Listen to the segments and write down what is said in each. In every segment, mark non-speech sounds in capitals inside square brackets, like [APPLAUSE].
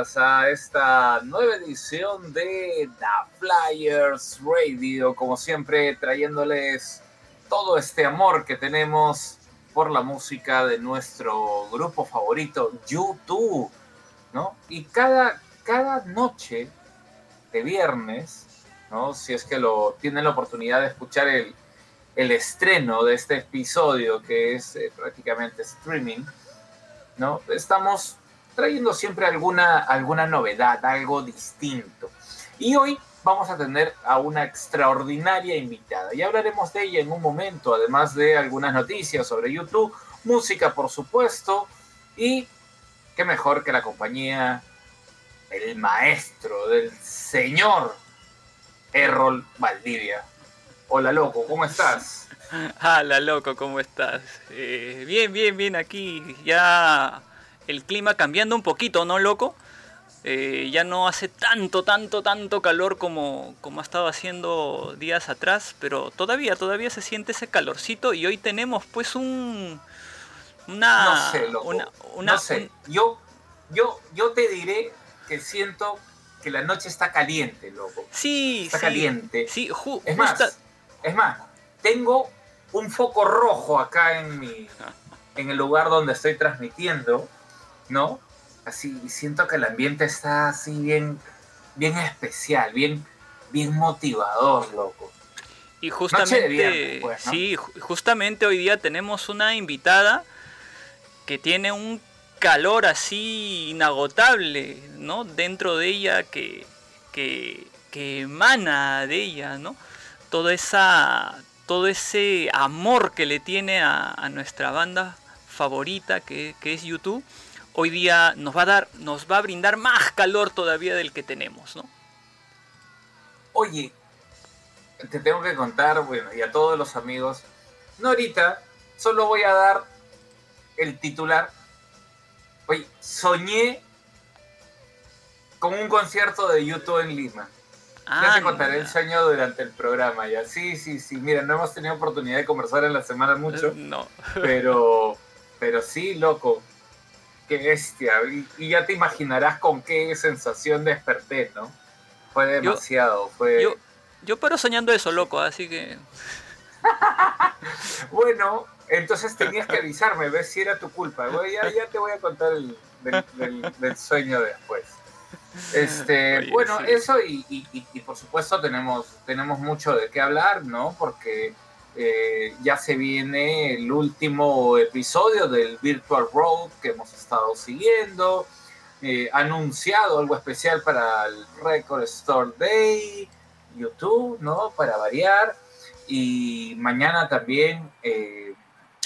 bienvenidas a esta nueva edición de The Flyers Radio, como siempre trayéndoles todo este amor que tenemos por la música de nuestro grupo favorito, YouTube, ¿no? Y cada, cada noche de viernes, ¿no? Si es que lo tienen la oportunidad de escuchar el, el estreno de este episodio, que es eh, prácticamente streaming, ¿no? Estamos trayendo siempre alguna, alguna novedad, algo distinto. Y hoy vamos a tener a una extraordinaria invitada. Y hablaremos de ella en un momento, además de algunas noticias sobre YouTube, música, por supuesto, y qué mejor que la compañía, el maestro del señor Errol Valdivia. Hola, loco, ¿cómo estás? [LAUGHS] Hola, loco, ¿cómo estás? Eh, bien, bien, bien, aquí ya el clima cambiando un poquito, ¿no, loco? Eh, ya no hace tanto, tanto, tanto calor como, como ha estado haciendo días atrás, pero todavía, todavía se siente ese calorcito y hoy tenemos pues un... Una, no sé, loco. no sé. Yo, yo, yo te diré que siento que la noche está caliente, loco. Sí, está caliente. Sí, es más, es más, tengo un foco rojo acá en mi [LAUGHS] en el lugar donde estoy transmitiendo, ¿no? Así siento que el ambiente está así bien bien especial, bien bien motivador, loco. Y justamente pues, sí, justamente hoy día tenemos una invitada que tiene un calor así inagotable, ¿no? Dentro de ella que, que, que emana de ella, ¿no? toda esa, todo ese amor que le tiene a, nuestra banda favorita que, es YouTube, hoy día nos va a dar, nos va a brindar más calor todavía del que tenemos, ¿no? Oye, te tengo que contar, bueno, y a todos los amigos, no ahorita, solo voy a dar el titular. Oye, soñé con un concierto de YouTube en Lima ya te contaré el sueño durante el programa ya. Sí, sí, sí. Mira, no hemos tenido oportunidad de conversar en la semana mucho. Eh, no. [LAUGHS] Pero, pero sí, loco. Qué bestia. Y, ya te imaginarás con qué sensación desperté, ¿no? Fue demasiado. Yo, fue... Yo, yo paro soñando eso, loco, así que. [LAUGHS] bueno, entonces tenías que avisarme, ves si era tu culpa. ya, ya te voy a contar el, del sueño después. Este, bueno, eso y, por supuesto tenemos, tenemos mucho de qué hablar, ¿no? Porque eh, ya se viene el último episodio del Virtual Road que hemos estado siguiendo. Eh, anunciado algo especial para el Record Store Day, YouTube, ¿no? Para variar. Y mañana también eh,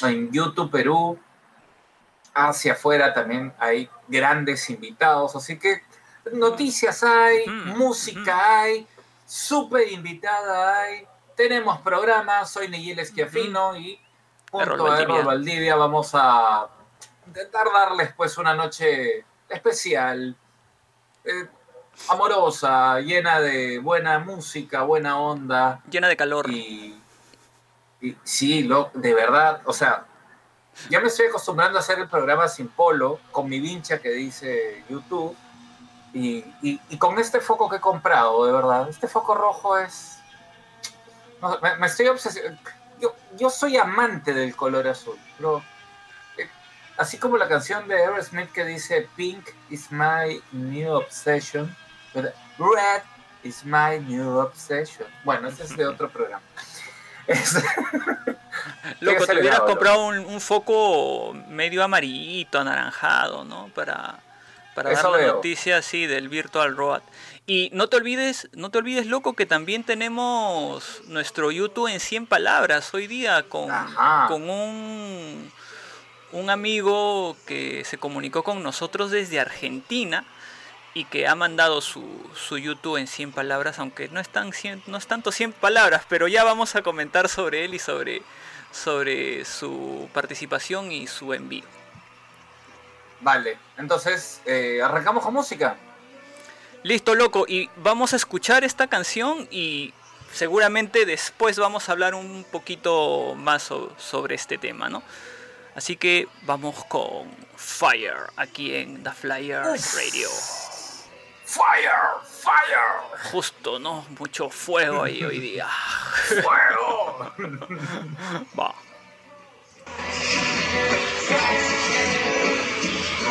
en YouTube Perú, hacia afuera también hay grandes invitados. Así que noticias hay, música hay, súper invitada hay, tenemos programas, soy Neyel Esquiafino y junto a Errol Valdivia vamos a intentar darles pues una noche especial, eh, amorosa, llena de buena música, buena onda. Llena de calor. Y, y sí, lo, de verdad, o sea, ya me estoy acostumbrando a hacer el programa sin polo, con mi vincha que dice YouTube y, con este foco que he comprado, de verdad, este foco rojo es... me, estoy obsesionando. Yo, soy amante del color azul, pero eh, así como la canción de Aerosmith que dice Pink is my new obsession, Red is my new obsession. Bueno, ese es de otro programa. [LAUGHS] Loco, te hubieras comprado un, un, foco medio amarillito, anaranjado, ¿no? Para, para dar la noticia así del Virtual Road. Y no te olvides, no te olvides, loco, que también tenemos nuestro YouTube en 100 palabras hoy día con, con un, un amigo que se comunicó con nosotros desde Argentina y que ha mandado su, su YouTube en 100 palabras, aunque no es, tan, no es tanto 100 palabras, pero ya vamos a comentar sobre él y sobre, sobre su participación y su envío. Vale, entonces, eh, ¿arrancamos con música? Listo, loco, y vamos a escuchar esta canción y seguramente después vamos a hablar un poquito más sobre este tema, ¿no? Así que vamos con Fire aquí en The Flyer Radio. Fire, fire. Justo, ¿no? Mucho fuego ahí hoy día. Fuego. [LAUGHS] Va.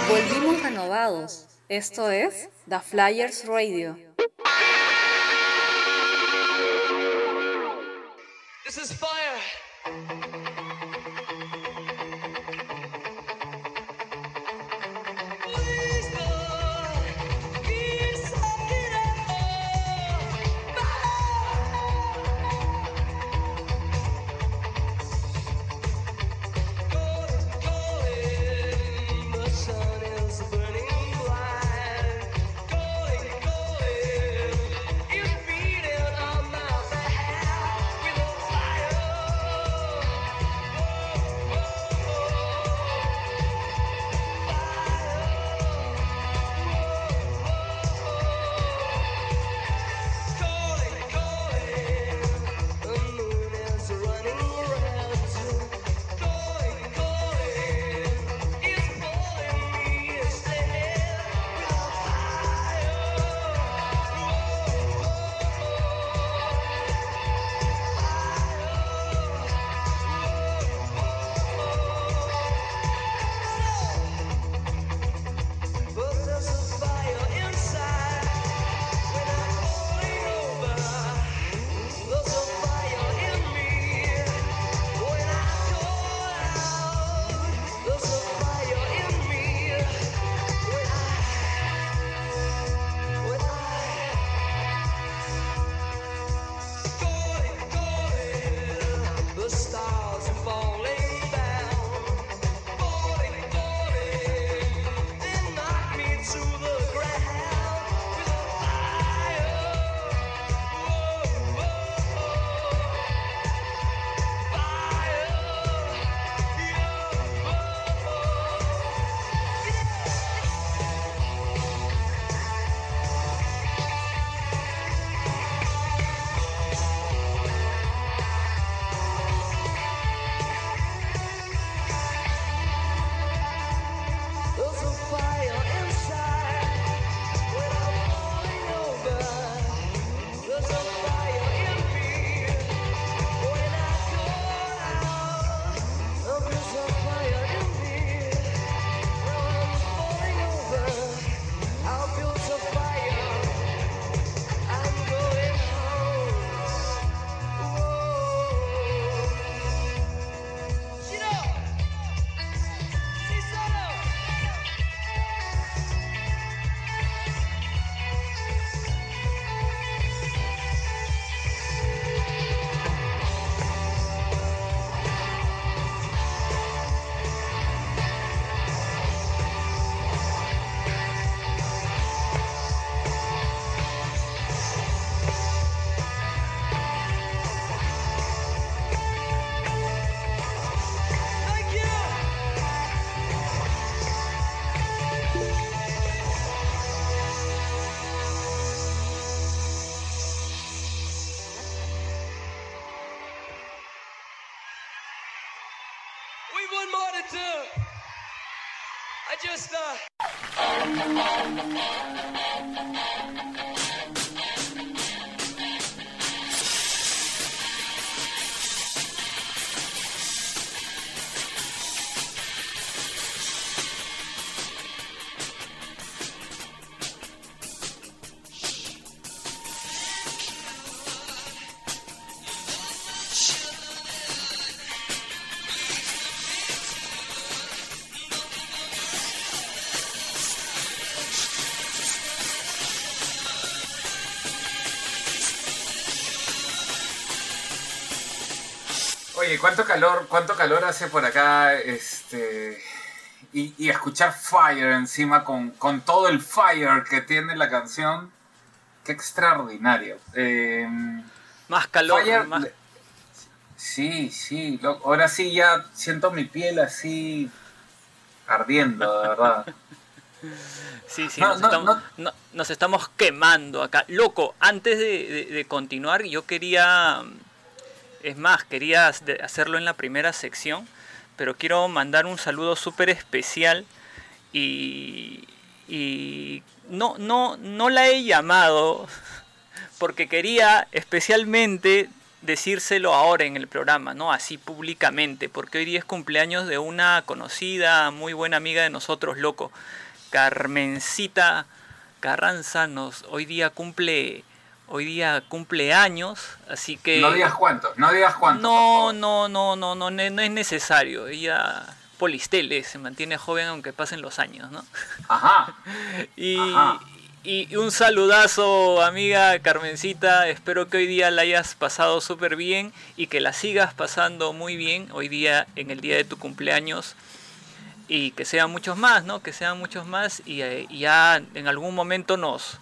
Volvimos renovados. Esto es The Flyers Radio. This is fire. Cuánto calor, cuánto calor hace por acá, este, y, escuchar Fire encima con, todo el fire que tiene la canción, qué extraordinario. Em, más calor, Sí, sí, ahora sí ya siento mi piel así ardiendo, de verdad. [LAUGHS] Sí, sí, nos, estamos, quemando acá. Loco, antes de continuar, yo quería es más, quería hacerlo en la primera sección, pero quiero mandar un saludo súper especial y, y no, no, no la he llamado porque quería especialmente decírselo ahora en el programa, ¿no? Así públicamente, porque hoy día es cumpleaños de una conocida, muy buena amiga de nosotros, loco, Carmencita Carranza, nos, hoy día cumple hoy día cumple años, así que... No digas cuánto, no digas cuánto. No, no, no, no, no, no, es necesario. Ella polistele, se mantiene joven aunque pasen los años, ¿no? Ajá. [LAUGHS] y, y un saludazo, amiga Carmencita. Espero que hoy día la hayas pasado súper bien y que la sigas pasando muy bien hoy día en el día de tu cumpleaños. Y que sean muchos más, ¿no? Que sean muchos más y, eh, ya en algún momento nos,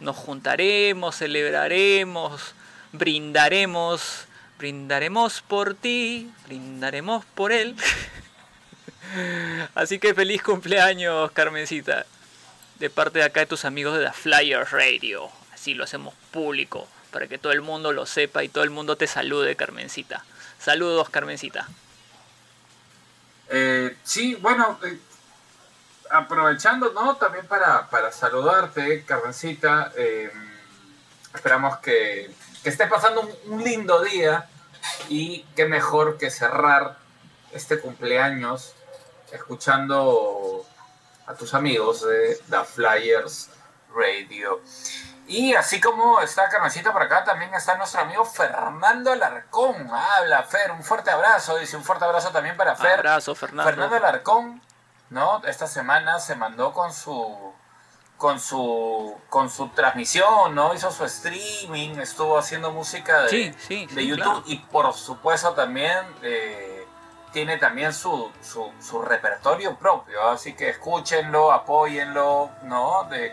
nos juntaremos, celebraremos, brindaremos, brindaremos por ti, brindaremos por él. [LAUGHS] Así que feliz cumpleaños, Carmencita de parte de acá de tus amigos de The Flyer Radio. Así lo hacemos público, para que todo el mundo lo sepa y todo el mundo te salude, Carmencita. Saludos, Carmencita. Eh, sí, bueno, eh, aprovechando, ¿no? También para, saludarte, Carmencita. Eh, esperamos que, que estés pasando un, un lindo día y qué mejor que cerrar este cumpleaños escuchando a tus amigos de The Flyers Radio. Y así como está Carmencita por acá, también está nuestro amigo Fernando Alarcón. Habla, Fer, un fuerte abrazo. Dice un fuerte abrazo también para Fer. Abrazo, Fernando. Fernando Alarcón, ¿no? Esta semana se mandó con su con su con su transmisión, ¿no? Hizo su streaming, estuvo haciendo música de, de YouTube y por supuesto también eh, tiene también su, su, repertorio propio, así que escúchenlo, apóyenlo, ¿no? De,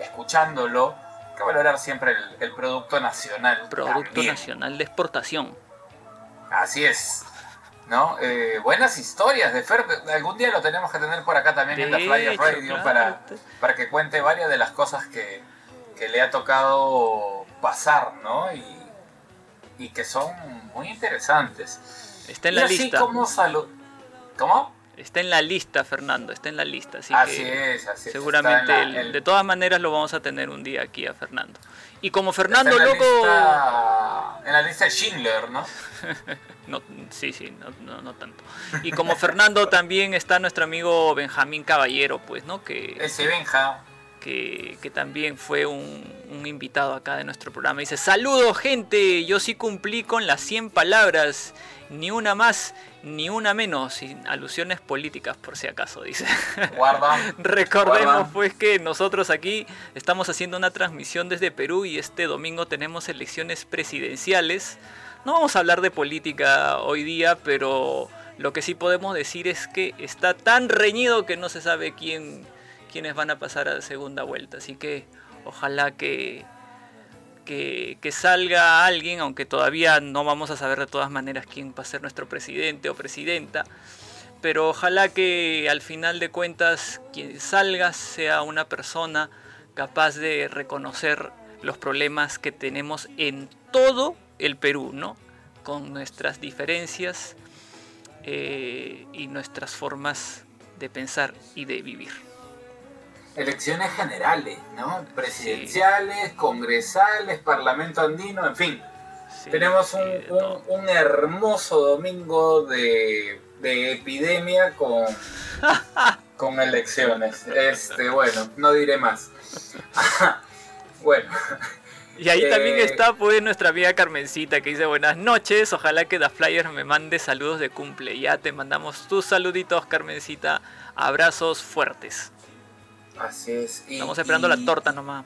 escuchándolo, hay que valorar siempre el, producto nacional. Producto nacional de exportación. Así es. ¿No? Eh, buenas historias de Fer. Algún día lo tenemos que tener por acá también en la Flyer Radio para, para que cuente varias de las cosas que, que le ha tocado pasar, ¿no? Y, y que son muy interesantes. Está en la lista. Como ¿Cómo? Está en la lista, Fernando, está en la lista. Así, es, así es. Seguramente, de todas maneras, lo vamos a tener un día aquí a Fernando. Y como Fernando, loco. en la lista de Schindler, ¿no? [LAUGHS] no sí, sí, no, no, tanto. Y como Fernando [LAUGHS] también está nuestro amigo Benjamín Caballero, pues, ¿no? Que, Ese Benja. Que, que, también fue un, un, invitado acá de nuestro programa. Dice, saludos gente, yo sí cumplí con las 100 palabras ni una más ni una menos, sin alusiones políticas por si acaso, dice. Guarda. [LAUGHS] Recordemos pues que nosotros aquí estamos haciendo una transmisión desde Perú y este domingo tenemos elecciones presidenciales. No vamos a hablar de política hoy día, pero lo que sí podemos decir es que está tan reñido que no se sabe quién, quiénes van a pasar a la segunda vuelta. Así que ojalá que que, salga alguien, aunque todavía no vamos a saber de todas maneras quién va a ser nuestro presidente o presidenta, pero ojalá que al final de cuentas quien salga sea una persona capaz de reconocer los problemas que tenemos en todo el Perú, ¿no? Con nuestras diferencias eh, y nuestras formas de pensar y de vivir elecciones generales, ¿no? Presidenciales, congresales, Parlamento andino, en fin. Tenemos un, hermoso domingo de, epidemia con, [LAUGHS] con elecciones. Este, bueno, no diré más. [LAUGHS] bueno. Y ahí también eh, está pues nuestra amiga Carmencita que dice buenas noches, ojalá que Da Flyer me mande saludos de cumple. Ya te mandamos tus saluditos Carmencita, abrazos fuertes. Así es. Estamos esperando la torta nomás.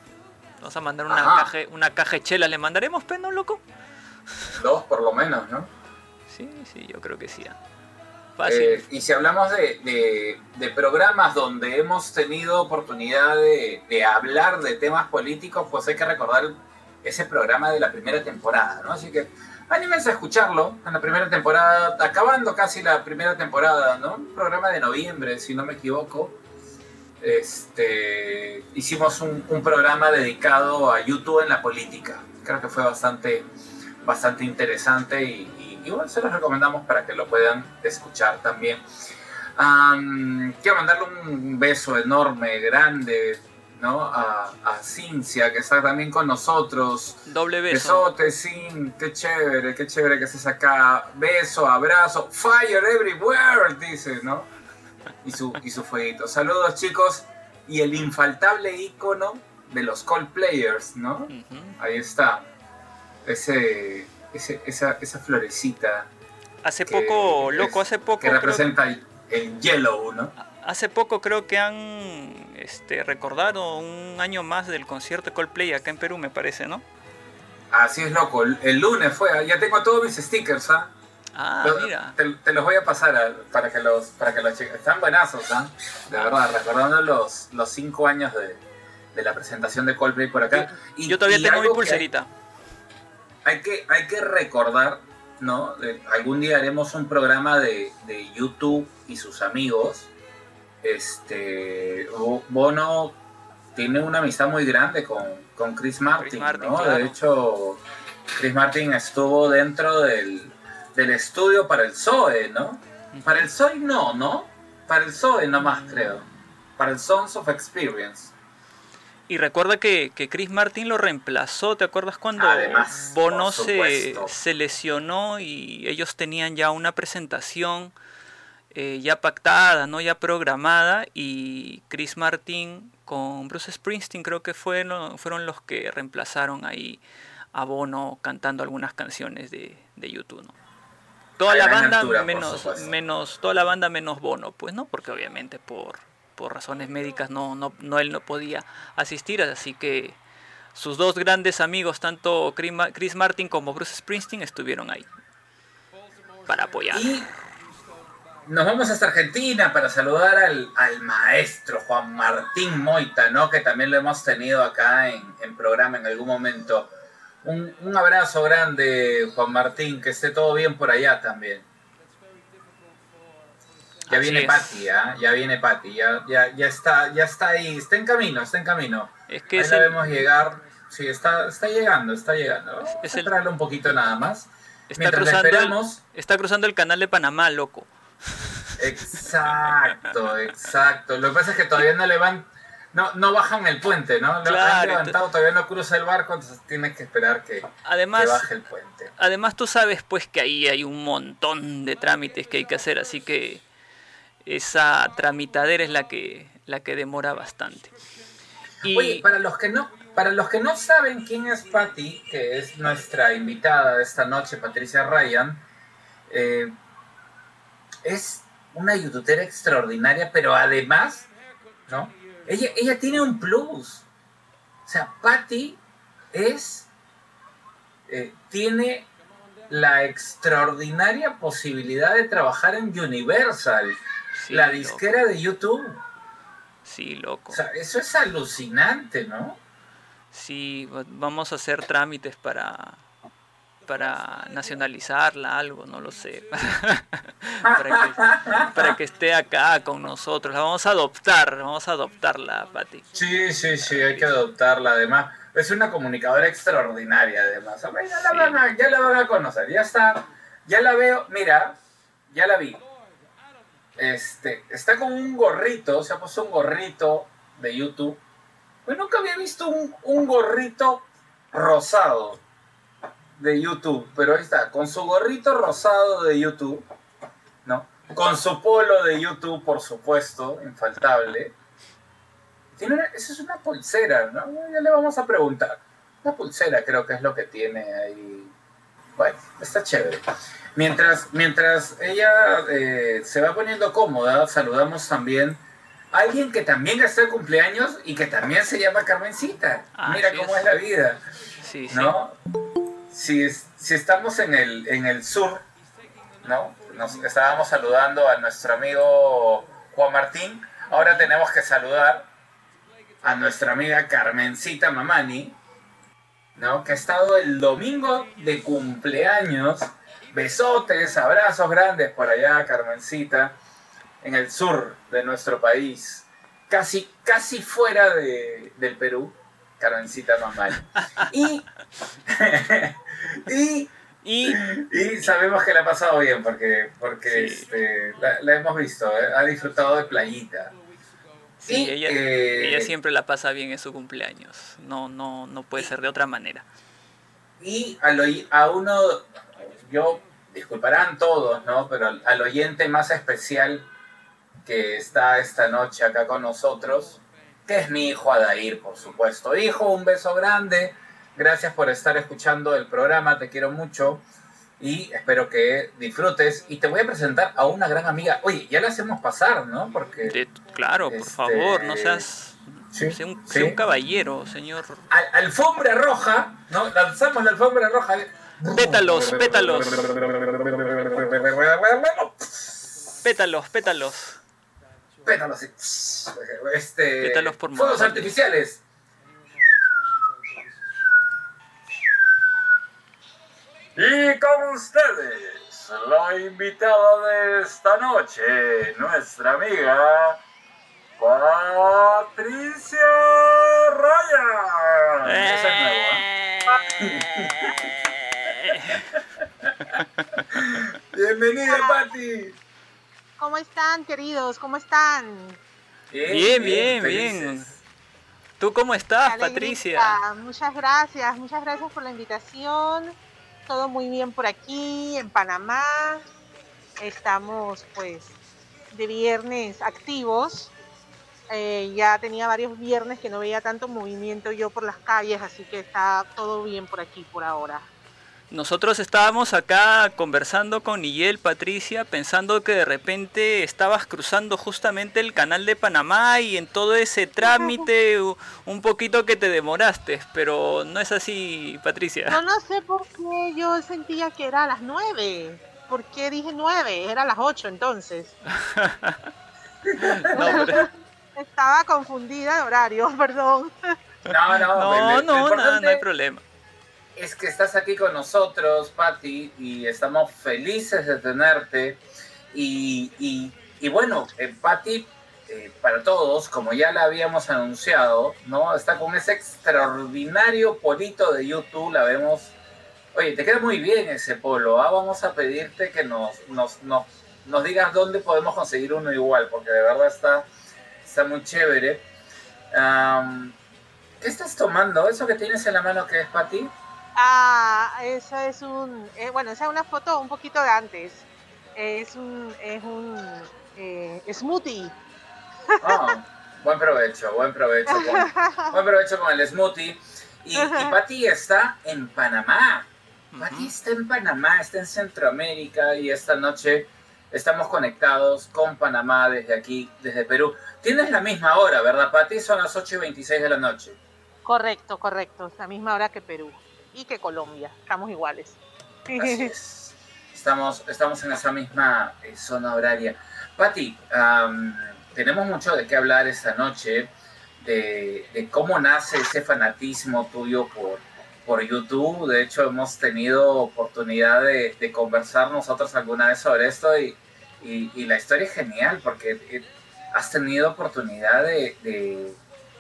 Vamos a mandar una caja, una caja de chela. ¿Le mandaremos, peno, loco? Dos por lo menos, ¿no? Sí, sí, yo creo que sí. ¿ah? Eh, y si hablamos de, programas donde hemos tenido oportunidad de, hablar de temas políticos, pues hay que recordar ese programa de la primera temporada, ¿no? Así que anímense a escucharlo en la primera temporada, acabando casi la primera temporada, ¿no? Un programa de noviembre, si no me equivoco este, hicimos un, programa dedicado a YouTube en la política. Creo que fue bastante, bastante interesante y, igual se los recomendamos para que lo puedan escuchar también. quiero mandarle un beso enorme, grande, ¿no? A, a Cincia, que está también con nosotros. Doble beso. Besote, Cin, qué chévere, qué chévere que se acá. Beso, abrazo, fire everywhere, dice, ¿no? Y su, y su fueguito. Saludos, chicos. Y el infaltable icono de los call players, ¿no? Ahí está. Ese, ese, esa, esa florecita. Hace poco, loco, hace poco. Que representa el yellow, ¿no? Hace poco creo que han este, recordado un año más del concierto Coldplay acá en Perú, me parece, ¿no? Así es, loco. El, lunes fue, ya tengo todos mis stickers, ¿ah? Ah, mira. Te, los voy a pasar para que los para que los Están buenazos, ¿ah? De verdad, recordando los, los cinco años de, la presentación de Coldplay por acá. Y, Yo todavía tengo mi pulserita. Hay, que, hay que recordar, ¿no? algún día haremos un programa de, de YouTube y sus amigos este, Bono tiene una amistad muy grande con, con Chris Martin, ¿no? De hecho, Chris Martin estuvo dentro del, del estudio para el Zoe, ¿no? Para el Zoe no, ¿no? Para el Zoe nomás creo. Para el Sons of Experience. Y recuerda que, que, Chris Martin lo reemplazó, ¿te acuerdas cuando Bono se, se, lesionó y ellos tenían ya una presentación eh, ya pactada, ¿no? ya programada y Chris Martin con Bruce Springsteen creo que fueron, fueron los que reemplazaron ahí a Bono cantando algunas canciones de, de YouTube. ¿no? Toda la banda menos, menos, toda la banda menos Bono, pues no, porque obviamente por, por razones médicas no, no, no él no podía asistir, así que sus dos grandes amigos, tanto Chris Martin como Bruce Springsteen, estuvieron ahí para apoyar nos vamos hasta Argentina para saludar al, maestro Juan Martín Moita, ¿no? Que también lo hemos tenido acá en, programa en algún momento. Un, abrazo grande, Juan Martín, que esté todo bien por allá también. Ya viene Patti, ¿ah? ya viene Patti, ya, ya, está, ya está ahí, está en camino, está en camino. Es que ahí la llegar, sí, está, está llegando, está llegando. es esperarle un poquito nada más. Está cruzando, está cruzando el canal de Panamá, loco. Exacto, [LAUGHS] exacto. Lo que pasa es que todavía no le van, no, no bajan el puente, ¿no? Lo han levantado, todavía no cruza el barco, entonces tienes que esperar que, además, baje el puente. Además tú sabes pues que ahí hay un montón de trámites que hay que hacer, así que esa tramitadera es la que, la que demora bastante. Y... Oye, para los que no, para los que no saben quién es Patty, que es nuestra invitada de esta noche, Patricia Ryan, eh, es una youtubera extraordinaria, pero además, ¿no? Ella, ella tiene un plus. O sea, Patty es, eh, tiene la extraordinaria posibilidad de trabajar en Universal, la disquera de YouTube. Sí, loco. O sea, eso es alucinante, ¿no? Sí, vamos a hacer trámites para, para nacionalizarla, algo, no lo sé, [LAUGHS] [LAUGHS] para, que, esté acá con nosotros. La vamos a adoptar, vamos a adoptarla, Pati. Sí, sí, sí, hay que adoptarla. Además, es una comunicadora extraordinaria, además. ya, la van a, ya la van a conocer, ya está, ya la veo, mira, ya la vi. Este, está con un gorrito, se ha puesto un gorrito de YouTube. Pues nunca había visto un, un gorrito rosado de YouTube, pero ahí está, con su gorrito rosado de YouTube, ¿no? Con su polo de YouTube, por supuesto, infaltable. Tiene una, esa es una pulsera, ¿no? Ya le vamos a preguntar. Una pulsera creo que es lo que tiene ahí. Bueno, está chévere. Mientras, mientras ella eh, se va poniendo cómoda, saludamos también a alguien que también está de cumpleaños y que también se llama Carmencita. Ah, Mira cómo es. la vida. Sí, ¿no? Si, si estamos en el, en el sur, ¿no? Nos estábamos saludando a nuestro amigo Juan Martín, ahora tenemos que saludar a nuestra amiga Carmencita Mamani, ¿no? Que ha estado el domingo de cumpleaños. Besotes, abrazos grandes por allá, Carmencita, en el sur de nuestro país, casi, casi fuera de, del Perú. Carmencita Mamani. Y [LAUGHS] y, Y, y, sabemos que la ha pasado bien porque, porque este, la, hemos visto, ¿eh? ha disfrutado de playita. Sí, ella, eh, ella, siempre la pasa bien en su cumpleaños, no, no, no puede ser de otra manera. Y a, lo, a uno, yo, disculparán todos, ¿no? Pero al oyente más especial que está esta noche acá con nosotros, que es mi hijo Adair, por supuesto. Hijo, un beso grande Gracias por estar escuchando el programa, te quiero mucho y espero que disfrutes. Y te voy a presentar a una gran amiga. Oye, ya la hacemos pasar, ¿no? Porque. claro, por este, favor, no seas. un, caballero, señor. alfombra roja, ¿no? Lanzamos la alfombra roja. Pétalos, pétalos. Pétalos, pétalos. Pétalos, este, pétalos por Fuegos artificiales. Y con ustedes, la invitada de esta noche, nuestra amiga Patricia Raya. ¿eh? [LAUGHS] Bienvenida, Pati. ¿Cómo están, queridos? ¿Cómo están? Bien, bien, bien. ¿Tú cómo estás, Patricia? Muchas gracias, muchas gracias por la invitación todo muy bien por aquí, en Panamá. Estamos pues de viernes activos. Eh, ya tenía varios viernes que no veía tanto movimiento yo por las calles, así que está todo bien por aquí por ahora. Nosotros estábamos acá conversando con Miguel, Patricia, pensando que de repente estabas cruzando justamente el canal de Panamá y en todo ese trámite un poquito que te demoraste, pero no es así, Patricia. No, no sé por qué yo sentía que era a las nueve. ¿Por qué dije nueve? Era a las ocho entonces. [LAUGHS] [LAUGHS] Estaba confundida de horario, [LAUGHS] perdón. No, no, no, no, no, no hay problema es que estás aquí con nosotros, Patti, y estamos felices de tenerte. Y, bueno, eh, Patti, eh, para todos, como ya la habíamos anunciado, ¿no? Está con ese extraordinario polito de YouTube, la vemos. Oye, te queda muy bien ese polo, ¿ah? Vamos a pedirte que nos, nos, nos, digas dónde podemos conseguir uno igual, porque de verdad está, está muy chévere. ¿Qué estás tomando? ¿Eso que tienes en la mano que es, Patti? Ah, eso es un, eh, bueno, esa es una foto un poquito de antes. Es un, es un eh, smoothie. Ah, buen provecho, buen provecho. [LAUGHS] buen provecho con el smoothie. Y, y Pati está en Panamá. Pati está en Panamá, está en Centroamérica y esta noche estamos conectados con Panamá desde aquí, desde Perú. Tienes la misma hora, ¿verdad, Pati? Son las 8 y 26 de la noche. Correcto, correcto. La misma hora que Perú y que Colombia. Estamos iguales. [LAUGHS] Estamos, estamos en esa misma eh, zona horaria. Patti, tenemos mucho de qué hablar esta noche, de, cómo nace ese fanatismo tuyo por, por YouTube. De hecho, hemos tenido oportunidad de, conversar nosotros alguna vez sobre esto y, y, la historia es genial porque eh, has tenido oportunidad de,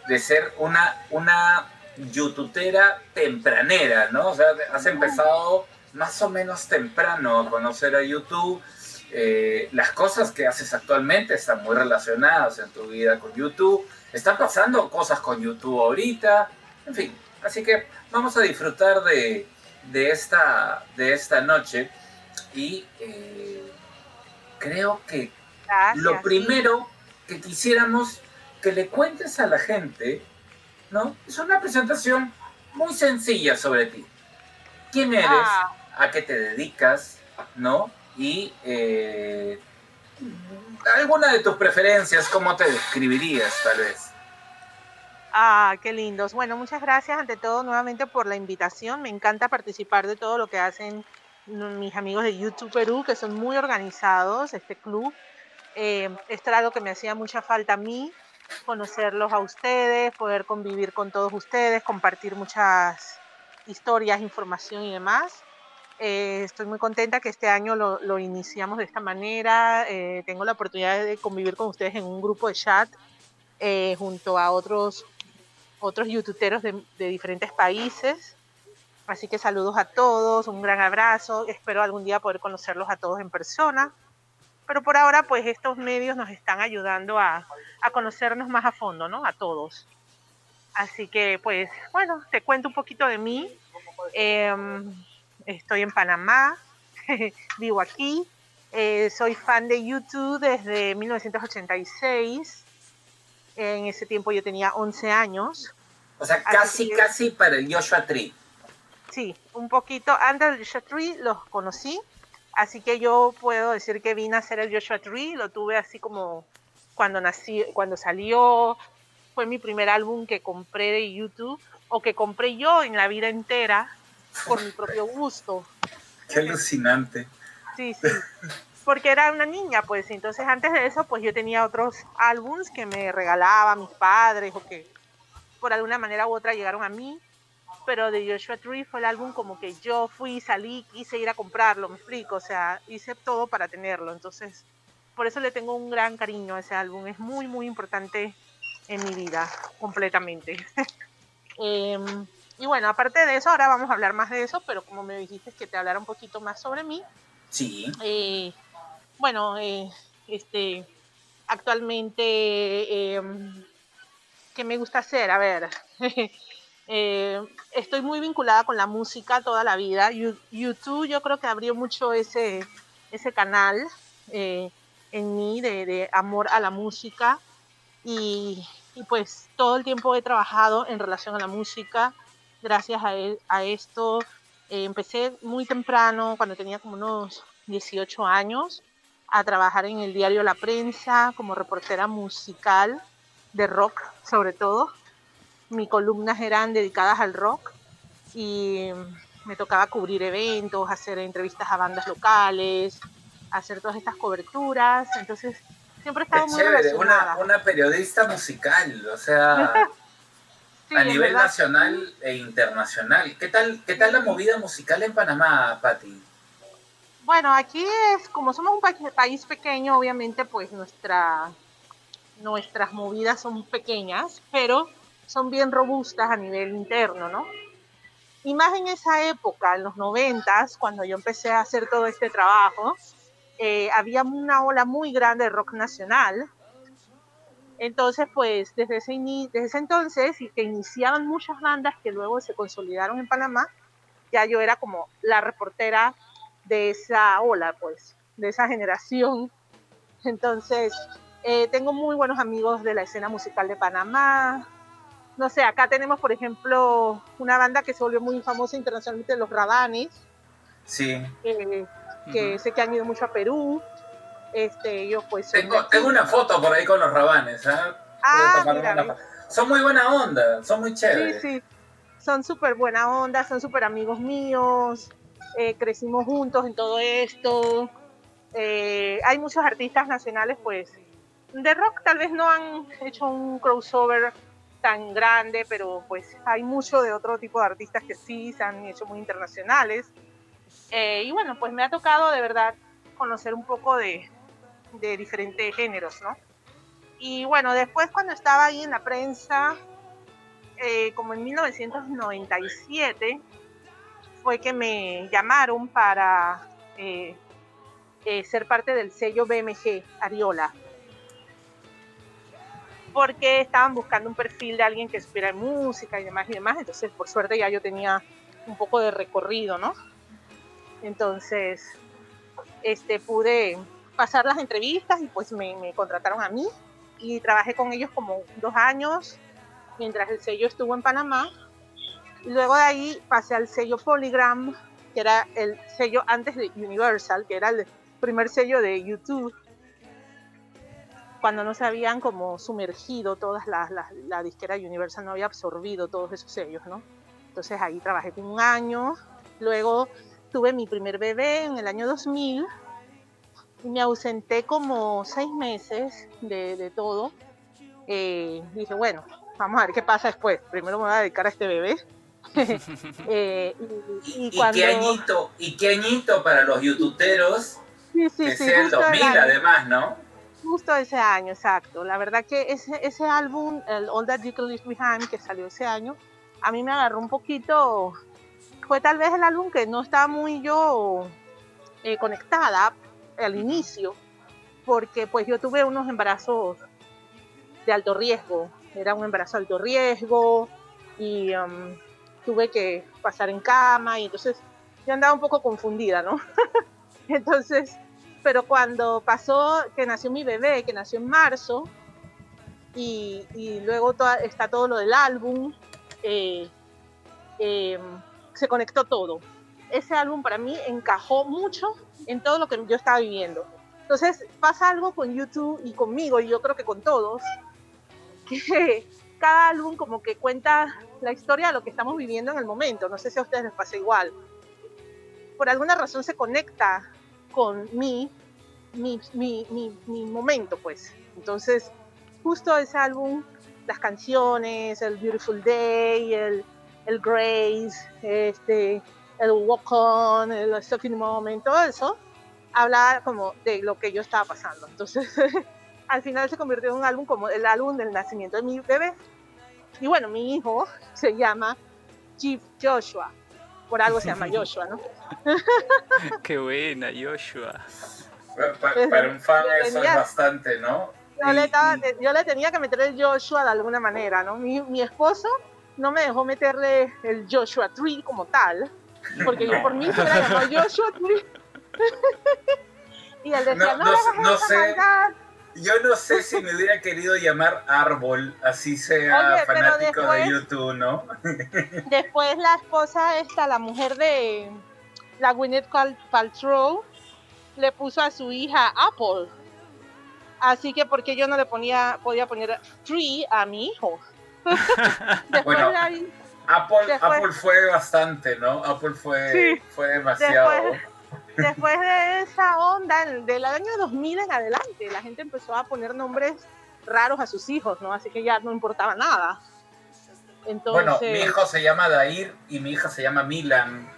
de ser una, una youtubera tempranera, ¿no? O sea, has empezado más o menos temprano a conocer a YouTube. Eh, las cosas que haces actualmente están muy relacionadas en tu vida con YouTube. Están pasando cosas con YouTube ahorita. En fin, así que vamos a disfrutar de, esta, de esta noche. Y eh, creo que lo primero que quisiéramos que le cuentes a la gente ¿no? Es una presentación muy sencilla sobre ti. ¿Quién eres? Ah. ¿A qué te dedicas? ¿No? Y eh, alguna de tus preferencias, ¿cómo te describirías tal vez? Ah, qué lindos. Bueno, muchas gracias ante todo nuevamente por la invitación. Me encanta participar de todo lo que hacen mis amigos de YouTube Perú, que son muy organizados, este club. Eh, esto era algo que me hacía mucha falta a mí, conocerlos a ustedes, poder convivir con todos ustedes, compartir muchas historias, información y demás. Eh, estoy muy contenta que este año lo, iniciamos de esta manera. Eh, tengo la oportunidad de convivir con ustedes en un grupo de chat eh, junto a otros, otros youtuberos de, de, diferentes países. Así que saludos a todos, un gran abrazo, espero algún día poder conocerlos a todos en persona. Pero por ahora, pues estos medios nos están ayudando a, a conocernos más a fondo, ¿no? A todos. Así que, pues, bueno, te cuento un poquito de mí. Em, estoy en Panamá, [LAUGHS] vivo aquí. Eh, soy fan de YouTube desde 1986. En ese tiempo yo tenía 11 años. O sea, casi, casi para el Joshua Tree. Sí, un poquito antes del Joshua Tree los conocí. Así que yo puedo decir que vine a hacer el Joshua Tree. Lo tuve así como cuando nací, cuando salió. Fue mi primer álbum que compré de YouTube o que compré yo en la vida entera por mi propio gusto. Qué alucinante. Sí, sí. Porque era una niña, pues. Entonces, antes de eso, pues yo tenía otros álbums que me regalaban mis padres o que por alguna manera u otra llegaron a mí. Pero de Joshua Tree fue el álbum como que yo fui, salí, quise ir a comprarlo, me explico. O sea, hice todo para tenerlo. Entonces, por eso le tengo un gran cariño a ese álbum. Es muy, muy importante en mi vida, completamente. [LAUGHS] Em, y bueno, aparte de eso, ahora vamos a hablar más de eso, pero como me dijiste que te hablara un poquito más sobre mí. Sí. Eh, bueno, eh, este, actualmente, em, ¿qué me gusta hacer? A ver, [LAUGHS] eh, estoy muy vinculada con la música toda la vida. YouTube yo creo que abrió mucho ese, ese canal en mí de, amor a la música y, pues todo el tiempo he trabajado en relación a la música gracias a, a esto. Eh, empecé muy temprano, cuando tenía como unos 18 años, a trabajar en el diario La Prensa como reportera musical de rock, sobre todo. Mis columnas eran dedicadas al rock y me tocaba cubrir eventos, hacer entrevistas a bandas locales, hacer todas estas coberturas. Entonces, siempre estaba muy chévere, una, una periodista musical, o sea, [LAUGHS] a nivel nacional e internacional. ¿Qué tal, ¿Qué tal la movida musical en Panamá, Patti? Bueno, aquí es, como somos un país pequeño, obviamente, pues nuestra, nuestras movidas son pequeñas, pero son bien robustas a nivel interno, ¿no? Y más en esa época, en los noventas, cuando yo empecé a hacer todo este trabajo, eh, había una ola muy grande de rock nacional entonces, pues desde ese, desde ese entonces, y que iniciaban muchas bandas que luego se consolidaron en Panamá, ya yo era como la reportera de esa ola, pues, de esa generación. Entonces, eh, tengo muy buenos amigos de la escena musical de Panamá. No sé, acá tenemos, por ejemplo, una banda que se volvió muy famosa internacionalmente, Los Rabanes. Sí. que sé que han ido mucho a Perú. Este, yo pues... Tengo, tengo una foto por ahí con los rabanes, ¿ah? ah son muy buena onda, son muy chéveres. Sí, sí, son súper buena onda, son súper amigos míos, eh, crecimos juntos en todo esto. Eh, hay muchos artistas nacionales, pues, de rock tal vez no han hecho un crossover tan grande, pero pues hay mucho de otro tipo de artistas que sí se han hecho muy internacionales. Eh, y bueno, pues me ha tocado de verdad conocer un poco de, de diferentes géneros, ¿no? Y bueno, después cuando estaba ahí en la prensa, eh, como en 1997, fue que me llamaron para eh, eh, ser parte del sello BMG Ariola. Porque estaban buscando un perfil de alguien que supiera música y demás y demás. Entonces, por suerte, ya yo tenía un poco de recorrido, ¿no? Entonces, este, pude pasar las entrevistas y pues me, contrataron a mí y trabajé con ellos como dos años mientras el sello estuvo en Panamá. Luego de ahí pasé al sello Polygram, que era el sello antes de Universal, que era el primer sello de YouTube, cuando no se habían como sumergido todas las, la disquera Universal, no había absorbido todos esos sellos, ¿no? Entonces ahí trabajé un año, luego tuve mi primer bebé en el año 2000 me ausenté como seis meses de, todo. Eh, dije, bueno, vamos a ver qué pasa después. Primero me voy a dedicar a este bebé. [LAUGHS] Eh, y, qué añito, y qué añito para los youtuberos. Sí, sí, es el 2000 además, ¿no? Justo ese año, exacto. La verdad que ese, ese álbum, el All That You Can Leave Behind, que salió ese año, a mí me agarró un poquito fue tal vez el álbum que no estaba muy yo eh, conectada al inicio, porque pues yo tuve unos embarazos de alto riesgo, era un embarazo de alto riesgo y um, tuve que pasar en cama y entonces yo andaba un poco confundida, ¿no? [LAUGHS] entonces, pero cuando pasó que nació mi bebé, que nació en marzo, y, luego está todo lo del álbum, eh, em, se conectó todo. Ese álbum para mí encajó mucho en todo lo que yo estaba viviendo. Entonces pasa algo con YouTube y conmigo, y yo creo que con todos, [LAUGHS] que cada álbum como que cuenta la historia de lo que estamos viviendo en el momento. No sé si a ustedes les pasa igual. Por alguna razón se conecta con mí, mi, mi, mi, mi momento, pues. Entonces, justo ese álbum, las canciones, el Beautiful Day, el, el Grace, este, el Walk On, el Stuck in the Moment, todo eso, habla como de lo que yo estaba pasando. Entonces, [LAUGHS] al final se convirtió en un álbum como el álbum del nacimiento de mi bebé. Y bueno, mi hijo [LAUGHS] se llama Chief Joshua. Por algo se llama [LAUGHS] Joshua, ¿no? [LAUGHS] Qué buena, Joshua. Para, un fan eso es bastante, ¿no? Yo, le yo, le tenía que meter el Joshua de alguna manera, ¿no? Mi, mi esposo no me dejó meterle el Joshua Tree como tal, porque yo por mí se hubiera llamado [LAUGHS] Joshua Tree. y él decía, no, no, no, no sé. Yo no sé si me hubiera querido llamar Árbol, así sea fanático de YouTube, ¿no? [LAUGHS] después la esposa esta, la mujer de la Gwyneth Paltrow, le puso a su hija Apple. Así que porque yo no le ponía, podía poner Tree a mi hijo. [LAUGHS] bueno, Apple, fue bastante, ¿no? Apple fue, fue demasiado después de esa onda, del año 2000 en adelante, la gente empezó a poner nombres raros a sus hijos, ¿no? Así que ya no importaba nada. Entonces... Bueno, mi hijo se llama Dair y mi hija se llama Milan.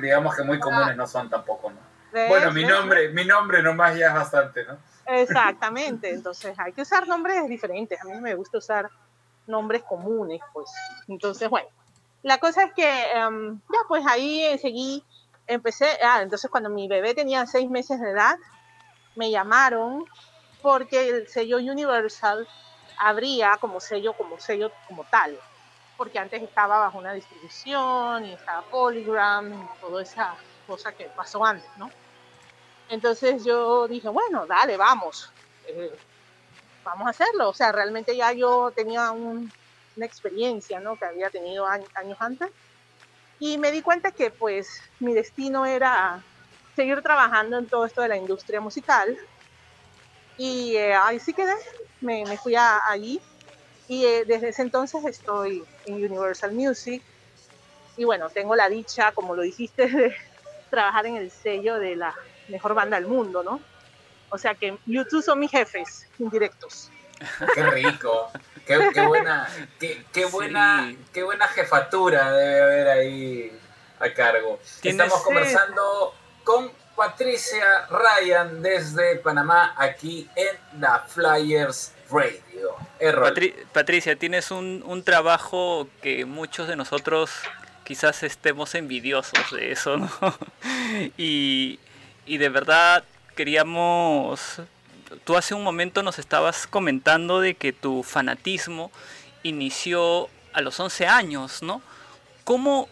Digamos que muy comunes no son tampoco, ¿no? Bueno, mi nombre, mi nombre nomás ya es bastante, ¿no? Exactamente, entonces hay que usar nombres diferentes. A mí me gusta usar nombres comunes, pues. Entonces, bueno, la cosa es que em, ya pues ahí seguí empecé, ah, entonces cuando mi bebé tenía seis meses de edad, me llamaron porque el sello Universal abría como sello, como sello como tal, porque antes estaba bajo una distribución y estaba Polygram y toda esa cosa que pasó antes, ¿no? Entonces yo dije, bueno, dale, vamos, eh, vamos a hacerlo. O sea, realmente ya yo tenía una experiencia, ¿no? Que había tenido años antes y me di cuenta que pues mi destino era seguir trabajando en todo esto de la industria musical. Y eh, ahí sí quedé, me, me fui a, allí y eh, desde ese entonces estoy en Universal Music. Y bueno, tengo la dicha, como lo dijiste, [LAUGHS] de trabajar en el sello de la mejor banda del mundo, ¿no? O sea que YouTube son mis jefes indirectos. Qué rico. Qué, buena, qué, buena, qué buena jefatura debe haber ahí a cargo. Estamos conversando con Patricia Ryan desde Panamá, aquí en la Flyers Radio. Patricia, tienes un, un trabajo que muchos de nosotros quizás estemos envidiosos de eso, ¿no? [LAUGHS] y, y de verdad queríamos tú hace un momento nos estabas comentando de que tu fanatismo inició a los 11 años, ¿no? ¿Cómo,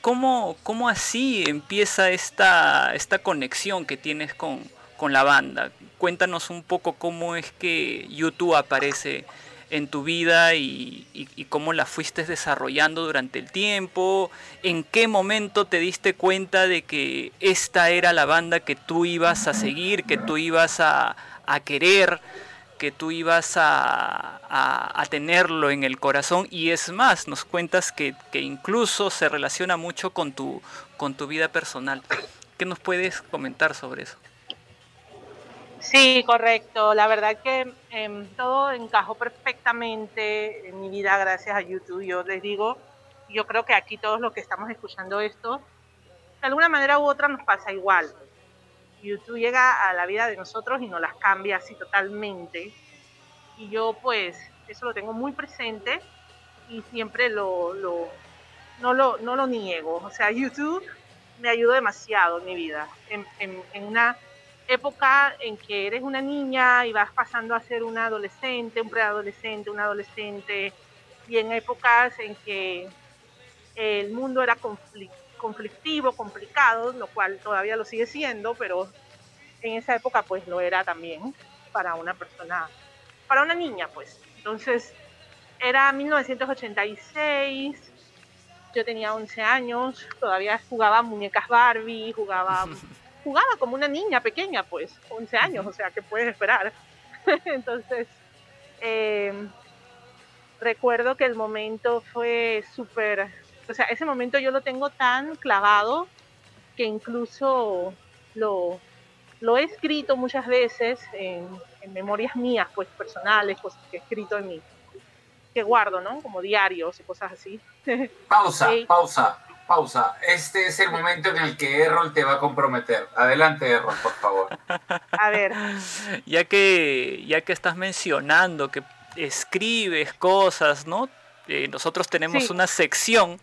cómo, cómo, así empieza esta, esta conexión que tienes con, con la banda? Cuéntanos un poco cómo es que YouTube aparece en tu vida y, cómo la fuiste desarrollando durante el tiempo, en qué momento te diste cuenta de que esta era la banda que tú ibas a seguir, que tú ibas a, querer, que tú ibas a, tenerlo en el corazón y es más, nos cuentas que, que, incluso se relaciona mucho con tu, con tu vida personal. ¿Qué nos puedes comentar sobre eso? Sí, correcto. La verdad que em, todo encajó perfectamente en mi vida gracias a YouTube. Yo les digo, yo creo que aquí todos los que estamos escuchando esto, de alguna manera u otra nos pasa igual. YouTube llega a la vida de nosotros y nos las cambia así totalmente. Y yo pues eso lo tengo muy presente y siempre lo, lo, no lo, no lo niego. O sea, YouTube me ayudó demasiado en mi vida. En, en, una época en que eres una niña y vas pasando a ser una adolescente, un preadolescente, un adolescente, y en épocas en que el mundo era conflictivo, complicado, lo cual todavía lo sigue siendo, pero en esa época pues lo era también para una persona, para una niña pues. Entonces era 1986, yo tenía 11 años, todavía jugaba muñecas Barbie, jugaba, [LAUGHS] jugaba como una niña pequeña, pues, 11 años, o sea, ¿qué puedes esperar? [LAUGHS] Entonces, em, recuerdo que el momento fue súper, o sea, ese momento yo lo tengo tan clavado que incluso lo, lo he escrito muchas veces en, en memorias mías, pues personales, cosas que he escrito en mi, que guardo, ¿no? Como diarios y cosas así. [LAUGHS] Pausa, pausa, pausa. Este es el momento en el que Errol te va a comprometer. Adelante, Errol, por favor. A ver. Ya que, ya que estás mencionando que escribes cosas, ¿no? Eh, nosotros tenemos una sección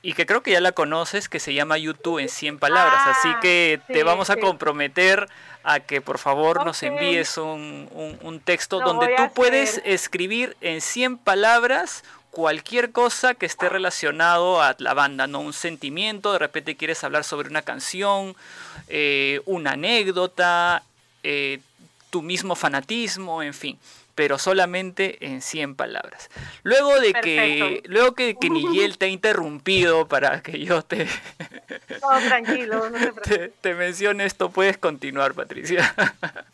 y que creo que ya la conoces, que se llama YouTube en 100 palabras. Así ah, que te vamos a comprometer a que por favor nos envíes un, un, texto donde tú puedes escribir en 100 palabras cualquier cosa que esté relacionado a la banda, no un sentimiento, de repente quieres hablar sobre una canción, eh, una anécdota, eh, tu mismo fanatismo, en fin pero solamente en 100 palabras. Luego de que luego que, que Miguel te ha interrumpido para que yo te Todo tranquilo, no te, [LAUGHS] te, mencione esto, puedes continuar, Patricia.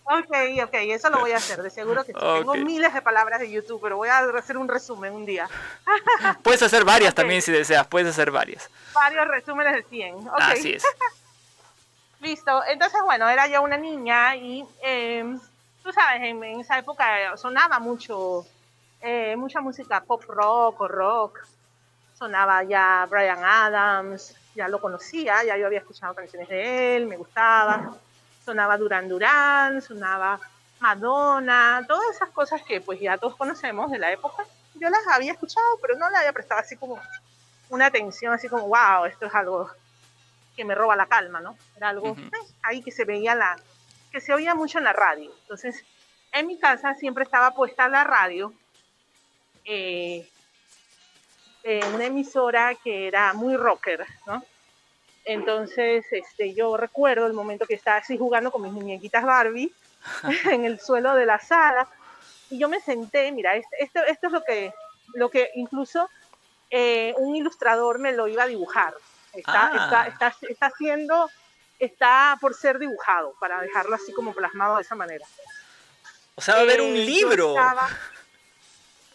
Ok, ok, eso lo voy a hacer, de seguro que Tengo miles de palabras de YouTube, pero voy a hacer un resumen un día. [LAUGHS] Puedes hacer varias también si deseas, puedes hacer varias. Varios resúmenes de 100. Okay. Así es. [LAUGHS] Listo, entonces bueno, era ya una niña y em, tú sabes, en, esa época sonaba mucho, eh, mucha música pop rock o rock. Sonaba ya Brian Adams, ya lo conocía, ya yo había escuchado canciones de él, me gustaba. Sonaba Duran Duran, sonaba Madonna, todas esas cosas que pues ya todos conocemos de la época. Yo las había escuchado, pero no le había prestado así como una atención, así como, wow, esto es algo que me roba la calma, ¿no? Era algo eh, ahí que se veía la, que se oía mucho en la radio. Entonces, en mi casa siempre estaba puesta la radio, eh, una emisora que era muy rocker, ¿no? Entonces, este, yo recuerdo el momento que estaba así jugando con mis muñequitas Barbie [LAUGHS] en el suelo de la sala y yo me senté, mira, esto, esto es lo que, lo que incluso eh, un ilustrador me lo iba a dibujar. Está, está, ah. está, está haciendo está por ser dibujado, para dejarlo así como plasmado de esa manera. O sea, va a haber un eh, libro.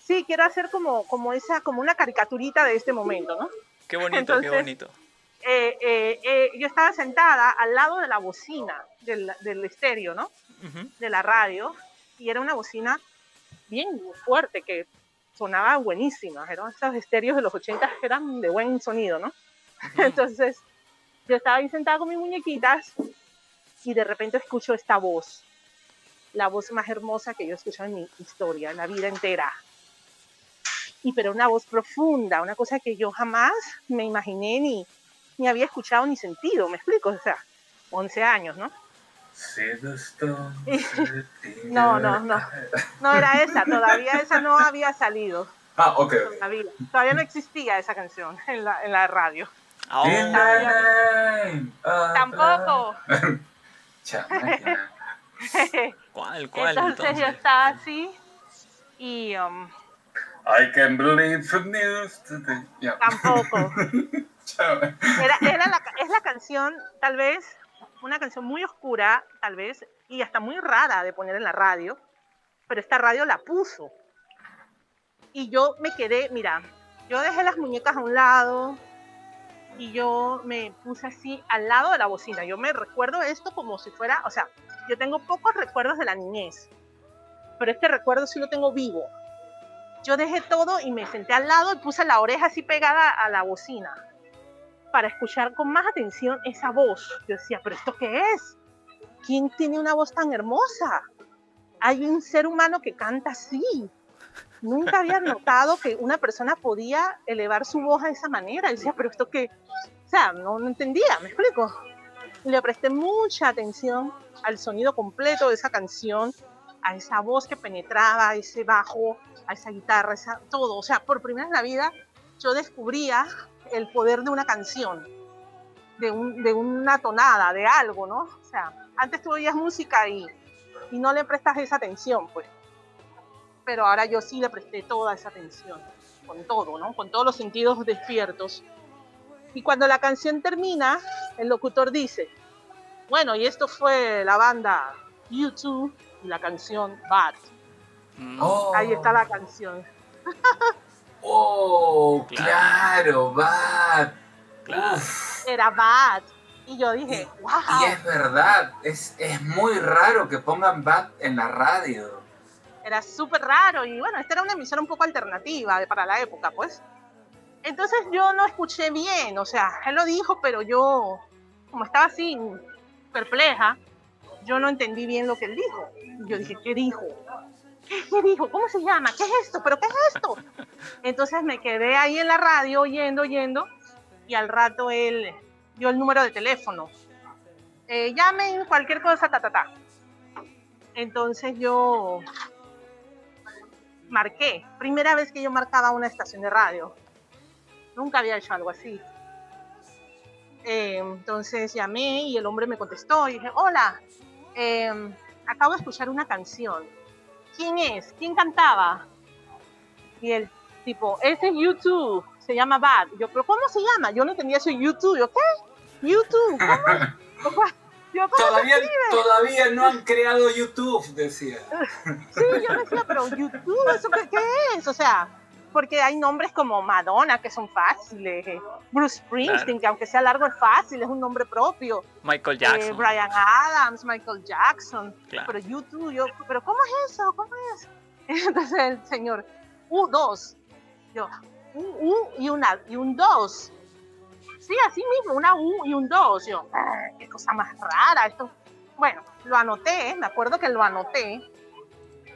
sí, quiero hacer como, como, esa, como una caricaturita de este momento, ¿no? Qué bonito, qué bonito. Eh, eh, yo estaba sentada al lado de la bocina del, del estéreo, ¿no? De la radio, y era una bocina bien fuerte que sonaba buenísima. Eran esos estéreos de los 80 que eran de buen sonido, ¿no? Entonces, yo estaba ahí sentada con mis muñequitas y de repente escucho esta voz, la voz más hermosa que yo he escuchado en mi historia, en la vida entera. Y pero una voz profunda, una cosa que yo jamás me imaginé ni, ni había escuchado ni sentido, me explico, o sea, 11 años, ¿no? [LAUGHS] no, no, no, no era esa, todavía esa no había salido. Ah, ok. Todavía, todavía no existía esa canción en la, en la radio. Tampoco. [LAUGHS] ¿Cuál, cuál? Entonces, yo estaba así y... Um, I can believe the news today. Tampoco. [LAUGHS] era, era la, es la canción, tal vez, una canción muy oscura, tal vez, y hasta muy rara de poner en la radio, pero esta radio la puso. Y yo me quedé, mira, yo dejé las muñecas a un lado, y yo me puse así al lado de la bocina. Yo me recuerdo esto como si fuera, o sea, yo tengo pocos recuerdos de la niñez, pero este recuerdo sí lo tengo vivo. Yo dejé todo y me senté al lado y puse la oreja así pegada a la bocina para escuchar con más atención esa voz. Yo decía, pero ¿esto qué es? ¿Quién tiene una voz tan hermosa? Hay un ser humano que canta así. Nunca había notado que una persona podía elevar su voz a esa manera. Y decía, pero esto qué, o sea, no, entendía, me explico. Le presté mucha atención al sonido completo de esa canción, a esa voz que penetraba, a ese bajo, a esa guitarra, todo. O sea, por primera vez en la vida yo descubría el poder de una canción, de, de una tonada, de algo, ¿no? O sea, antes tú oías música y, y no le prestas esa atención, pues. Pero ahora yo sí le presté toda esa atención, con todo, ¿no? Con todos los sentidos despiertos. Y cuando la canción termina, el locutor dice, bueno, y esto fue la banda YouTube y la canción Bad. Mm. Ahí está la canción. [LAUGHS] oh, claro, Bad. Era Bad. Y yo dije, wow. Y es verdad, es, es muy raro que pongan Bad en la radio. Era súper raro y bueno, esta era una emisora un poco alternativa para la época, pues. Entonces yo no escuché bien, o sea, él lo dijo, pero yo, como estaba así perpleja, yo no entendí bien lo que él dijo. Yo dije, ¿qué dijo? ¿Qué, dijo? ¿Cómo se llama? ¿Qué es esto? ¿Pero qué es esto? Entonces me quedé ahí en la radio oyendo, oyendo, y al rato él dio el número de teléfono. Eh, llamen cualquier cosa, ta. Entonces yo marqué, primera vez que yo marcaba una estación de radio. Nunca había hecho algo así. Eh, entonces llamé y el hombre me contestó y dije, hola, em, acabo de escuchar una canción. ¿Quién es? ¿Quién cantaba? Y el tipo, ese es YouTube, se llama Bad. Yo, pero ¿cómo se llama? Yo no entendía eso YouTube. Yo, ¿qué? YouTube, ¿cómo? [LAUGHS] Yo, todavía, todavía no han creado YouTube, decía. Sí, yo decía, pero YouTube, ¿eso qué, qué es? O sea, porque hay nombres como Madonna que son fáciles, eh, Bruce Springsteen, que aunque sea largo es fácil, es un nombre propio. Michael eh, Jackson. Brian Adams, Michael Jackson. Pero YouTube, yo, ¿pero cómo es eso? ¿Cómo es? [LAUGHS] Entonces el señor, U2. Yo, un U y, una, y un 2. Sí, así mismo, una U y un 2. Yo, qué cosa más rara esto. Bueno, lo anoté, me acuerdo que lo anoté.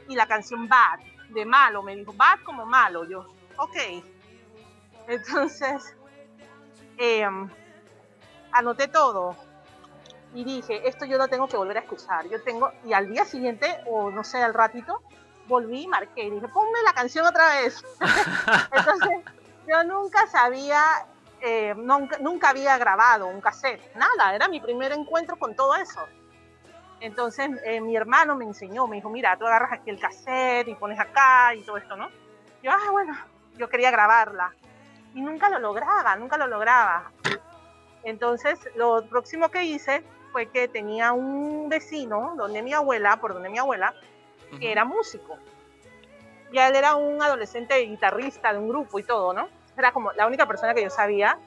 Y la canción Bad de malo, me dijo, bad como malo. Yo, ok. Entonces, em, anoté todo y dije, esto yo lo tengo que volver a escuchar. Yo tengo, y al día siguiente, o no sé, al ratito, volví y marqué y dije, ponme la canción otra vez. [LAUGHS] Entonces, yo nunca sabía, eh, nunca, nunca había grabado un cassette, nada, era mi primer encuentro con todo eso. Entonces eh, mi hermano me enseñó, me dijo, mira, tú agarras aquí el cassette y pones acá y todo esto, ¿no? Yo, ah, bueno, yo quería grabarla. Y nunca lo lograba, nunca lo lograba. Entonces lo próximo que hice fue que tenía un vecino, donde mi abuela, por donde mi abuela, que era músico. Y él era un adolescente guitarrista de un grupo y todo, ¿no? Era como la única persona que yo sabía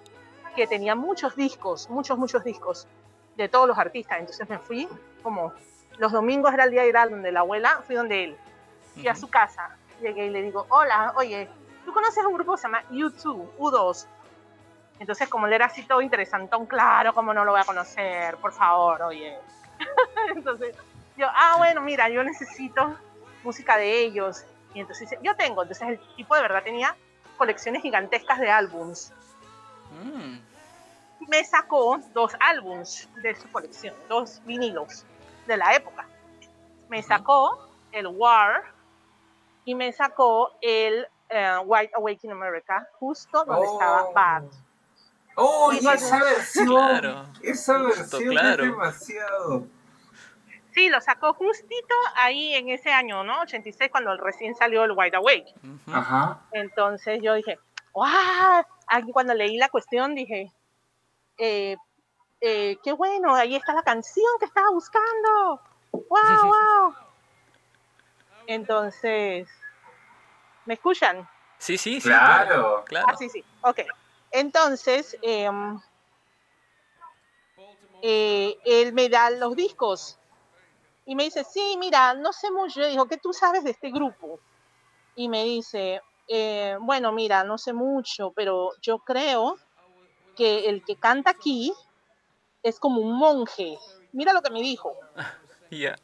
que tenía muchos discos, muchos, muchos discos de todos los artistas. Entonces me fui como los domingos era el día de ir a donde la abuela, fui donde él. Fui a su casa, llegué y le digo, hola, oye, ¿tú conoces un grupo que se llama U2, U2? Entonces, como él era así todo interesantón, claro, como no lo voy a conocer, por favor, oye. [LAUGHS] entonces, yo, ah, bueno, mira, yo necesito música de ellos. Y entonces yo tengo. Entonces, el tipo de verdad tenía colecciones gigantescas de álbums. Mm me sacó dos álbums de su colección, dos vinilos de la época. Me sacó el War y me sacó el eh, White Awakening America, justo donde estaba oh. Bad. ¡Oh, y esa versión! Claro. Esa versión es demasiado. Sí, lo sacó justito ahí en ese año, ¿no? 86, cuando recién salió el White Awake. Ajá. Entonces yo dije, ¡wow! Aquí cuando leí la cuestión dije, eh, eh, qué bueno, ahí está la canción que estaba buscando. ¡Wow, wow! Entonces, ¿me escuchan? Sí, sí, sí. Claro. claro. Ah, sí, sí. Ok. Entonces, em, eh, él me da los discos y me dice, sí, mira, no sé mucho. Yo digo, ¿qué tú sabes de este grupo? Y me dice, bueno, mira, no sé mucho, pero yo creo que el que canta aquí es como un monje. Mira lo que me dijo. [LAUGHS] Ya.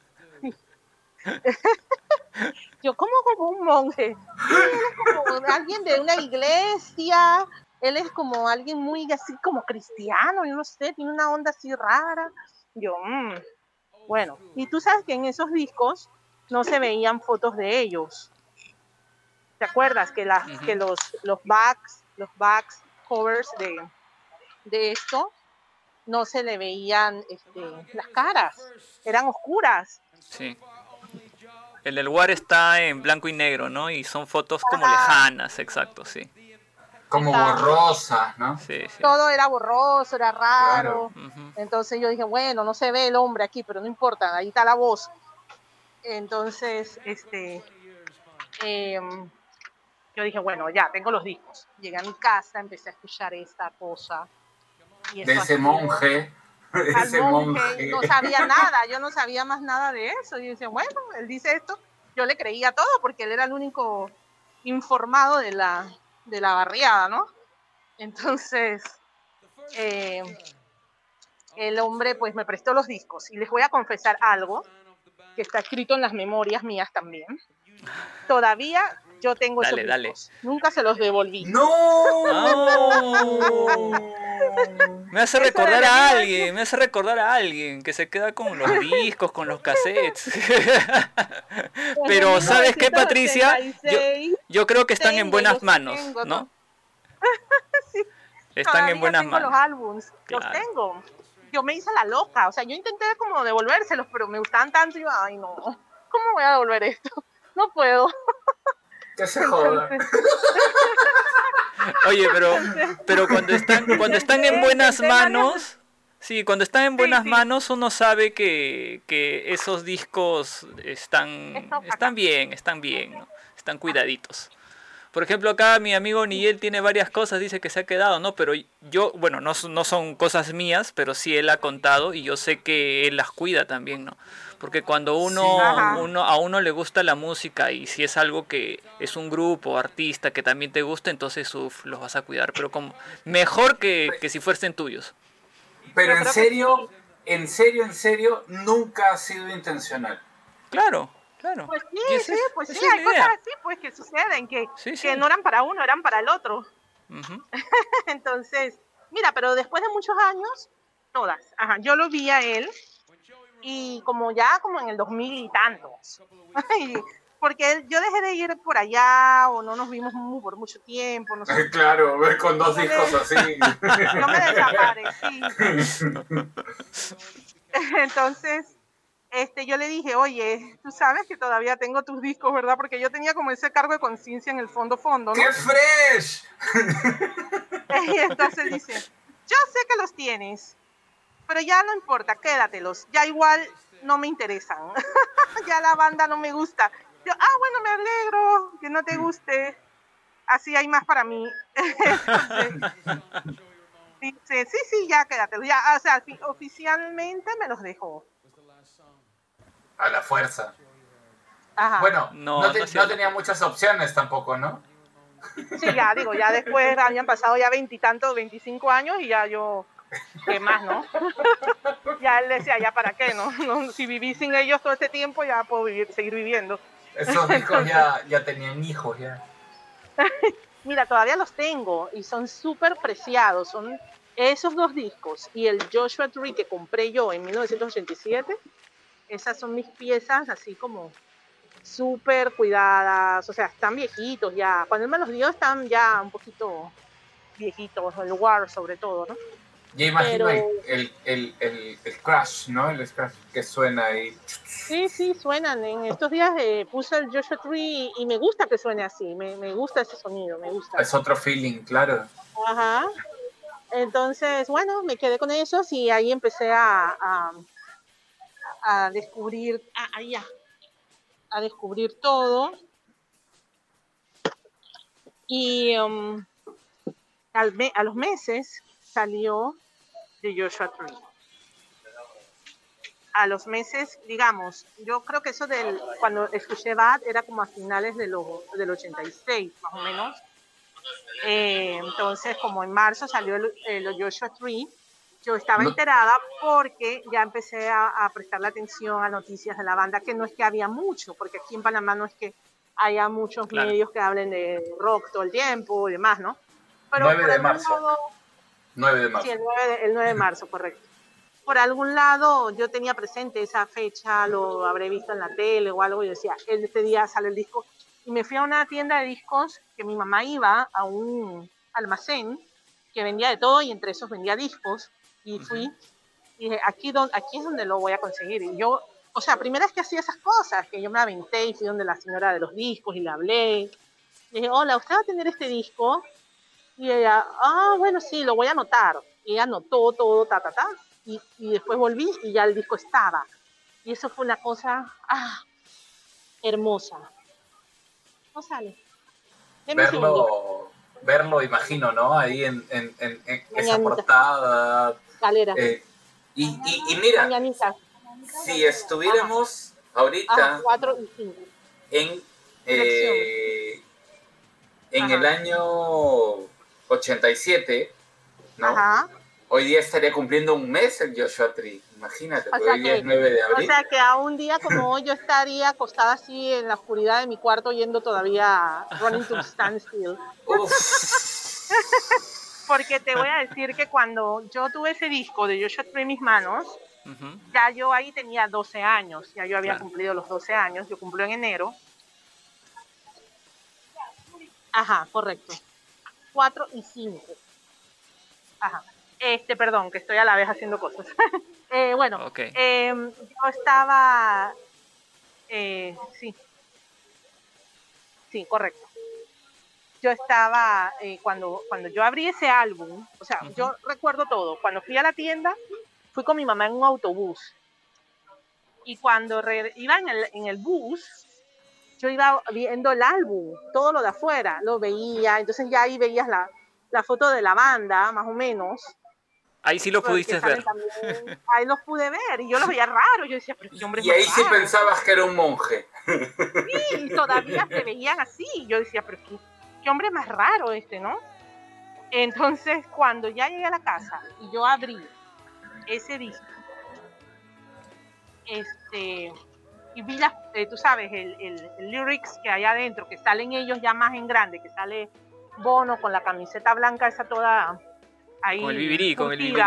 [LAUGHS] Yo, ¿cómo como un monje? él es como alguien de una iglesia, él es como alguien muy así como cristiano, yo no sé, tiene una onda así rara. Yo, mmm, bueno, y tú sabes que en esos discos no se veían fotos de ellos. ¿Te acuerdas que, las, que los, los backs, los backs covers de, de esto no se le veían este, las caras, eran oscuras. Sí. El del War está en blanco y negro, ¿no? Y son fotos como lejanas, exacto, sí. Como borrosas, ¿no? Sí, sí. Todo era borroso, era raro. Entonces yo dije, bueno, no se ve el hombre aquí, pero no importa, ahí está la voz. Entonces, este, em, yo dije, bueno, ya, tengo los discos. Llegué a mi casa, empecé a escuchar esta cosa. de ese monje. [LAUGHS] ese monje, No sabía nada, yo no sabía más nada de eso. Y decía, bueno, él dice esto. Yo le creía todo porque él era el único informado de la, de la barriada, ¿no? Entonces, eh, el hombre pues me prestó los discos y les voy a confesar algo que está escrito en las memorias mías también. Todavía yo tengo esos discos. Nunca se los devolví. ¡No! Me hace recordar a alguien, me hace recordar a alguien que se queda con los [LAUGHS] discos, con los cassettes. [LAUGHS] Pero ¿sabes qué, Patricia? Yo, creo que están en buenas manos, ¿no? [LAUGHS] Están en buenas manos. los álbums, los tengo yo me hice la loca, o sea, yo intenté como devolvérselos, pero me gustaban tanto y yo, ay no, ¿cómo voy a devolver esto? No puedo. Que se joda. [LAUGHS] Oye, pero, pero cuando están, cuando están en buenas manos, sí, cuando están en buenas manos uno sabe que, que esos discos están, están bien, están bien, ¿no? están cuidaditos. Por ejemplo, acá mi amigo Nigel tiene varias cosas, dice que se ha quedado, ¿no? Pero yo, bueno, no, no son cosas mías, pero sí él ha contado y yo sé que él las cuida también, ¿no? Porque cuando uno, uno a uno le gusta la música y si es algo que es un grupo, artista que también te gusta, entonces uf, los vas a cuidar, pero como mejor que, que si fuesen tuyos. Pero en serio, en serio, en serio, nunca ha sido intencional. Claro. Pues sí, sí, pues sí, hay cosas así pues que suceden, que, que no eran para uno, eran para el otro. [LAUGHS] Entonces, mira, pero después de muchos años, todas. Ajá, yo lo vi a él y como ya como en el 2000 y tantos. porque yo dejé de ir por allá o no nos vimos por mucho tiempo. No sé. Claro, ver con dos hijos así. [LAUGHS] Yo me desaparecí. [LAUGHS] Entonces, este, yo le dije, oye, tú sabes que todavía tengo tus discos, ¿verdad? Porque yo tenía como ese cargo de conciencia en el fondo fondo, ¿no? ¡Qué fresh! [LAUGHS] y entonces dice, yo sé que los tienes, pero ya no importa, quédatelos, ya igual no me interesan, [LAUGHS] ya la banda no me gusta. Yo, ah, bueno, me alegro que no te guste, así hay más para mí. [LAUGHS] dice, sí, sí, ya quédatelos, ya, o sea, oficialmente me los dejó a la fuerza. Bueno, no, tenía muchas opciones tampoco, ¿no? Sí, ya digo, ya después habían pasado ya veintitantos, veinticinco años y ya yo, ¿qué más, no? [LAUGHS] ya él decía, ya para qué, ¿no? Si viví sin ellos todo este tiempo, ya puedo vivir, seguir viviendo. Esos [LAUGHS] hijos ya, ya tenían hijos, ya. [LAUGHS] Mira, todavía los tengo y son súper preciados. Son esos dos discos y el Joshua Tree que compré yo en 1987 esas son mis piezas así como súper cuidadas, o sea, están viejitos ya. Cuando él me los dio están ya un poquito viejitos, el War sobre todo, ¿no? Ya imagino el, el, el, el, crash, ¿no? El crash que suena ahí. Sí, sí, suenan. En estos días eh, puse el Joshua Tree y me gusta que suene así, me, me gusta ese sonido, me gusta. Es otro feeling, claro. Ajá. Entonces, bueno, me quedé con esos y ahí empecé a a descubrir, ah, a descubrir todo. Y um, a los meses salió de Joshua Tree. A los meses, digamos, yo creo que eso del, cuando escuché Bad era como a finales de lo, del 86, más o menos. Eh, entonces, como en marzo salió el, el Joshua Tree, yo estaba enterada porque ya empecé a, a prestarle atención a noticias de la banda, que no es que había mucho, porque aquí en Panamá no es que haya muchos medios que hablen de rock todo el tiempo y demás, ¿no? Pero 9 de marzo. 9 de marzo. Sí, el 9 el 9 de marzo, correcto. Por algún lado yo tenía presente esa fecha, lo habré visto en la tele o algo, y decía, este día sale el disco. Y me fui a una tienda de discos que mi mamá iba a un almacén que vendía de todo y entre esos vendía discos. Y fui y dije, aquí, aquí es donde lo voy a conseguir. Y yo o sea, primera vez que hacía esas cosas, que yo me aventé y fui donde la señora de los discos y le hablé. Le dije, hola, ¿usted va a tener este disco? Y ella, ah, bueno, sí, lo voy a anotar. Y ella anotó todo, ta, ta, ta. Y, y después volví y ya el disco estaba. Y eso fue una cosa, ah, hermosa. No sale. verlo, verlo, imagino, ¿no? Ahí en, en, en, esa portada. Galera. Eh, y, y, y, mira, si estuviéramos ahorita en, eh, en el año 87, ¿no? Hoy día estaría cumpliendo un mes el Joshua Tree. Imagínate, hoy día es 9 de abril. O sea que a un día como hoy yo estaría acostada así en la oscuridad de mi cuarto yendo todavía Running to [LAUGHS] Standstill. [LAUGHS] Porque te voy a decir que cuando yo tuve ese disco de Joshua Tree en mis manos, ya yo ahí tenía 12 años, ya yo había cumplido los 12 años, yo cumplí en enero. Ajá, correcto. 4 y 5. Ajá. Este, perdón, que estoy a la vez haciendo cosas. [LAUGHS] eh, bueno, em, yo estaba... Eh, sí. Sí, correcto. Yo estaba, eh, cuando, cuando yo abrí ese álbum, o sea, yo recuerdo todo. Cuando fui a la tienda, fui con mi mamá en un autobús. Y cuando iba en el, en el bus, yo iba viendo el álbum, todo lo de afuera, lo veía, entonces ya ahí veías la, la foto de la banda, más o menos. Ahí sí lo pudiste ver. ahí los pude ver y yo los veía raro. Yo decía, pero este hombre Y ahí sí pensabas que era un monje. Sí, todavía se veían así. Yo decía, pero qué, qué hombre más raro este, ¿no? Entonces, cuando ya llegué a la casa y yo abrí ese disco, este, y vi las, eh, tú sabes, el, el, lyrics que hay adentro, que salen ellos ya más en grande, que sale Bono con la camiseta blanca esa toda ahí. Con el vivirí, con el vivirí.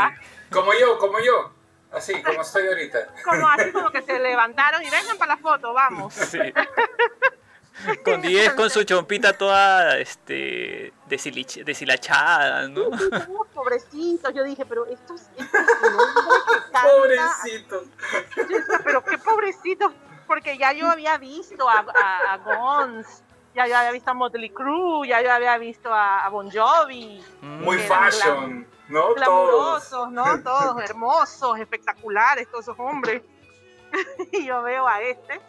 Como yo, como yo. Así, como estoy ahorita. [LAUGHS] Como así como que se levantaron y vengan para la foto, vamos. Sí. Con 10 con su chompita toda este deshilachada, ¿no? Pobrecitos, yo dije, pero estos, [LAUGHS] Pobrecitos. pero qué pobrecitos, porque ya yo había visto a, a, Gons, ya yo había visto a Motley Crue, ya yo había visto a, Bon Jovi. Muy fashion, ¿no? Glamurosos, ¿no? [LAUGHS] Todos hermosos, espectaculares, todos esos hombres. [LAUGHS] y yo veo a este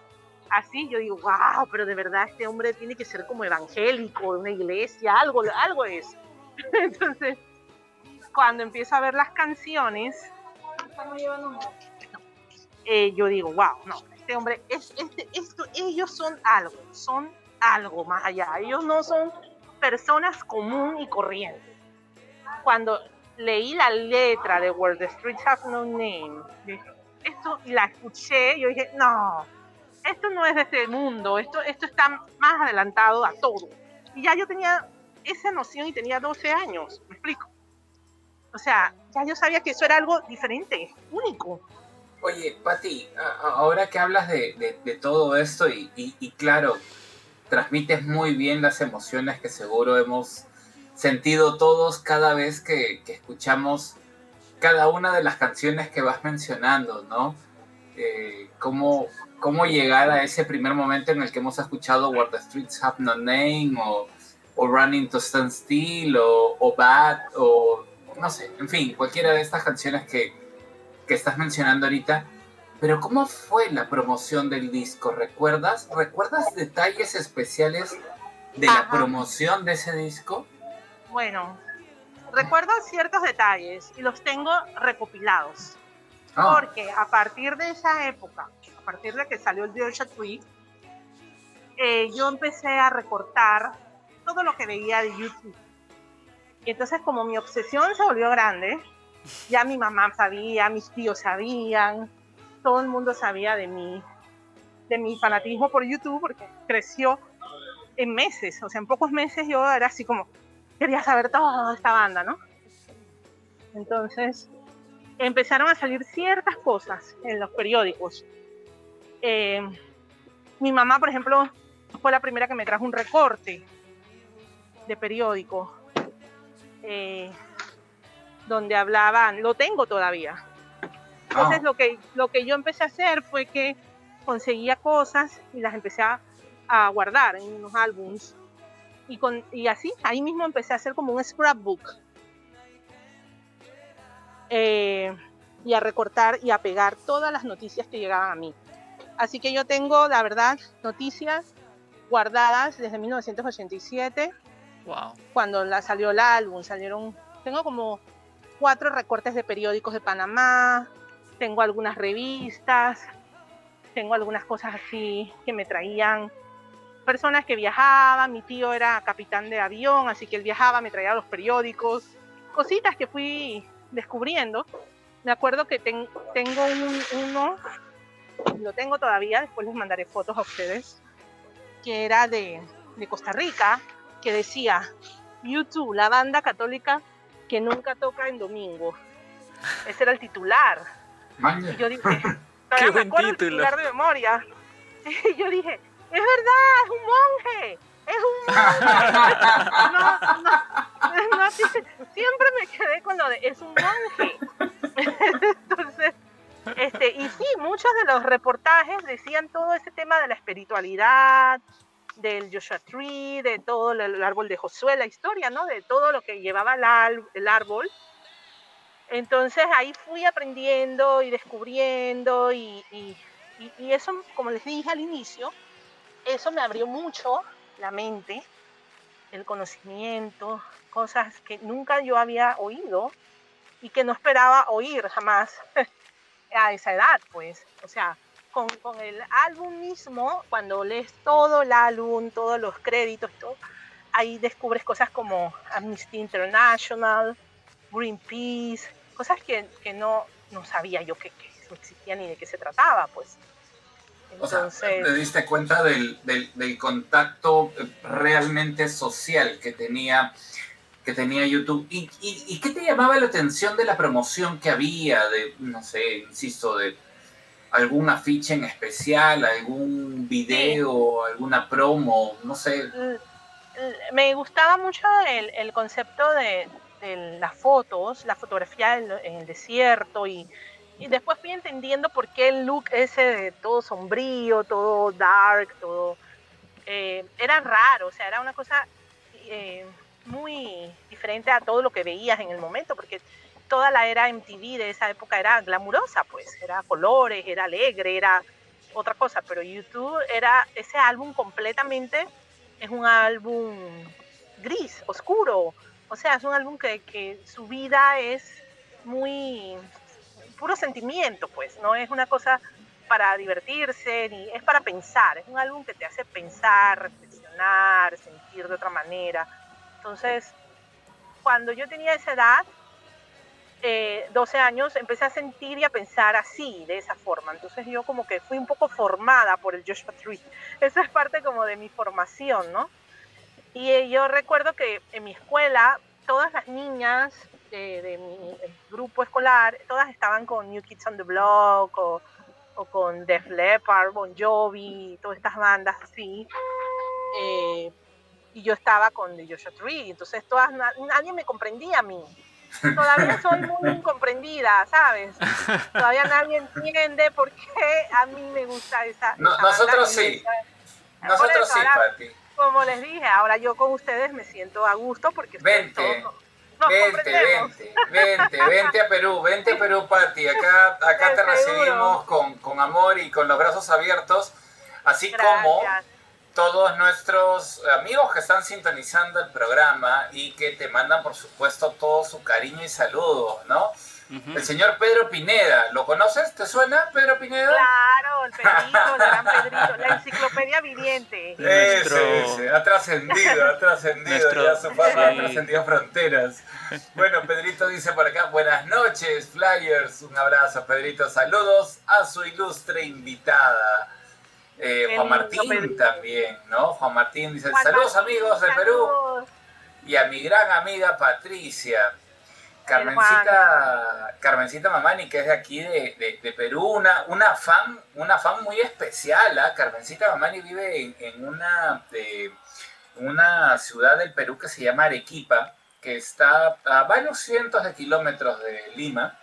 así, yo digo, wow, pero de verdad este hombre tiene que ser como evangélico, de una iglesia, algo, algo es. [LAUGHS] Entonces, cuando empiezo a ver las canciones, eh, yo digo, wow, no, este hombre, es, este, esto, ellos son algo, son algo más allá, ellos no son personas común y corriente. Cuando leí la letra de Where the Streets Have No Name, esto la escuché, yo dije, no, esto no es de este mundo, esto, esto está más adelantado a todo. Y ya yo tenía esa noción y tenía 12 años, me explico. O sea, ya yo sabía que eso era algo diferente, único. Oye, Pati, ahora que hablas de, todo esto y, claro, transmites muy bien las emociones que seguro hemos sentido todos cada vez que, escuchamos cada una de las canciones que vas mencionando, ¿no? Eh, cómo, cómo llegar a ese primer momento en el que hemos escuchado Where the Streets Have No Name o, o Running to Stand Still o, Bad o no sé, en fin, cualquiera de estas canciones que, que estás mencionando ahorita. Pero ¿cómo fue la promoción del disco? ¿Recuerdas? ¿Recuerdas detalles especiales de la promoción de ese disco? Bueno, recuerdo ciertos detalles y los tengo recopilados. Ah. Porque a partir de esa época, a partir de que salió el Georgia Tweet, eh, yo empecé a recortar todo lo que veía de YouTube. Y entonces como mi obsesión se volvió grande, Ya mi mamá sabía, mis tíos sabían, todo el mundo sabía de mí, de mi fanatismo por YouTube, porque creció en meses, o sea, en pocos meses yo era así como, quería saber toda esta banda, ¿no? Entonces, empezaron a salir ciertas cosas en los periódicos. Eh, mi mamá, por ejemplo, fue la primera que me trajo un recorte de periódico eh, donde hablaban, lo tengo todavía. Entonces ah. lo, que, lo que yo empecé a hacer fue que conseguía cosas y las empecé a, guardar en unos álbums. Y, con, y así, ahí mismo empecé a hacer como un scrapbook. Eh, y a recortar y a pegar todas las noticias que llegaban a mí. Así que yo tengo, la verdad, noticias guardadas desde 1987, wow. cuando la, salió el álbum. Salieron, tengo como cuatro recortes de periódicos de Panamá, tengo algunas revistas, tengo algunas cosas así que me traían personas que viajaban, mi tío era capitán de avión, así que él viajaba, me traía los periódicos, cositas que fui descubriendo. Me acuerdo que tengo uno, lo tengo todavía, después les mandaré fotos a ustedes, que era de, de Costa Rica, que decía, YouTube, la banda católica que nunca toca en domingo. Ese era el titular. Y yo dije, [LAUGHS] Qué buen título. de memoria. [LAUGHS] Y yo dije, es verdad, es un monje. Es un monje. no, no, [LAUGHS] siempre me quedé con lo de, es un monje. Entonces, este, y sí, muchos de los reportajes decían todo ese tema de la espiritualidad, del Joshua Tree, de todo el árbol de Josué, la historia, ¿no? De todo lo que llevaba el árbol. Entonces ahí fui aprendiendo y descubriendo y, eso, como les dije al inicio, eso me abrió mucho la mente, el conocimiento, cosas que nunca yo había oído y que no esperaba oír jamás [LAUGHS] a esa edad, pues. O sea, con, con, el álbum mismo, cuando lees todo el álbum, todos los créditos, todo, ahí descubres cosas como Amnesty International, Greenpeace, cosas que, que no, no sabía yo que, que existían ni de qué se trataba, pues. Entonces, o sea, te diste cuenta del, del, del, contacto realmente social que tenía, que tenía YouTube. ¿Y, y, y qué te llamaba la atención de la promoción que había? De, no sé, insisto, de algún afiche en especial, algún video, alguna promo, no sé. Mm, mm, me gustaba mucho el, el concepto de, de, las fotos, la fotografía en, el desierto y, y, después fui entendiendo por qué el look ese de todo sombrío, todo dark, todo... Eh, era raro, o sea, era una cosa eh, muy diferente a todo lo que veías en el momento, porque toda la era MTV de esa época era glamurosa, pues, era colores, era alegre, era otra cosa, pero YouTube era ese álbum completamente, es un álbum gris, oscuro, o sea, es un álbum que, que su vida es muy puro sentimiento, pues, no es una cosa para divertirse, ni es para pensar, es un álbum que te hace pensar, reflexionar, sentir de otra manera. Entonces, cuando yo tenía esa edad, 12 eh, años, empecé a sentir y a pensar así, de esa forma. Entonces yo como que fui un poco formada por el Joshua Tree. [LAUGHS] Esa es parte como de mi formación, ¿no? Y eh, yo recuerdo que en mi escuela, todas las niñas de, mi grupo escolar, todas estaban con New Kids on the Block o, o con Def Leppard, Bon Jovi, todas estas bandas así. Eh, y yo estaba con The Joshua Tree, entonces todas, nadie me comprendía a mí todavía soy muy incomprendida, ¿sabes? Todavía nadie entiende por qué a mí me gusta esa. nosotros sí. Nosotros sí, Pati. Como les dije, ahora yo con ustedes me siento a gusto porque vente, vente, vente, vente, vente a Perú, vente a Perú, Pati. Acá, acá te recibimos con, con amor y con los brazos abiertos, así como todos nuestros amigos que están sintonizando el programa y que te mandan, por supuesto, todo su cariño y saludos, ¿no? El señor Pedro Pineda, ¿lo conoces? ¿Te suena, Pedro Pineda? Claro, el Pedrito, el gran [LAUGHS] Pedrito, la enciclopedia viviente. Ese, ha trascendido, ha trascendido, ya su fama ha trascendido fronteras. Bueno, Pedrito dice por acá, buenas noches, Flyers, un abrazo, Pedrito, saludos a su ilustre invitada. Eh, Juan Martín también, ¿no? Juan Martín dice, saludos amigos de Perú. Y a mi gran amiga Patricia. Carmencita, Carmencita Mamani, que es de aquí de, Perú, una, una, fan, una fan muy especial. ¿ah? Carmencita Mamani vive en, una, una ciudad del Perú que se llama Arequipa, que está a varios cientos de kilómetros de Lima.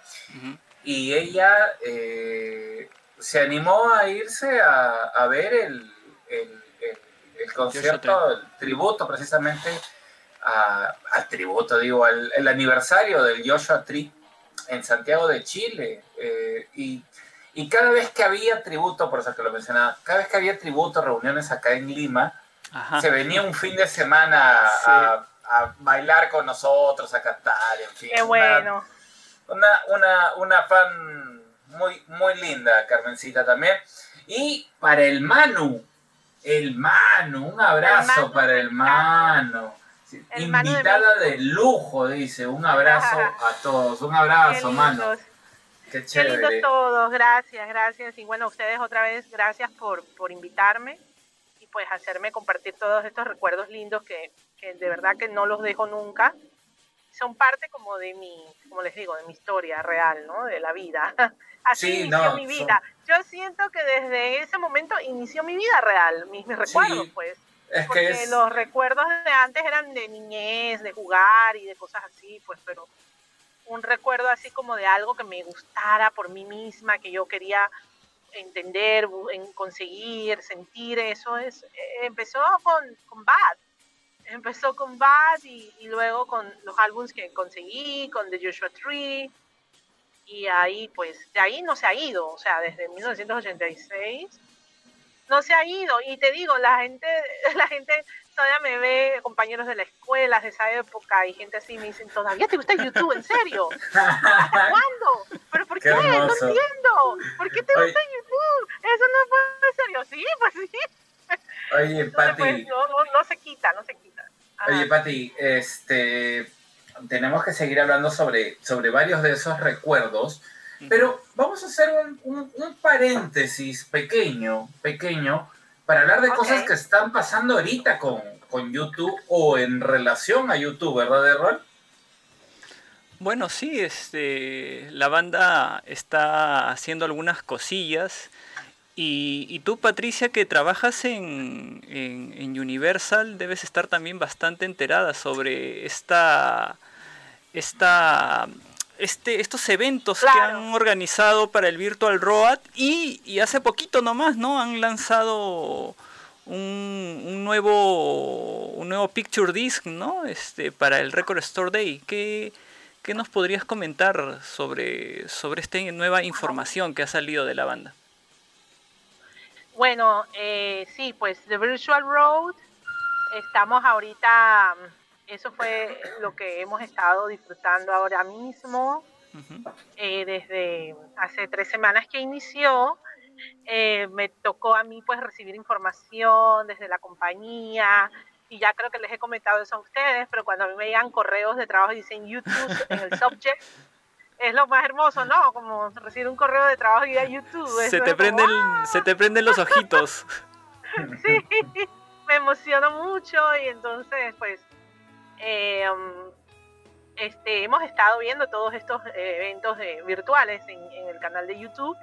Y ella eh, se animó a irse a, ver el, el concierto, el tributo precisamente al tributo, digo, al el aniversario del Joshua Tree en Santiago de Chile. Eh, y, cada vez que había tributo, por eso que lo mencionaba, cada vez que había tributo, reuniones acá en Lima, se venía un fin de semana a, bailar con nosotros, a cantar, en fin. Qué bueno. Una, una, una fan muy, muy linda, Carmencita también. Y para el Manu, el Manu, un abrazo para el Manu. Invitada de, lujo, dice. Un abrazo [LAUGHS] a todos. Un abrazo, mano. Qué chévere. Qué todos. Gracias, gracias. Y bueno, ustedes otra vez, gracias por, por invitarme y pues hacerme compartir todos estos recuerdos lindos que, que de verdad que no los dejo nunca. Son parte como de mi, como les digo, de mi historia real, ¿no? De la vida. [LAUGHS] Así inició mi vida. Yo siento que desde ese momento inició mi vida real, mis, mis recuerdos, pues porque los recuerdos de antes eran de niñez, de jugar y de cosas así, pues, pero un recuerdo así como de algo que me gustara por mí misma, que yo quería entender, en conseguir, sentir, eso es, eh, empezó con, con Bad, empezó con Bad y, y, luego con los álbumes que conseguí, con The Joshua Tree, y ahí pues, de ahí no se ha ido, o sea, desde 1986 no se ha ido. Y te digo, la gente, [LAUGHS] la gente todavía me ve, compañeros de la escuela de esa época y gente así me dicen, ¿todavía te gusta YouTube? ¿En serio? [LAUGHS] ¿Hasta cuándo? ¿Pero por qué? No entiendo. ¿Por qué te gusta YouTube? Eso no fue en serio. Sí, pues sí. Oye, Pati. Pues, no, se quita, no se quita. Oye, Pati, este, tenemos que seguir hablando sobre, sobre varios de esos recuerdos pero vamos a hacer un, paréntesis pequeño, pequeño, para hablar de cosas que están pasando ahorita con, YouTube o en relación a YouTube, ¿verdad, Errol? Bueno, sí, este, la banda está haciendo algunas cosillas. Y, tú, Patricia, que trabajas en, en, Universal, debes estar también bastante enterada sobre esta, esta este, estos eventos que han organizado para el Virtual Road y, hace poquito nomás, ¿no? Han lanzado un, nuevo un nuevo picture disc, ¿no? Este para el Record Store Day. ¿Qué, qué nos podrías comentar sobre sobre esta nueva información que ha salido de la banda? Bueno, eh, sí, pues The Virtual Road estamos ahorita eso fue lo que hemos estado disfrutando ahora mismo. Eh, desde hace tres semanas que inició, eh, me tocó a mí pues recibir información desde la compañía y ya creo que les he comentado eso a ustedes, pero cuando a mí me llegan correos de trabajo y dicen YouTube en el subject, es lo más hermoso, ¿no? Como recibir un correo de trabajo y a YouTube. Se te, prenden, se te prenden los ojitos. [LAUGHS] sí, me emociono mucho y entonces pues eh, este, hemos estado viendo todos estos eventos virtuales en, el canal de YouTube.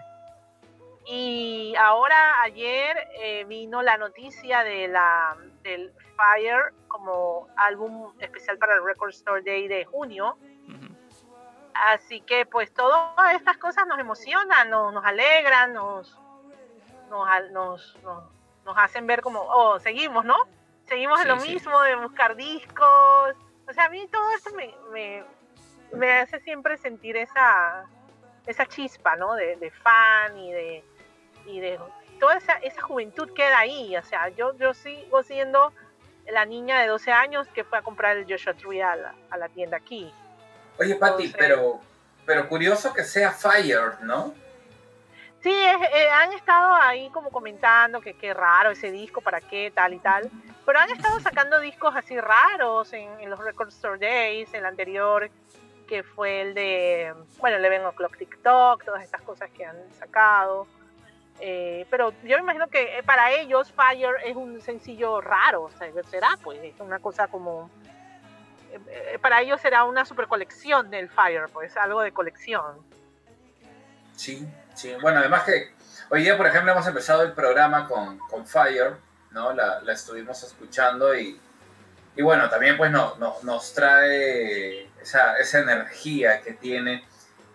Y ahora, ayer, eh, vino la noticia de la, del Fire como álbum especial para el Record Store Day de junio. Así que, pues, todas estas cosas nos emocionan, nos, nos alegran, nos, nos, nos, nos, hacen ver como, oh, seguimos, ¿no? Seguimos en lo mismo de buscar discos. O sea, a mí todo esto me, me, hace siempre sentir esa, esa chispa, ¿no? De, fan y de, y de toda esa, esa juventud queda ahí. O sea, yo, yo sigo siendo la niña de 12 años que fue a comprar el Joshua Tree a la, tienda aquí. Oye, Pati, pero, pero curioso que sea Fire, ¿no? Sí, eh, han estado ahí como comentando que qué raro ese disco, para qué, tal y tal. Pero han estado sacando discos así raros en, los Record Store Days, el anterior que fue el de, bueno, el Eleven O'Clock TikTok, todas estas cosas que han sacado. Eh, pero yo me imagino que eh, para ellos Fire es un sencillo raro, o sea, será pues, es una cosa como... para ellos será una super colección del Fire, pues algo de colección. Sí, Sí, bueno, además que hoy día, por ejemplo, hemos empezado el programa con, con Fire, ¿no? La, la, estuvimos escuchando y, y bueno, también pues no, no, nos trae esa, esa, energía que tiene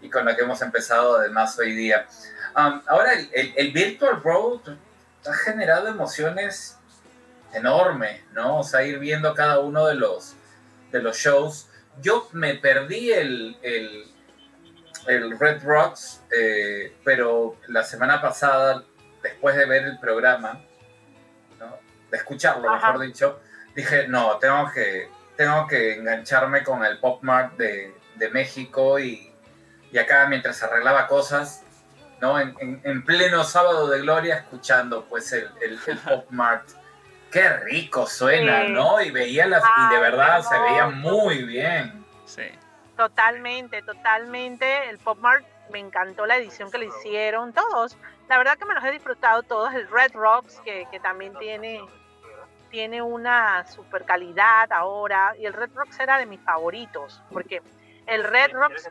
y con la que hemos empezado además hoy día. ahora, el, el, Virtual Road ha generado emociones enormes, ¿no? O sea, ir viendo cada uno de los, de los shows. Yo me perdí el, el el Red Rocks, eh, pero la semana pasada, después de ver el programa, de escucharlo, mejor dicho, dije, no, tengo que, tengo que engancharme con el Pop Mart de, México y, acá mientras arreglaba cosas, ¿no? En, pleno sábado de gloria, escuchando pues el, [LAUGHS] Pop Mart. Qué rico suena, ¿no? Y veía las, y de verdad se veía muy bien. Sí. Totalmente, totalmente. El Pop Mart me encantó la edición que le hicieron todos. La verdad que me los he disfrutado todos. El Red Rocks, que, también tiene, tiene una super calidad ahora. Y el Red Rocks era de mis favoritos, porque el Red Rocks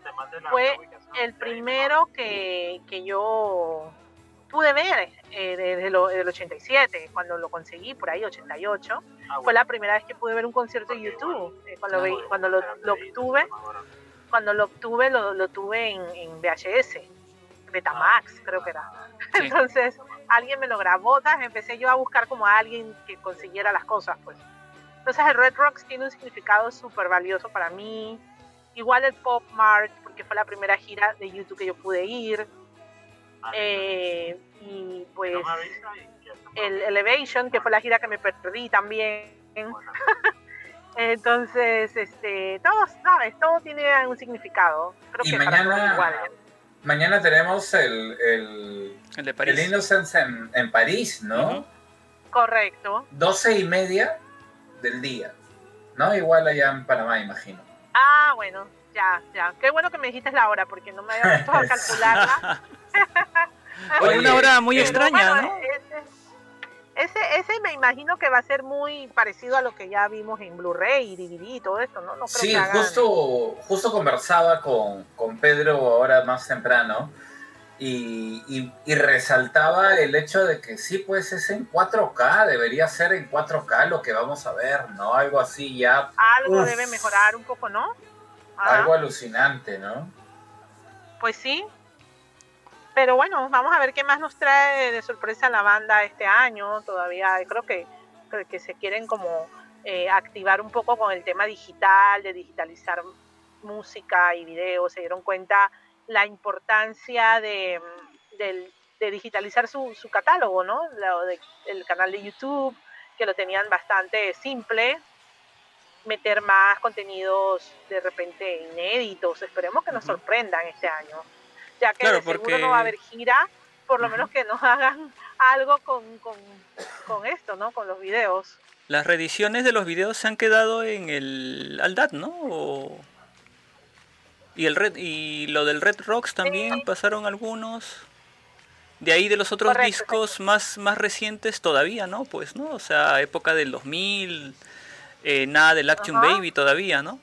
fue el primero que, que yo pude ver eh, desde el 87, cuando lo conseguí, por ahí, 88. Ah, fue la primera vez que pude ver un concierto en YouTube. Eh, cuando, ah, cuando lo, lo, obtuve, cuando lo obtuve, lo, lo tuve en, en, VHS, Betamax, ah. creo que era. [LAUGHS] Entonces, alguien me lo grabó, empecé yo a buscar como a alguien que consiguiera las cosas, pues. Entonces, el Red Rocks tiene un significado súper valioso para mí. Igual el Pop Mart, porque fue la primera gira de YouTube que yo pude ir. Eh, y pues el Elevation, que fue la gira que me perdí también. [LAUGHS] Entonces, este, todo, ¿sabes? Todo tiene un significado. Creo y que mañana, mañana tenemos el, el, el, de París. el Innocence en, en París, ¿no? Correcto. Doce y media del día, ¿no? Igual allá en Panamá, imagino. Ah, bueno, ya, ya. Qué bueno que me dijiste la hora, porque no me había puesto a [LAUGHS] calcularla. [LAUGHS] Oye, una hora muy extraña, ¿no? Ese, ese me imagino que va a ser muy parecido a lo que ya vimos en Blu-ray y DVD y todo esto, ¿no? no creo sí, justo, justo conversaba con, con, Pedro ahora más temprano y, y, resaltaba el hecho de que sí, pues es en 4K, debería ser en 4K lo que vamos a ver, ¿no? Algo así ya. Algo debe mejorar un poco, ¿no? Algo alucinante, ¿no? Pues sí, pero bueno, vamos a ver qué más nos trae de sorpresa la banda este año. Todavía creo que, que se quieren como eh, activar un poco con el tema digital, de digitalizar música y videos. Se dieron cuenta la importancia de, digitalizar su, catálogo, ¿no? el canal de YouTube, que lo tenían bastante simple, meter más contenidos de repente inéditos. Esperemos que nos sorprendan este año ya que seguro no va a haber gira, por lo menos que nos [LAUGHS] hagan algo con, con, esto, ¿no? Con los videos. Las reediciones de los videos se han quedado en el Aldat, ¿no? Y el Red y lo del Red Rocks también pasaron algunos. De ahí de los otros discos más más recientes todavía, ¿no? Pues, ¿no? O sea, época del 2000, eh, nada del Action Baby todavía, ¿no?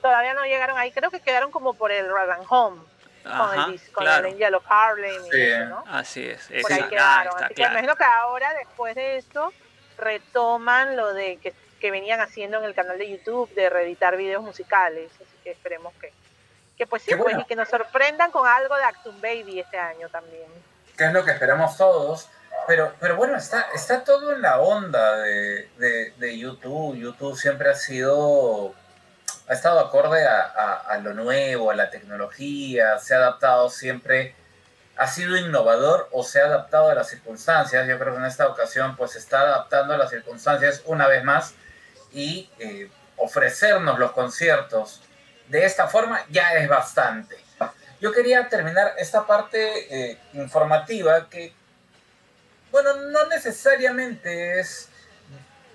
Todavía no llegaron ahí, creo que quedaron como por el Run Home con, el, con el Angel of Harlem y eso, ¿no? Así es. Por ahí quedaron. Así que imagino que ahora, después de esto, retoman lo de que, que, venían haciendo en el canal de YouTube de reeditar videos musicales. Así que esperemos que, que pues sí, pues, y que nos sorprendan con algo de Actum Baby este año también. Que es lo que esperamos todos. Pero, pero bueno, está, está todo en la onda de, de, de YouTube. YouTube siempre ha sido ha estado acorde a, lo nuevo, a la tecnología, se ha adaptado siempre, ha sido innovador o se ha adaptado a las circunstancias. Yo creo que en esta ocasión pues está adaptando a las circunstancias una vez más y eh, ofrecernos los conciertos de esta forma ya es bastante. yo quería terminar esta parte eh, informativa que, bueno, no necesariamente es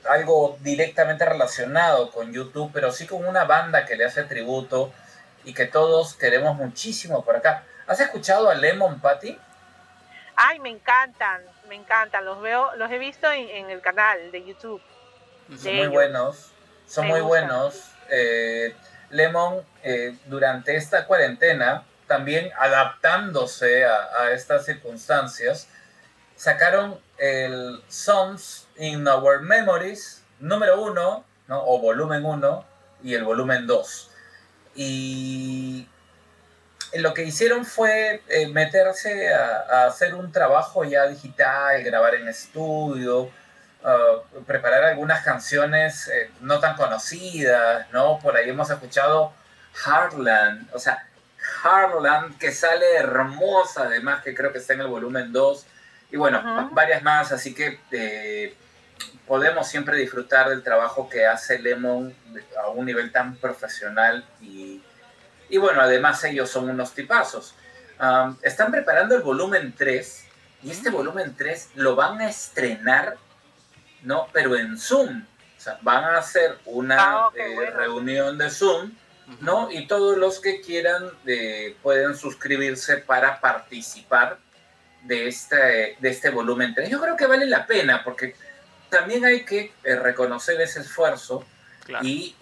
algo directamente relacionado con YouTube, pero sí con una banda que le hace tributo y que todos queremos muchísimo por acá. ¿Has escuchado a Lemon Patty? Ay, me encantan, me encantan. Los veo, los he visto en, el canal de YouTube. Son muy buenos, son muy buenos. Eh, Lemon, eh, durante esta cuarentena, también adaptándose a, estas circunstancias, sacaron el Songs in Our Memories número uno, ¿no? o volumen uno, y el volumen dos. Y lo que hicieron fue eh, meterse a, hacer un trabajo ya digital, grabar en estudio, uh, preparar algunas canciones eh, no tan conocidas, ¿no? Por ahí hemos escuchado Heartland, o sea, Heartland que sale hermosa, además que creo que está en el volumen 2, y bueno, varias más, así que eh, podemos siempre disfrutar del trabajo que hace Lemon a un nivel tan profesional y y bueno, además ellos son unos tipazos. están preparando el volumen 3 y este volumen 3 lo van a estrenar, ¿no? Pero en Zoom. O sea, van a hacer una ah, eh, reunión de Zoom, ¿no? Y todos los que quieran eh, pueden suscribirse para participar de este, de este volumen 3. Yo creo que vale la pena porque también hay que eh, reconocer ese esfuerzo y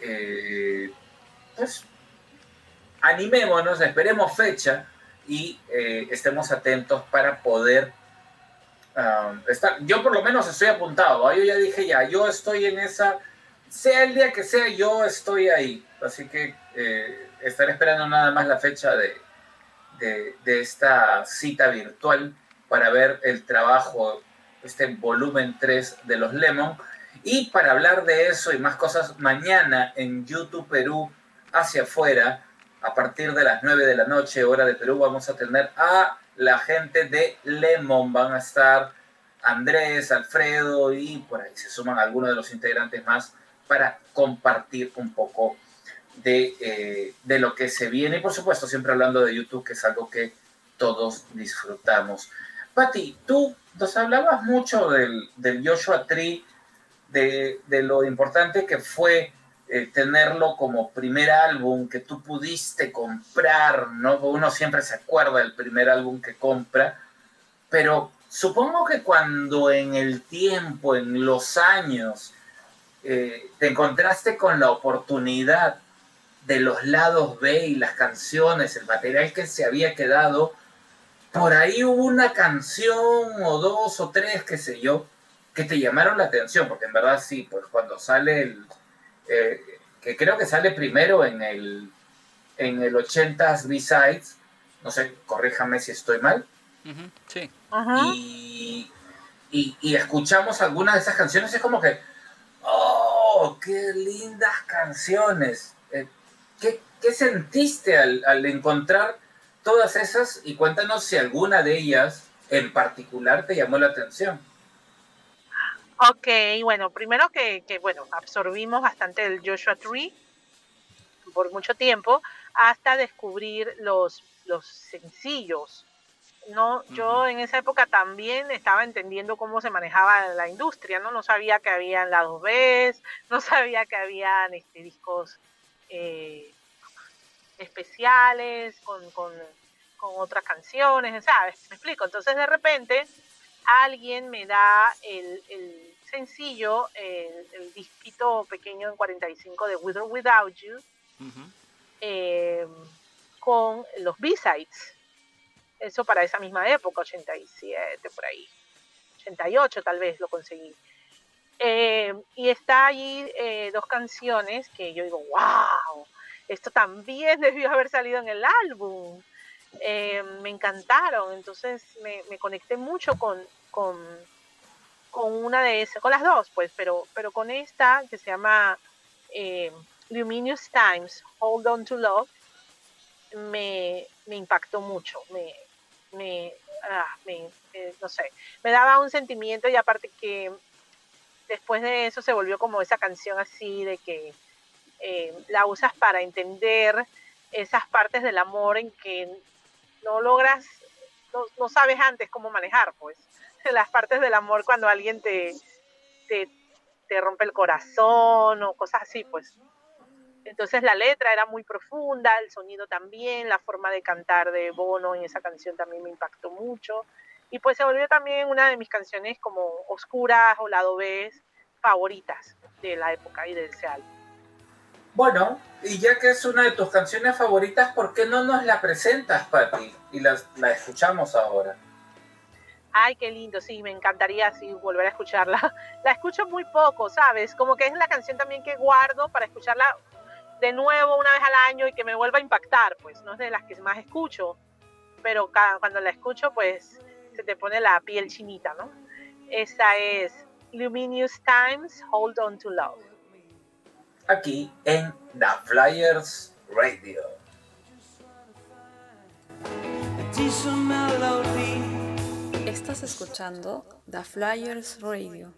pues animémonos, esperemos fecha y eh, estemos atentos para poder um, estar. Yo por lo menos estoy apuntado, yo ya dije ya, yo estoy en esa, sea el día que sea, yo estoy ahí. Así que eh, estaré esperando nada más la fecha de, de, de esta cita virtual para ver el trabajo, este volumen 3 de los Lemon. Y para hablar de eso y más cosas, mañana en YouTube Perú, hacia afuera, a partir de las 9 de la noche, hora de Perú, vamos a tener a la gente de Lemon. Van a estar Andrés, Alfredo y por ahí se suman algunos de los integrantes más para compartir un poco de, eh, de lo que se viene. Y por supuesto, siempre hablando de YouTube, que es algo que todos disfrutamos. Patti, tú nos hablabas mucho del, del Joshua Tree, de, de lo importante que fue eh, tenerlo como primer álbum que tú pudiste comprar, ¿no? Uno siempre se acuerda del primer álbum que compra, pero supongo que cuando en el tiempo, en los años, eh, te encontraste con la oportunidad de los lados B y las canciones, el material que se había quedado, por ahí hubo una canción o dos o tres, qué sé yo, que te llamaron la atención, porque en verdad sí, pues cuando sale el, eh, que creo que sale primero en el, en el 80s B-Sides, no sé, corríjame si estoy mal. sí. Y, y, escuchamos algunas de esas canciones, es como que, ¡oh, qué lindas canciones! Eh, ¿qué, ¿qué, sentiste al, al encontrar todas esas? Y cuéntanos si alguna de ellas en particular te llamó la atención. Ok, bueno, primero que, bueno, absorbimos bastante el Joshua Tree por mucho tiempo hasta descubrir los, los sencillos. No, yo en esa época también estaba entendiendo cómo se manejaba la industria, ¿no? No sabía que habían lados B, no sabía que habían este, discos eh, especiales con, con, con otras canciones, ¿sabes? Me explico. Entonces de repente alguien me da el, sencillo, el, el, disquito pequeño en 45 de With or Without You, em, con los B-Sides. Eso para esa misma época, 87, por ahí. 88 tal vez lo conseguí. Em, y está allí eh, dos canciones que yo digo, wow, esto también [LAUGHS] debió haber salido en el álbum. Eh, me encantaron, entonces me, conecté mucho con, con, una de esas, con las dos, pues, pero, pero con esta que se llama eh, Luminous Times, Hold On to Love, me, impactó mucho, me, me, ah, eh, no sé, me daba un sentimiento y aparte que después de eso se volvió como esa canción así de que la usas para entender esas partes del amor en que no logras, no, sabes antes cómo manejar, pues, [LAUGHS] las partes del amor cuando alguien te, te, te rompe el corazón o cosas así, pues. Entonces la letra era muy profunda, el sonido también, la forma de cantar de Bono en esa canción también me impactó mucho. Y pues se volvió también una de mis canciones como oscuras o lado B favoritas de la época y del ese Bueno, y ya que es una de tus canciones favoritas, ¿por qué no nos la presentas, Patti? Y la, la escuchamos ahora. Ay, qué lindo, sí, me encantaría así volver a escucharla. [LAUGHS] La escucho muy poco, ¿sabes? Como que es la canción también que guardo para escucharla de nuevo una vez al año y que me vuelva a impactar, pues no es de las que más escucho, pero cuando la escucho, pues se te pone la piel chinita, ¿no? Esa es Luminous Times, Hold On to Love. Aquí en The Flyers Radio. Estás escuchando The Flyers Radio.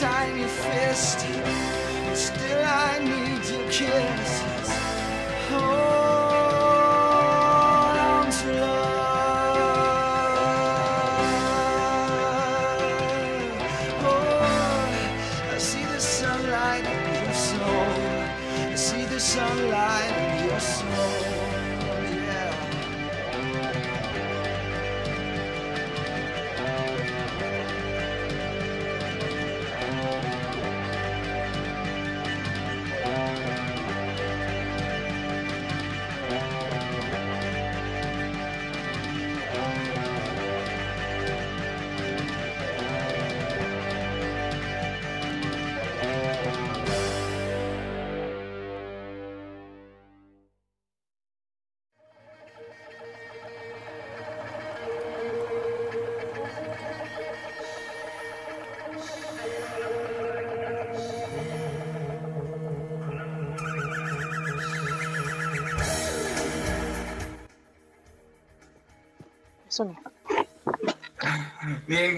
Tiny fist. Still, I need your kiss.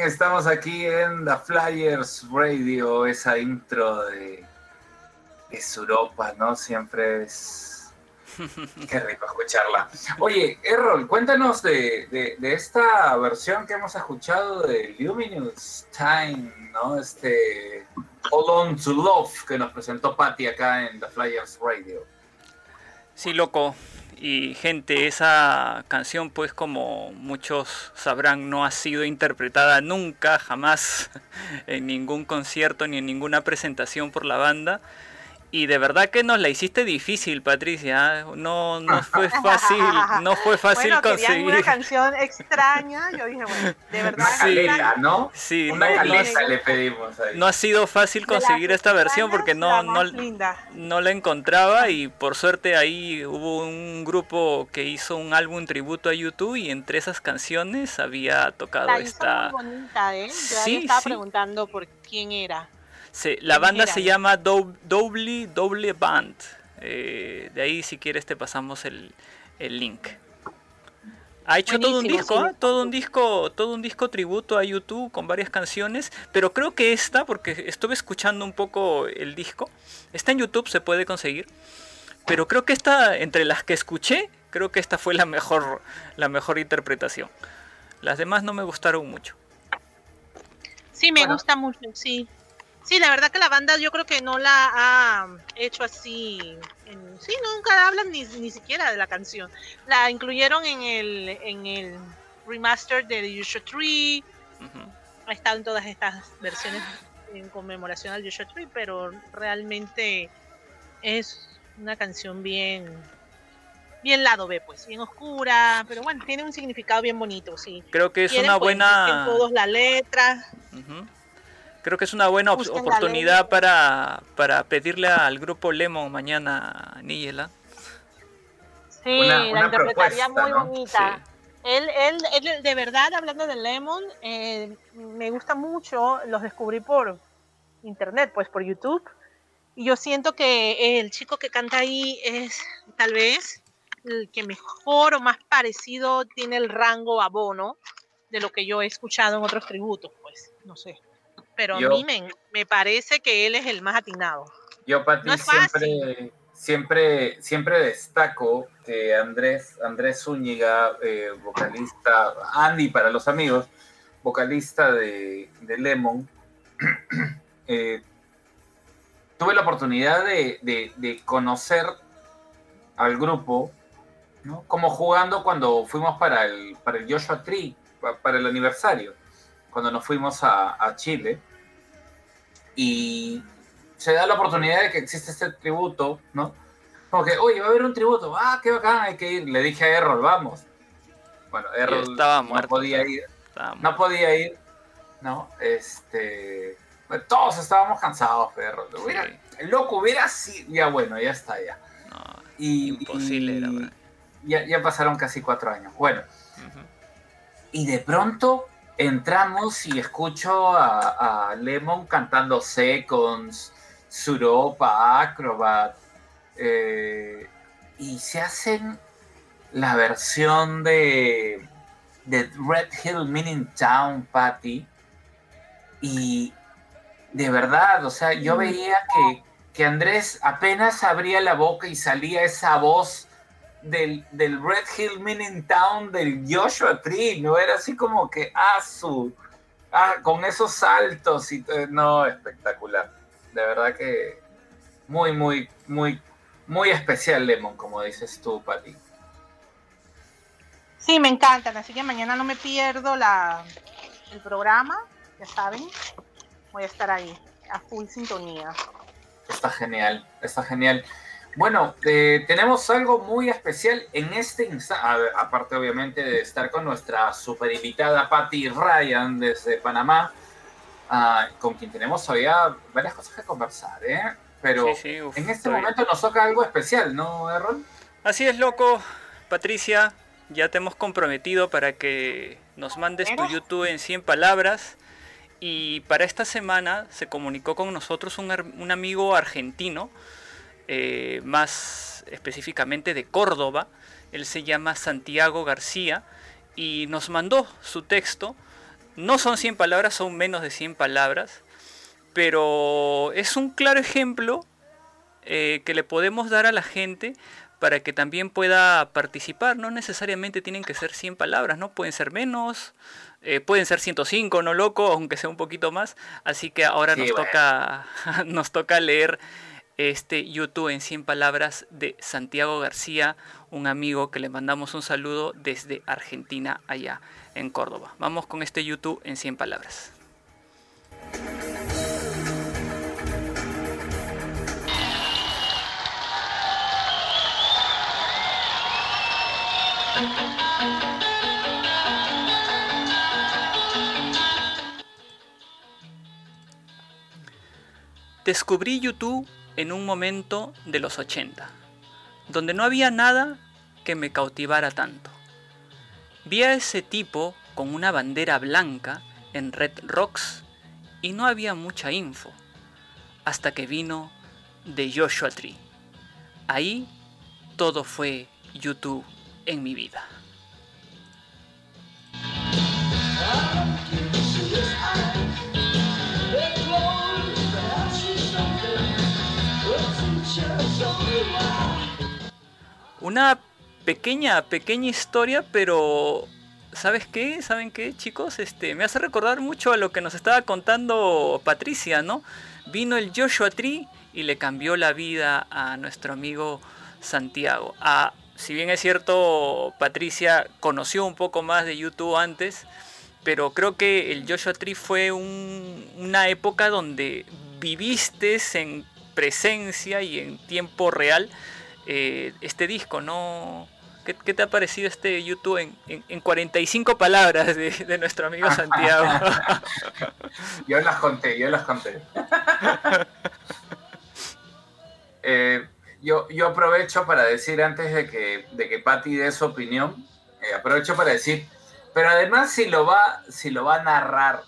Estamos aquí en The Flyers Radio, esa intro de, es Europa, ¿no? Siempre es... Qué rico escucharla. Oye, Errol, cuéntanos de, esta versión que hemos escuchado de Luminous Time, ¿no? Este Hold On to Love que nos presentó Patty acá en The Flyers Radio. Sí, loco. Y gente, esa canción pues como muchos sabrán no ha sido interpretada nunca, jamás [LAUGHS] en ningún concierto ni en ninguna presentación por la banda. Y de verdad que nos la hiciste difícil, Patricia. ¿eh? No, no fue [LAUGHS] fácil, no fue fácil bueno, conseguir. una canción extraña. Yo dije, bueno, de verdad. Sí, ¿no? Sí, una no, le pedimos ahí. No ha sido fácil conseguir esta versión porque no, no, no la encontraba y por suerte ahí hubo un grupo que hizo un álbum tributo a YouTube y entre esas canciones había tocado la esta. Muy bonita, ¿eh? Yo sí, estaba preguntando por quién era la banda se llama Doble Doble Band. Eh, de ahí si quieres te pasamos el, link. Ha hecho todo un disco, ¿ah? todo un disco, todo un disco tributo a YouTube con varias canciones, pero creo que esta, porque estuve escuchando un poco el disco, está en YouTube, se puede conseguir, pero creo que esta, entre las que escuché, creo que esta fue la mejor, la mejor interpretación. Las demás no me gustaron mucho. Sí, me gusta mucho, sí. Sí, la verdad que la banda yo creo que no la ha hecho así. sí, nunca hablan ni, ni siquiera de la canción. La incluyeron en el, en el remaster de The Usual Tree. Ha estado en todas estas versiones en conmemoración al Usual Tree, pero realmente es una canción bien bien lado B, pues, bien oscura, pero bueno, tiene un significado bien bonito, sí. Creo que es una pues, buena... todos la letra. Creo que es una buena oportunidad para, para pedirle al grupo Lemon mañana, Nigela. Sí, la interpretaría muy bonita. Él, él, él, de verdad, hablando de Lemon, eh, me gusta mucho, los descubrí por internet, pues por YouTube. Y yo siento que el chico que canta ahí es tal vez el que mejor o más parecido tiene el rango a Bono de lo que yo he escuchado en otros tributos, pues, no sé pero a mí me, parece que él es el más atinado. Yo, Pati, siempre, siempre, siempre destaco que Andrés, Andrés Zúñiga, eh, vocalista, Andy para los amigos, vocalista de, Lemon, [CLEARS THROAT] eh, tuve la oportunidad de, conocer al grupo, como jugando cuando fuimos para el, para el Joshua Tree, para el aniversario, cuando nos fuimos a Chile y se da la oportunidad de que existe este tributo, ¿no? Como que, oye, va a haber un tributo, ah, qué bacán, hay que ir. Le dije a Errol, vamos. Bueno, Errol no podía ir. No podía ir, ¿no? Este. todos estábamos cansados, Errol. El loco hubiera sido. Ya bueno, ya está, ya. imposible, ya, ya, pasaron casi cuatro años. Bueno. Y de pronto entramos y escucho a, Lemon cantando Seconds, Suropa, Acrobat, eh, y se hacen la versión de, de Red Hill Meaning Town, Patty, y de verdad, o sea, yo mm. veía que, que Andrés apenas abría la boca y salía esa voz del, Red Hill Mining Town del Joshua Tree, no era así como que, ah, su, ah, con esos saltos y no, espectacular. De verdad que muy, muy, muy, muy especial Lemon, como dices tú, Pati. Sí, me encantan, así que mañana no me pierdo la, el programa, ya saben, voy a estar ahí, a full sintonía. Está genial, está genial. Bueno, eh, tenemos algo muy especial en este instante, aparte obviamente de estar con nuestra super invitada Patty Ryan desde Panamá, ah, con quien tenemos todavía varias cosas que conversar, ¿eh? Pero en este momento nos toca algo especial, ¿no, Errol? Así es, loco. Patricia, ya te hemos comprometido para que nos mandes tu YouTube en 100 palabras. Y para esta semana se comunicó con nosotros un, un amigo argentino eh, más específicamente de Córdoba. Él se llama Santiago García y nos mandó su texto. No son 100 palabras, son menos de 100 palabras, pero es un claro ejemplo eh, que le podemos dar a la gente para que también pueda participar. No necesariamente tienen que ser 100 palabras, ¿no? Pueden ser menos, eh, pueden ser 105, no loco, aunque sea un poquito más. Así que ahora nos, toca, [LAUGHS] nos toca leer este YouTube en 100 palabras de Santiago García, un amigo que le mandamos un saludo desde Argentina, allá en Córdoba. Vamos con este YouTube en 100 palabras. Descubrí YouTube en un momento de los 80, donde no había nada que me cautivara tanto. Vi a ese tipo con una bandera blanca en Red Rocks y no había mucha info, hasta que vino The Joshua Tree. Ahí todo fue YouTube en mi vida. Una pequeña, pequeña historia, pero ¿sabes qué? ¿Saben qué, chicos? Este, me hace recordar mucho a lo que nos estaba contando Patricia, ¿no? Vino el Joshua Tree y le cambió la vida a nuestro amigo Santiago. A, si bien es cierto, Patricia conoció un poco más de YouTube antes, pero creo que el Joshua Tree fue una época donde viviste en presencia y en tiempo real eh, este disco, ¿no? ¿Qué, te ha parecido este YouTube en, en, 45 palabras de, nuestro amigo Santiago? [LAUGHS] yo las conté, yo las conté. [LAUGHS] Eh, yo, yo aprovecho para decir antes de que, de que Patti dé su opinión, eh, aprovecho para decir, pero además si lo va, si lo va a narrar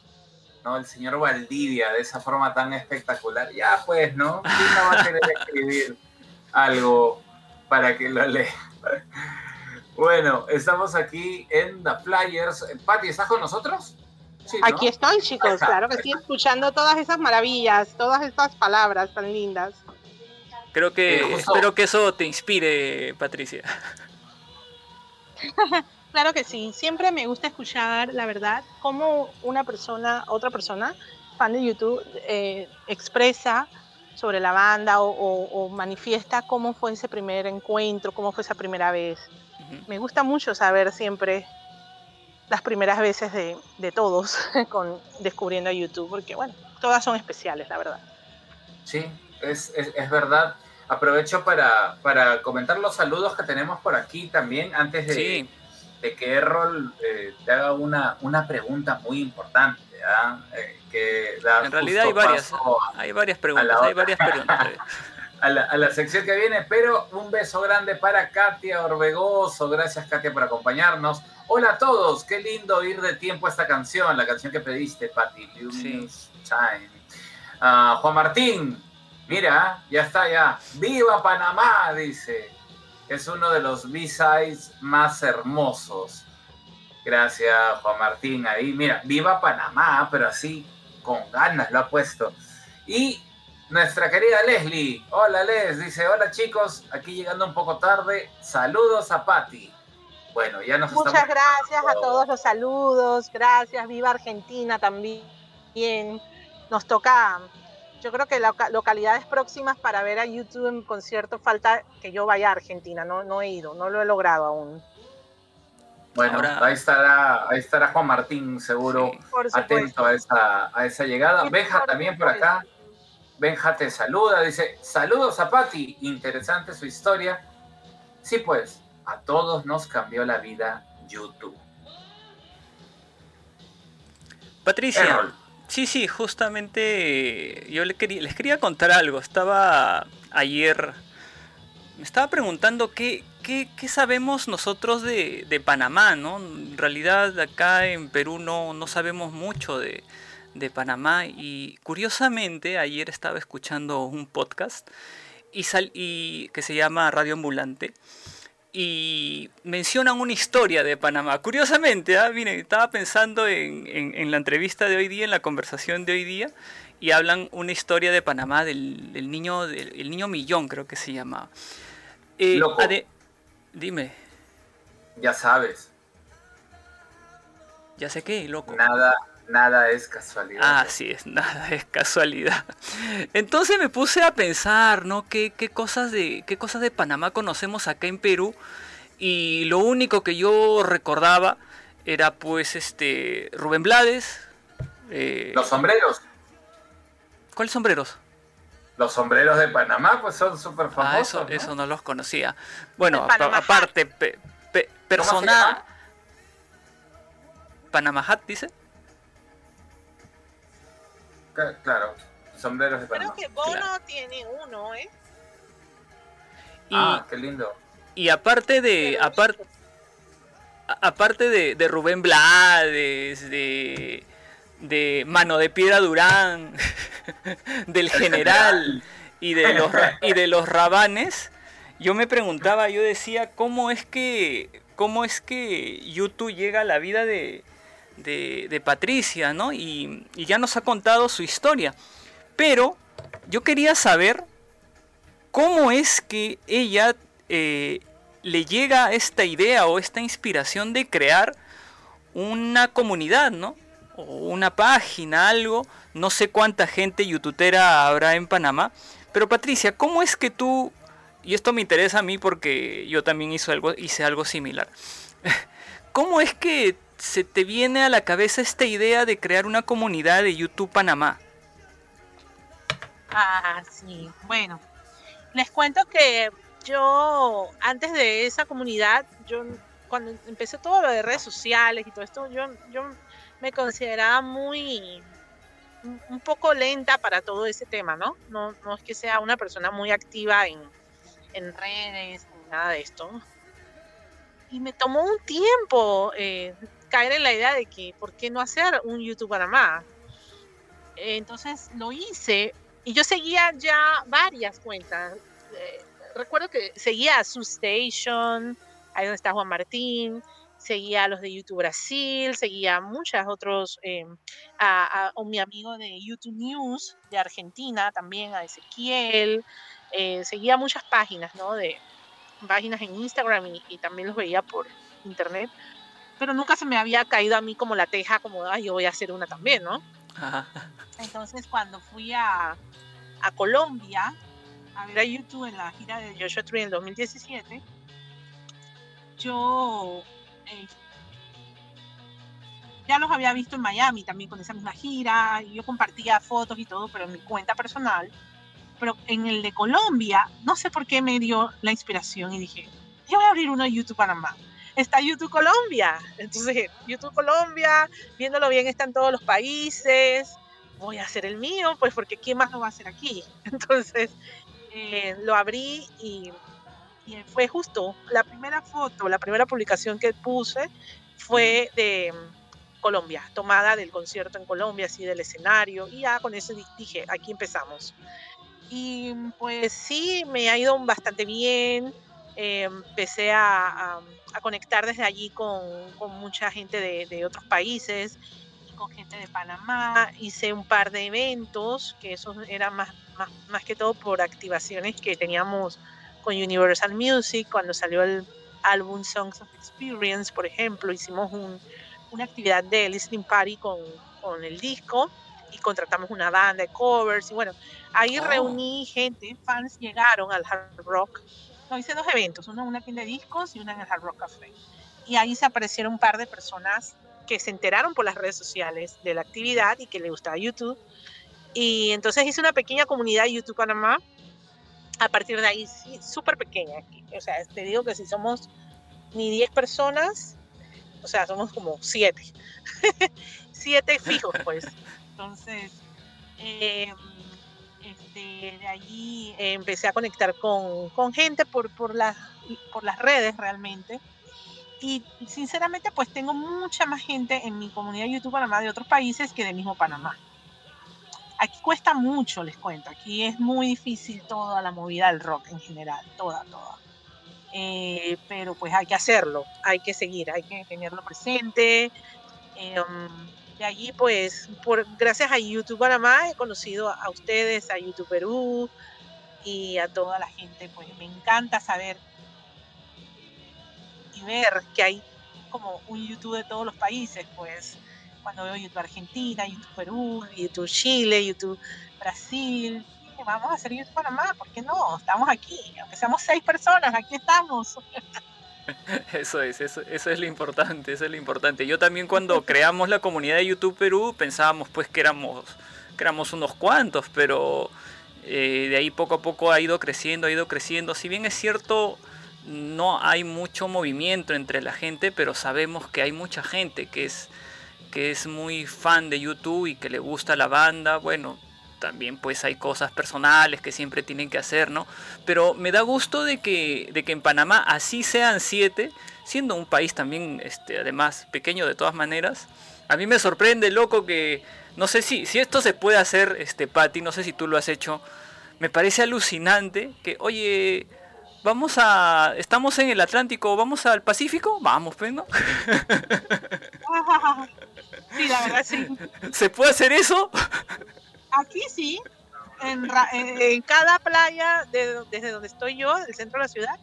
¿no? El señor Valdivia de esa forma tan espectacular, ya pues, ¿no? ¿Quién no va a querer escribir algo para que lo lea? Bueno, estamos aquí en The Flyers. Patti, ¿estás con nosotros? Aquí estoy, chicos, claro que sí, escuchando todas esas maravillas, todas estas palabras tan lindas. Creo que, eh, espero que eso te inspire, Patricia. [LAUGHS] Claro que sí, siempre me gusta escuchar, la verdad, cómo una persona, otra persona, fan de YouTube, eh, expresa sobre la banda o, manifiesta cómo fue ese primer encuentro, cómo fue esa primera vez. Me gusta mucho saber siempre las primeras veces de, todos [LAUGHS] con descubriendo a YouTube, porque bueno, todas son especiales, la verdad. Sí, es, es, verdad. Aprovecho para, para, comentar los saludos que tenemos por aquí también, antes de, de que Errol eh, te haga una, una pregunta muy importante. Eh, que en realidad hay varias, hay varias preguntas, hay varias preguntas. [LAUGHS] a, la, a, la, sección que viene, pero un beso grande para Katia Orbegoso. Gracias, Katia, por acompañarnos. Hola a todos, qué lindo ir de tiempo a esta canción, la canción que pediste, Patti. Sí. Uh, Juan Martín, mira, ya está, ya. ¡Viva Panamá! Dice es uno de los B-sides más hermosos. Gracias, Juan Martín. Ahí, mira, viva Panamá, pero así con ganas lo ha puesto. Y nuestra querida Leslie. Hola, Les. Dice: Hola, chicos. Aquí llegando un poco tarde. Saludos a Patti. Bueno, ya nos Muchas gracias a todos los saludos. Gracias. Viva Argentina también. Nos toca yo creo que localidades próximas para ver a YouTube en concierto falta que yo vaya a Argentina, no, no he ido, no lo he logrado aún. Bueno, ahí estará, ahí estará Juan Martín seguro atento a esa, a esa llegada. Benja también por acá. Benja te saluda, dice, saludos a Patti, interesante su historia. Sí, pues, a todos nos cambió la vida YouTube. Patricia, Sí, sí, justamente yo les quería, les quería contar algo. Estaba ayer, me estaba preguntando qué, qué, sabemos nosotros de, Panamá, ¿no? En realidad acá en Perú no, no sabemos mucho de, Panamá y curiosamente ayer estaba escuchando un podcast y, sal, y que se llama Radio Ambulante y mencionan una historia de Panamá. Curiosamente, ¿ah? estaba pensando en, la entrevista de hoy día, en la conversación de hoy día, y hablan una historia de Panamá del, niño del niño millón, creo que se llamaba. Eh, dime. Ya sabes. Ya sé qué, loco. Nada, nada es casualidad. Ah, sí, es, nada es casualidad. [LAUGHS] Entonces me puse a pensar, ¿no? ¿Qué, qué, cosas de, ¿Qué cosas de Panamá conocemos acá en Perú? Y lo único que yo recordaba era pues este Rubén Blades. Eh, Los sombreros. ¿Cuáles sombreros? Los sombreros de Panamá pues son súper ah, famosos. Ah, eso, ¿no? eso no los conocía. Bueno, aparte, personal... Panamá Hat, dice. Claro, sombreros de Panamá. Creo que Bono tiene uno, ¿eh? ah, qué lindo. Y aparte de. Aparte, aparte de, de Rubén Blades, de, de Mano de Piedra Durán, [LAUGHS] del general, y de los y de los rabanes, yo me preguntaba, yo decía, ¿cómo es que cómo es que YouTube llega a la vida de, de, Patricia, ¿no? Y, ya nos ha contado su historia. Pero yo quería saber cómo es que ella eh, le llega esta idea o esta inspiración de crear una comunidad, ¿no? Una página, algo. No sé cuánta gente youtubera habrá en Panamá. Pero Patricia, ¿cómo es que tú, y esto me interesa a mí porque yo también hice algo, hice algo similar, [LAUGHS] ¿cómo es que se te viene a la cabeza esta idea de crear una comunidad de YouTube Panamá? Ah, sí. Bueno, les cuento que yo, antes de esa comunidad, yo cuando empecé todo lo de redes sociales y todo esto, yo, yo me consideraba muy, un poco lenta para todo ese tema, ¿no? No, es que sea una persona muy activa en, en redes, ni nada de esto. Y me tomó un tiempo eh, caer en la idea de que, ¿por qué no hacer un YouTube Panamá? Entonces lo hice y yo seguía ya varias cuentas. Eh, recuerdo que seguía a Su Station, ahí donde está Juan Martín, seguía a los de YouTube Brasil, seguía a muchos otros, eh, a, mi amigo de YouTube News de Argentina también, a Ezequiel, eh, seguía muchas páginas, ¿no? De páginas en Instagram y, y también los veía por internet pero nunca se me había caído a mí como la teja, como, ay, yo voy a hacer una también, ¿no? Entonces, cuando fui a, a, Colombia a ver a YouTube en la gira de Joshua Tree en el 2017, yo eh, ya los había visto en Miami también con esa misma gira, y yo compartía fotos y todo, pero en mi cuenta personal. Pero en el de Colombia, no sé por qué me dio la inspiración y dije, yo voy a abrir uno de YouTube Panamá está YouTube Colombia. Entonces, YouTube Colombia, viéndolo bien, está en todos los países. Voy a hacer el mío, pues porque ¿quién más lo va a hacer aquí? [LAUGHS] Entonces, eh, lo abrí y, fue justo la primera foto, la primera publicación que puse fue de mm, Colombia, tomada del concierto en Colombia, así del escenario, y ya con eso dije, aquí empezamos. Y pues sí, me ha ido bastante bien. Eh, empecé a, conectar desde allí con, mucha gente de, otros países, con gente de Panamá. Hice un par de eventos, que eso era más, más, que todo por activaciones que teníamos con Universal Music, cuando salió el álbum Songs of Experience, por ejemplo, hicimos una actividad de listening party con, con el disco y contratamos una banda de covers y bueno, ahí oh. reuní gente, fans llegaron al hard rock no, hice dos eventos, uno en una tienda de discos y uno en el Hard Rock Café. Y ahí se aparecieron un par de personas que se enteraron por las redes sociales de la actividad y que le gustaba YouTube. Y entonces hice una pequeña comunidad de YouTube Panamá. A partir de ahí, sí, súper pequeña. O sea, te digo que si somos ni 10 personas, o sea, somos como 7. 7 [LAUGHS] fijos, pues. Entonces, eh, este, de allí eh, empecé a conectar con, gente por, por, por las redes realmente. Y sinceramente pues tengo mucha más gente en mi comunidad de YouTube Panamá de otros países que de mismo Panamá. Aquí cuesta mucho, les cuento. Aquí es muy difícil toda la movida del rock en general, toda, toda. eh, pero pues hay que hacerlo, hay que seguir, hay que tenerlo presente. Em, de allí, pues, por, gracias a YouTube Panamá he conocido a, ustedes, a YouTube Perú y a toda la gente. Pues me encanta saber y ver que hay como un YouTube de todos los países, pues cuando veo YouTube Argentina, YouTube Perú, YouTube Chile, YouTube Brasil, vamos a hacer YouTube Panamá, ¿por qué no? Estamos aquí, aunque seamos seis personas, aquí estamos. [LAUGHS] Eso es, eso, eso, es lo importante, eso es lo importante. Yo también cuando [LAUGHS] creamos la comunidad de YouTube Perú pensábamos pues que éramos, que éramos unos cuantos, pero eh, de ahí poco a poco ha ido creciendo, ha ido creciendo. Si bien es cierto, no hay mucho movimiento entre la gente, pero sabemos que hay mucha gente que es, que es muy fan de YouTube y que le gusta la banda. Bueno, también pues hay cosas personales que siempre tienen que hacer, ¿no? Pero me da gusto de que, de que en Panamá así sean siete, siendo un país también, este, además, pequeño de todas maneras. A mí me sorprende, loco, que no sé si, si esto se puede hacer, este, Patti, no sé si tú lo has hecho. Me parece alucinante que, oye, vamos a, estamos en el Atlántico, vamos al Pacífico, vamos, pues, ¿no? [LAUGHS] Sí, la verdad sí. ¿Se puede hacer eso? Aquí sí, en, cada playa, desde donde estoy yo, del centro de la ciudad,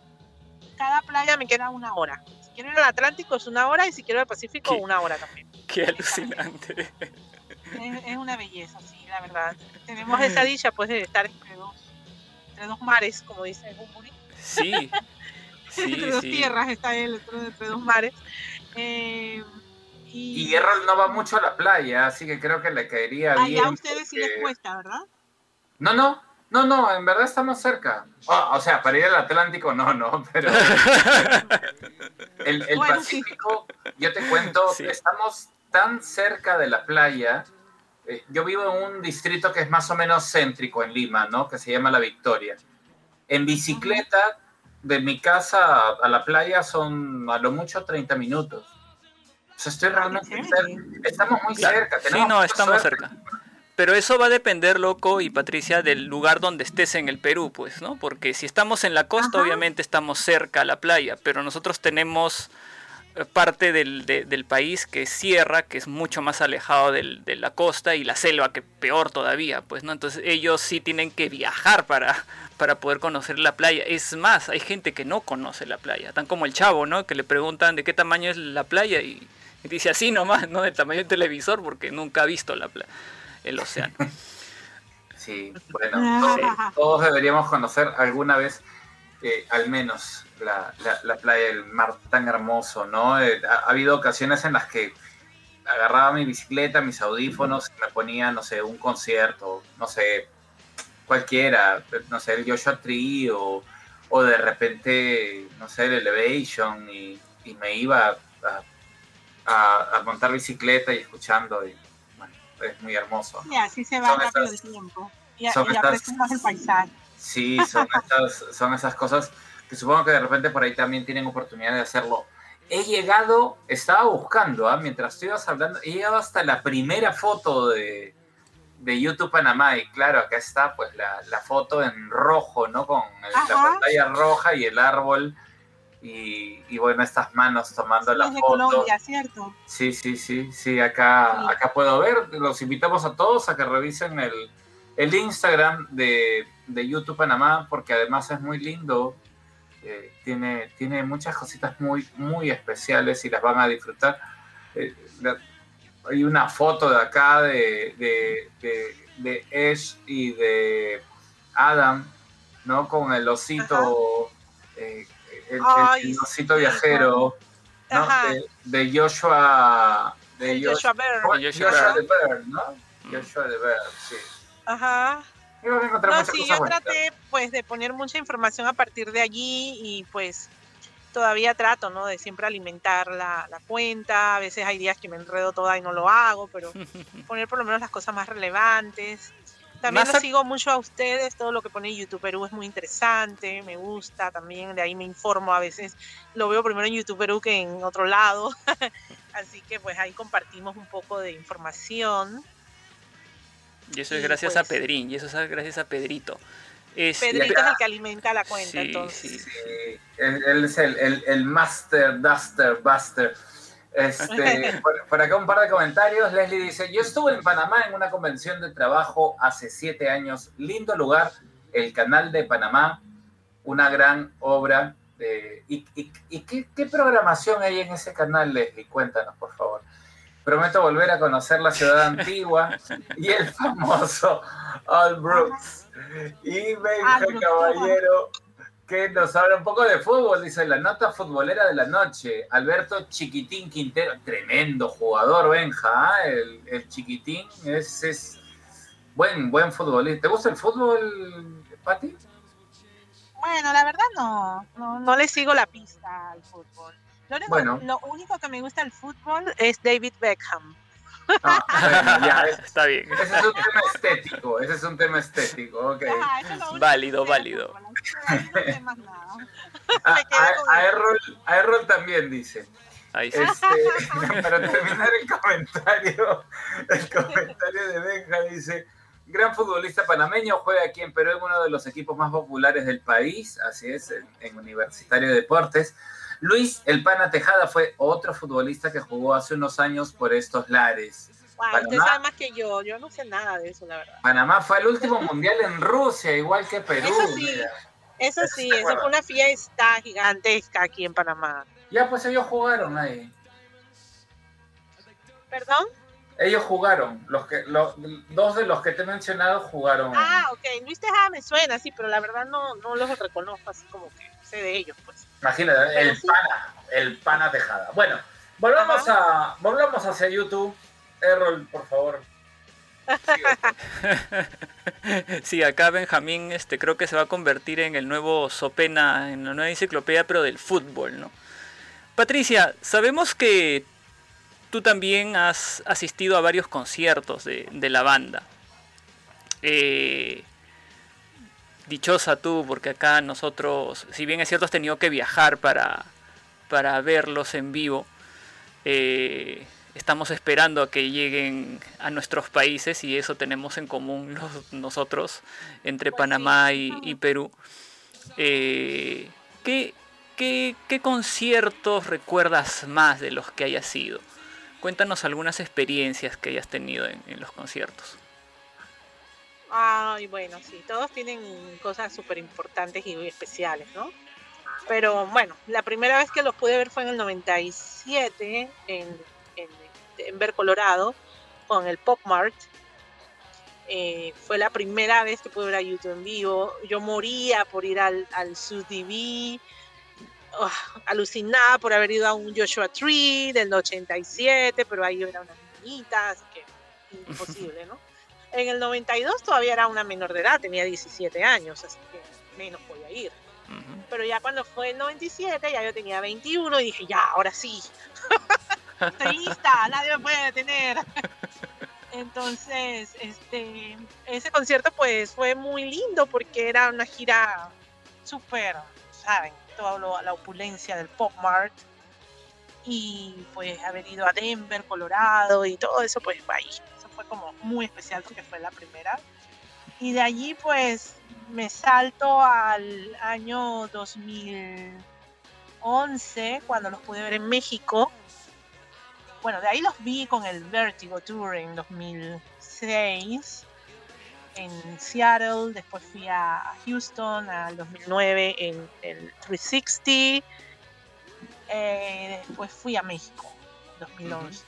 cada playa me queda una hora. Si quiero ir al Atlántico es una hora y si quiero ir al Pacífico una hora también. Qué alucinante. Es, una belleza, sí, la verdad. Tenemos esa dicha pues de estar entre dos, entre dos mares, como dice Bumburi. Sí. [LAUGHS] sí entre dos tierras está él, entre dos mares. Eh, y, Errol no va mucho a la playa, así que creo que le caería bien. a ustedes sí les cuesta, ¿verdad? No, no, no, no, en verdad estamos cerca. Ah, o sea, para ir al Atlántico, no, no, [LAUGHS] pero. el, Pacífico, yo te cuento, estamos tan cerca de la playa. Eh, yo vivo en un distrito que es más o menos céntrico en Lima, ¿no? Que se llama La Victoria. En bicicleta, de mi casa a la playa son a lo mucho 30 minutos. O sea, estoy realmente Estamos muy cerca. Sí, no, estamos cerca. Pero eso va a depender, loco y Patricia, del lugar donde estés en el Perú, pues, ¿no? Porque si estamos en la costa, obviamente estamos cerca a la playa, pero nosotros tenemos eh, parte del, país que es sierra, que es mucho más alejado de la costa, y la selva, que peor todavía, pues, ¿no? Entonces ellos sí tienen que viajar para, para poder conocer la playa. Es más, hay gente que no conoce la playa, tan como el chavo, ¿no? Que le preguntan de qué tamaño es la playa y y dice así nomás, ¿no? Del tamaño del televisor, porque nunca ha visto la el océano. [LAUGHS] Sí, bueno, todos, deberíamos conocer alguna vez, eh, al menos, la, playa del mar tan hermoso, ¿no? Eh, ha, habido ocasiones en las que agarraba mi bicicleta, mis audífonos, y me ponía, no sé, un concierto, no sé, cualquiera, no sé, el Joshua Tree o, o de repente, no sé, el Elevation y, y me iba a a, montar bicicleta y escuchando y bueno, es muy hermoso. Sí, así se va rápido el tiempo y, apreciamos el paisaje. Sí, son esas, son esas cosas que supongo que de repente por ahí también tienen oportunidad de hacerlo. He llegado, estaba buscando, ¿ah? mientras estuvas hablando, he llegado hasta la primera foto de, de YouTube Panamá y claro, acá está pues la, la foto en rojo, ¿no? Con la pantalla roja y el árbol y, bueno, estas manos tomando la foto. Colombia, ¿cierto? Sí, sí, sí, sí, acá, acá puedo ver. Los invitamos a todos a que revisen el, el Instagram de, de, YouTube Panamá, porque además es muy lindo. Eh, tiene, tiene muchas cositas muy, muy especiales y las van a disfrutar. Eh, hay una foto de acá de, de, de, Ash y de Adam, ¿no? Con el osito el, osito viajero de, Joshua de Joshua, Bear. Joshua, de Bear, ¿no? Joshua de Bear, sí. Ajá. No, sí, yo traté pues de poner mucha información a partir de allí y pues todavía trato, ¿no? De siempre alimentar la, la, cuenta. A veces hay días que me enredo toda y no lo hago, pero [LAUGHS] poner por lo menos las cosas más relevantes. También lo sigo mucho a ustedes, todo lo que pone YouTube Perú es muy interesante, me gusta también, de ahí me informo a veces, lo veo primero en YouTube Perú que en otro lado, [LAUGHS] así que pues ahí compartimos un poco de información. Y eso es gracias a pues Pedrín, y eso es gracias a Pedrito. Pedrito es el que alimenta la cuenta, entonces. Sí, él, es el, el, el, Master Duster Buster. Este, [LAUGHS] por, acá un par de comentarios. Leslie dice: Yo estuve en Panamá en una convención de trabajo hace siete años. Lindo lugar, el canal de Panamá, una gran obra. De, ¿Y, y, qué, qué, programación hay en ese canal, Leslie? Cuéntanos, por favor. Prometo volver a conocer la ciudad antigua y el famoso All Brooks. Y Benja Caballero, que nos habla un poco de fútbol, dice la nota futbolera de la noche. Alberto Chiquitín Quintero, tremendo jugador, Benja, ¿ah? el, Chiquitín es, es, buen, buen futbolista. ¿Te gusta el fútbol, Pati? Bueno, la verdad no, no, no le sigo la pista al fútbol. Lo único, bueno. lo único que me gusta del fútbol es David Beckham. Ah, [LAUGHS] ya, está bien. Ese es un tema estético, ese es un tema estético, ok. válido, válido. a, [LAUGHS] [LAUGHS] Errol, a Errol también dice. Ahí sí. Este, para terminar el comentario, el comentario de Benja dice, gran futbolista panameño, juega aquí en Perú en uno de los equipos más populares del país, así es, en Universitario de Deportes. Luis El Pana Tejada fue otro futbolista que jugó hace unos años por estos lares. Wow, usted sabe más que yo, yo no sé nada de eso, la verdad. Panamá fue el último mundial en Rusia, igual que Perú. Eso sí, eso sí, eso fue una fiesta gigantesca aquí en Panamá. Ya, pues ellos jugaron ahí. ¿Perdón? Ellos jugaron, los que, los, dos de los que te he mencionado jugaron. Ah, ok, Luis Tejada me suena, sí, pero la verdad no, no los reconozco así como que sé de ellos, pues. Imagínate, el pana, el pana tejada. Bueno, volvamos a, volvamos hacia YouTube. Errol, por favor. [LAUGHS] sí, acá Benjamín este, creo que se va a convertir en el nuevo Sopena, en la nueva enciclopedia, pero del fútbol, ¿no? Patricia, sabemos que tú también has asistido a varios conciertos de, de la banda. Eh, dichosa tú, porque acá nosotros, si bien es cierto, has tenido que viajar para, para verlos en vivo, eh, estamos esperando a que lleguen a nuestros países y eso tenemos en común [LAUGHS] nosotros entre pues Panamá y, Perú. Eh, ¿qué, qué, conciertos recuerdas más de los que hayas sido? Cuéntanos algunas experiencias que hayas tenido en los conciertos. Ay, bueno, sí, todos tienen cosas súper importantes y especiales, ¿no? Pero bueno, la primera vez que los pude ver fue en el 97 en, en Denver, Colorado, con el Pop Mart. Eh, fue la primera vez que pude ver a YouTube en vivo. Yo moría por ir al, al TV, oh, alucinada por haber ido a un Joshua Tree del 87, pero ahí yo era una niñita, así que imposible, ¿no? En el 92 todavía era una menor de edad, tenía 17 años, así que menos podía ir. Pero ya cuando fue el 97, ya yo tenía 21 y dije, ya, ahora sí. [LAUGHS] Estoy lista, nadie me puede detener. Entonces, este, ese concierto pues fue muy lindo porque era una gira súper, ¿saben? Toda la opulencia del Pop Mart. Y pues haber ido a Denver, Colorado y todo eso, pues ahí fue como muy especial porque fue la primera. Y de allí pues me salto al año 2011 cuando los pude ver en México. Bueno, de ahí los vi con el Vertigo Tour en 2006 en Seattle, después fui a Houston al 2009 en el 360, eh, después fui a México 2011.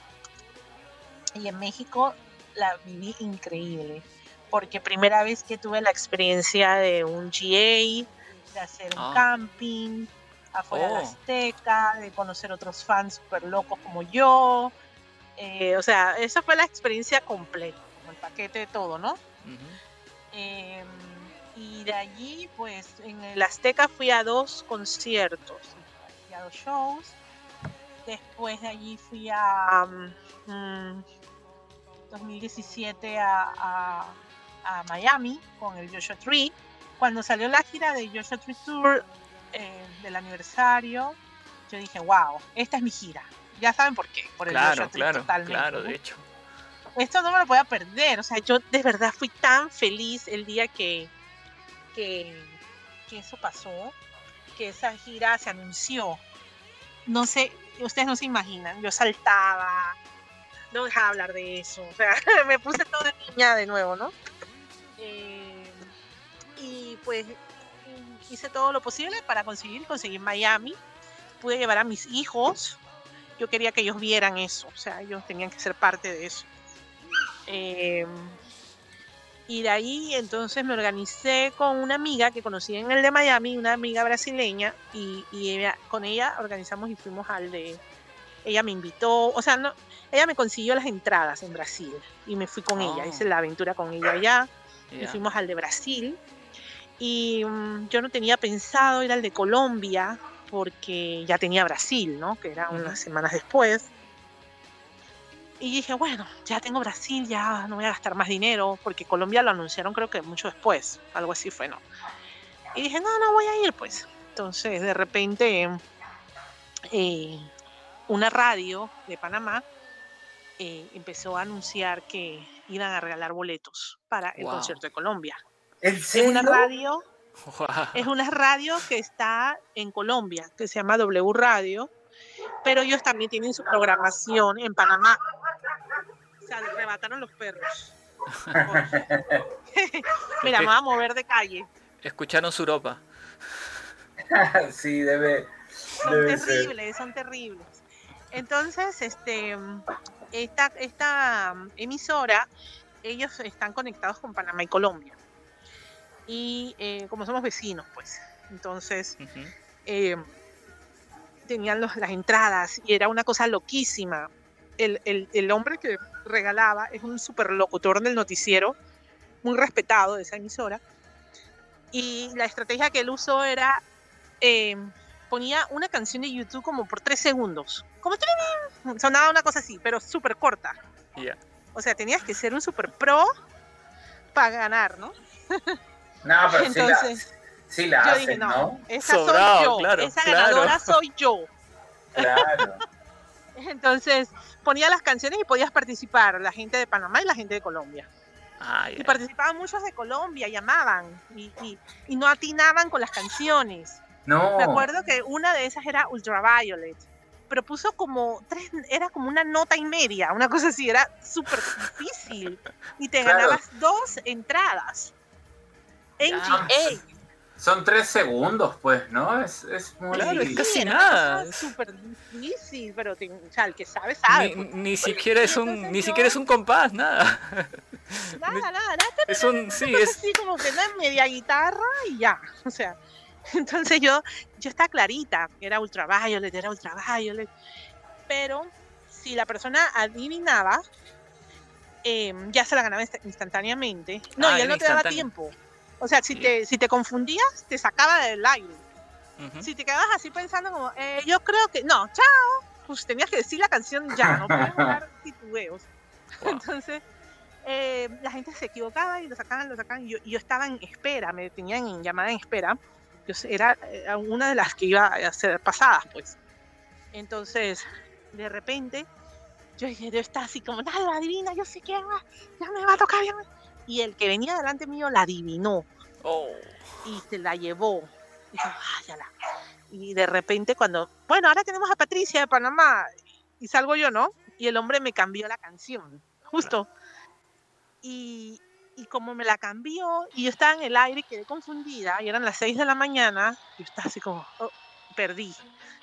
Y en México la viví increíble, porque primera vez que tuve la experiencia de un GA, de hacer un ah. camping afuera de oh. Azteca, de conocer otros fans super locos como yo. Eh, o sea, esa fue la experiencia completa, como el paquete de todo, ¿no? Em, y de allí, pues, en el Azteca fui a dos conciertos, fui a dos shows. Después de allí fui a... Mm, 2017 a, Miami con el Joshua Tree. Cuando salió la gira de Joshua Tree Tour eh, del aniversario, yo dije, wow, esta es mi gira. Ya saben por qué, por el Joshua Tree claro, totalmente. Claro, de hecho. Esto no me lo voy a perder. O sea, yo de verdad fui tan feliz el día que, que, que eso pasó, que esa gira se anunció. No sé, ustedes no se imaginan, yo saltaba, no dejaba hablar de eso, o sea, [LAUGHS] me puse toda niña de nuevo, ¿no? Eh, y pues hice todo lo posible para conseguir, conseguir Miami, pude llevar a mis hijos, yo quería que ellos vieran eso, o sea, ellos tenían que ser parte de eso. Eh, y de ahí entonces me organicé con una amiga que conocí en el de Miami, una amiga brasileña, y, con ella organizamos y fuimos al de... Ella me invitó, o sea, no, ella me consiguió las entradas en Brasil y me fui con ella, hice oh. la aventura con ella allá, y fuimos al de Brasil. Y mm, yo no tenía pensado ir al de Colombia porque ya tenía Brasil, ¿no? Que era unas semanas después. Y dije, bueno, ya tengo Brasil, ya no voy a gastar más dinero, porque Colombia lo anunciaron creo que mucho después, algo así fue, ¿no? Y dije, no, no voy a ir, pues. Entonces, de repente, eh, una radio de Panamá eh, empezó a anunciar que iban a regalar boletos para el concierto de Colombia. ¿En serio? Es una radio, es una radio que está en Colombia, que se llama W Radio, pero ellos también tienen su programación en Panamá sea, le arrebataron los perros. Mira, [LAUGHS] me voy a mover de calle. Escucharon su ropa. [LAUGHS] sí, debe. Son terribles, son terribles. Entonces, este, esta, esta emisora, ellos están conectados con Panamá y Colombia. Y eh, como somos vecinos, pues, entonces eh, tenían las entradas y era una cosa loquísima. El, el, el hombre que regalaba, es un super locutor del noticiero, muy respetado de esa emisora. Y la estrategia que él usó era, eh, ponía una canción de YouTube como por tres segundos. Como sonaba una cosa así, pero súper corta. O sea, tenías que ser un super pro para ganar, ¿no? [LAUGHS] No, pero Entonces, sí la, yo dije, no, esa soy yo, esa ganadora soy yo. Claro. [LAUGHS] Entonces ponía las canciones y podías participar, la gente de Panamá y la gente de Colombia. y participaban muchos de Colombia, llamaban y, y, no atinaban con las canciones. No. Me acuerdo que una de esas era Ultraviolet, pero puso como tres, era como una nota y media, una cosa así, era súper difícil. Y te ganabas dos entradas. NGA. Son tres segundos, pues, ¿no? Es, es muy... Claro, es casi nada. Es súper difícil, pero o sea, el que sabe, sabe. Ni, ni siquiera es un, ni siquiera es un compás, nada. Nada, nada, nada. Es un, sí, es... así como que es media guitarra y ya, o sea. [LAUGHS] Entonces yo, yo estaba clarita, era ultraviolet, era ultraviolet. Pero si la persona adivinaba, eh, ya se la ganaba instantáneamente. No, ah, y él no te daba tiempo. O sea, si, te, si te confundías, te sacaba del aire. Si te quedabas así pensando como, eh, yo creo que, no, chao, pues tenías que decir la canción ya, no podías [LAUGHS] jugar titubeos. Entonces, eh, la gente se equivocaba y lo sacaban, lo sacaban. Y yo, yo, estaba en espera, me tenían en llamada en espera. Yo era, era una de las que iba a ser pasadas, pues. Entonces, de repente, yo dije, yo estaba así como, nada, adivina, yo sé que ya me va a tocar, ya y el que venía delante mío la adivinó. Oh. Y se la llevó. Y de repente cuando, bueno, ahora tenemos a Patricia de Panamá. Y salgo yo, ¿no? Y el hombre me cambió la canción, justo. Y, y como me la cambió, y yo estaba en el aire, quedé confundida, y eran las 6 de la mañana, yo estaba así como, oh, perdí.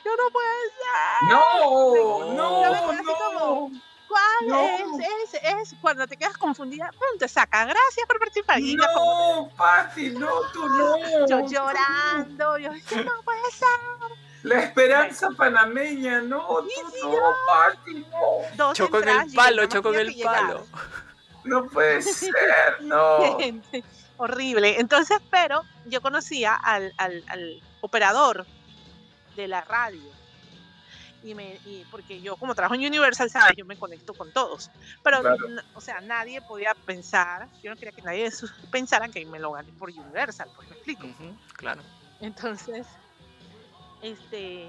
Yo no puedo ser. No, no, no. ¿Cuál es? es? Es cuando te quedas confundida, ¡pum! te saca. Gracias por participar. no, Pati, no, tú no. [LAUGHS] Yo llorando, yo no puede ser. La esperanza panameña, no, tú no, Pati, no. Choco en el palo, choco en el palo. No puede [LAUGHS] ser, no. Horrible. Entonces, pero yo conocía al, al, al operador de la radio. Y me y porque yo como trabajo en Universal sabes yo me conecto con todos. Pero o sea nadie podía pensar yo no quería que nadie pensara que me lo gané por Universal pues me explico claro. Entonces este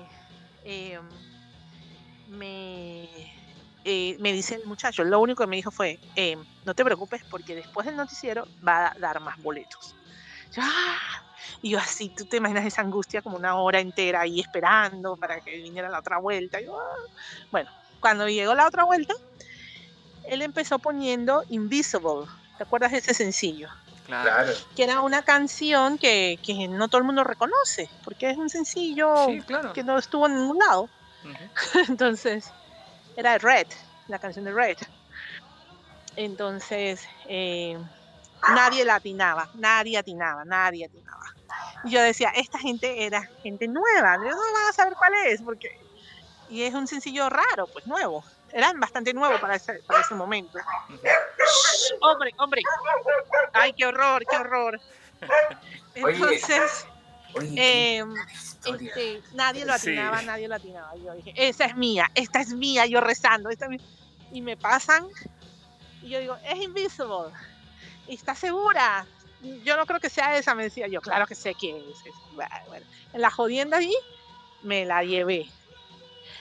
em, me eh, me dice el muchacho lo único que me dijo fue em, no te preocupes porque después del noticiero va a dar más boletos ¡ah! Y yo así, tú te imaginas esa angustia como una hora entera ahí esperando para que viniera la otra vuelta. ¡ah! Bueno, cuando llegó la otra vuelta, él empezó poniendo Invisible. ¿Te acuerdas de ese sencillo? Claro. Que era una canción que, que no todo el mundo reconoce, porque es un sencillo que no estuvo en ningún lado. [LAUGHS] Entonces, era Red, la canción de Red. Entonces, eh, nadie la atinaba, nadie atinaba, nadie atinaba. Y yo decía, esta gente era gente nueva, no van a saber cuál es, porque... Y es un sencillo raro, pues nuevo. Era bastante nuevo para ese, para ese momento. hombre, hombre. Ay, qué horror, qué horror. [LAUGHS] Entonces, eh, este, nadie lo atinaba, nadie lo atinaba. Yo dije, esa es mía, esta es mía, yo rezando. Esta Y me pasan y yo digo, es Invisible. ¿Y está segura? Yo no creo que sea esa, me decía yo. Claro que sé quién es. Bueno, en la jodienda ahí me la llevé.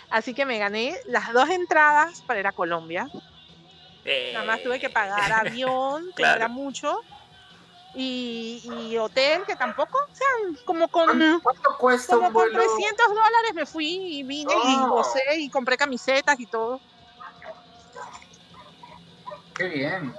Así que me gané las dos entradas para ir a Colombia. Nada más tuve que pagar avión, que era mucho. Y, hotel, que tampoco, o sea, como con, ¿Cuánto cuesta como con 300 dólares me fui y vine y oh. gocé y compré camisetas y todo. Qué bien.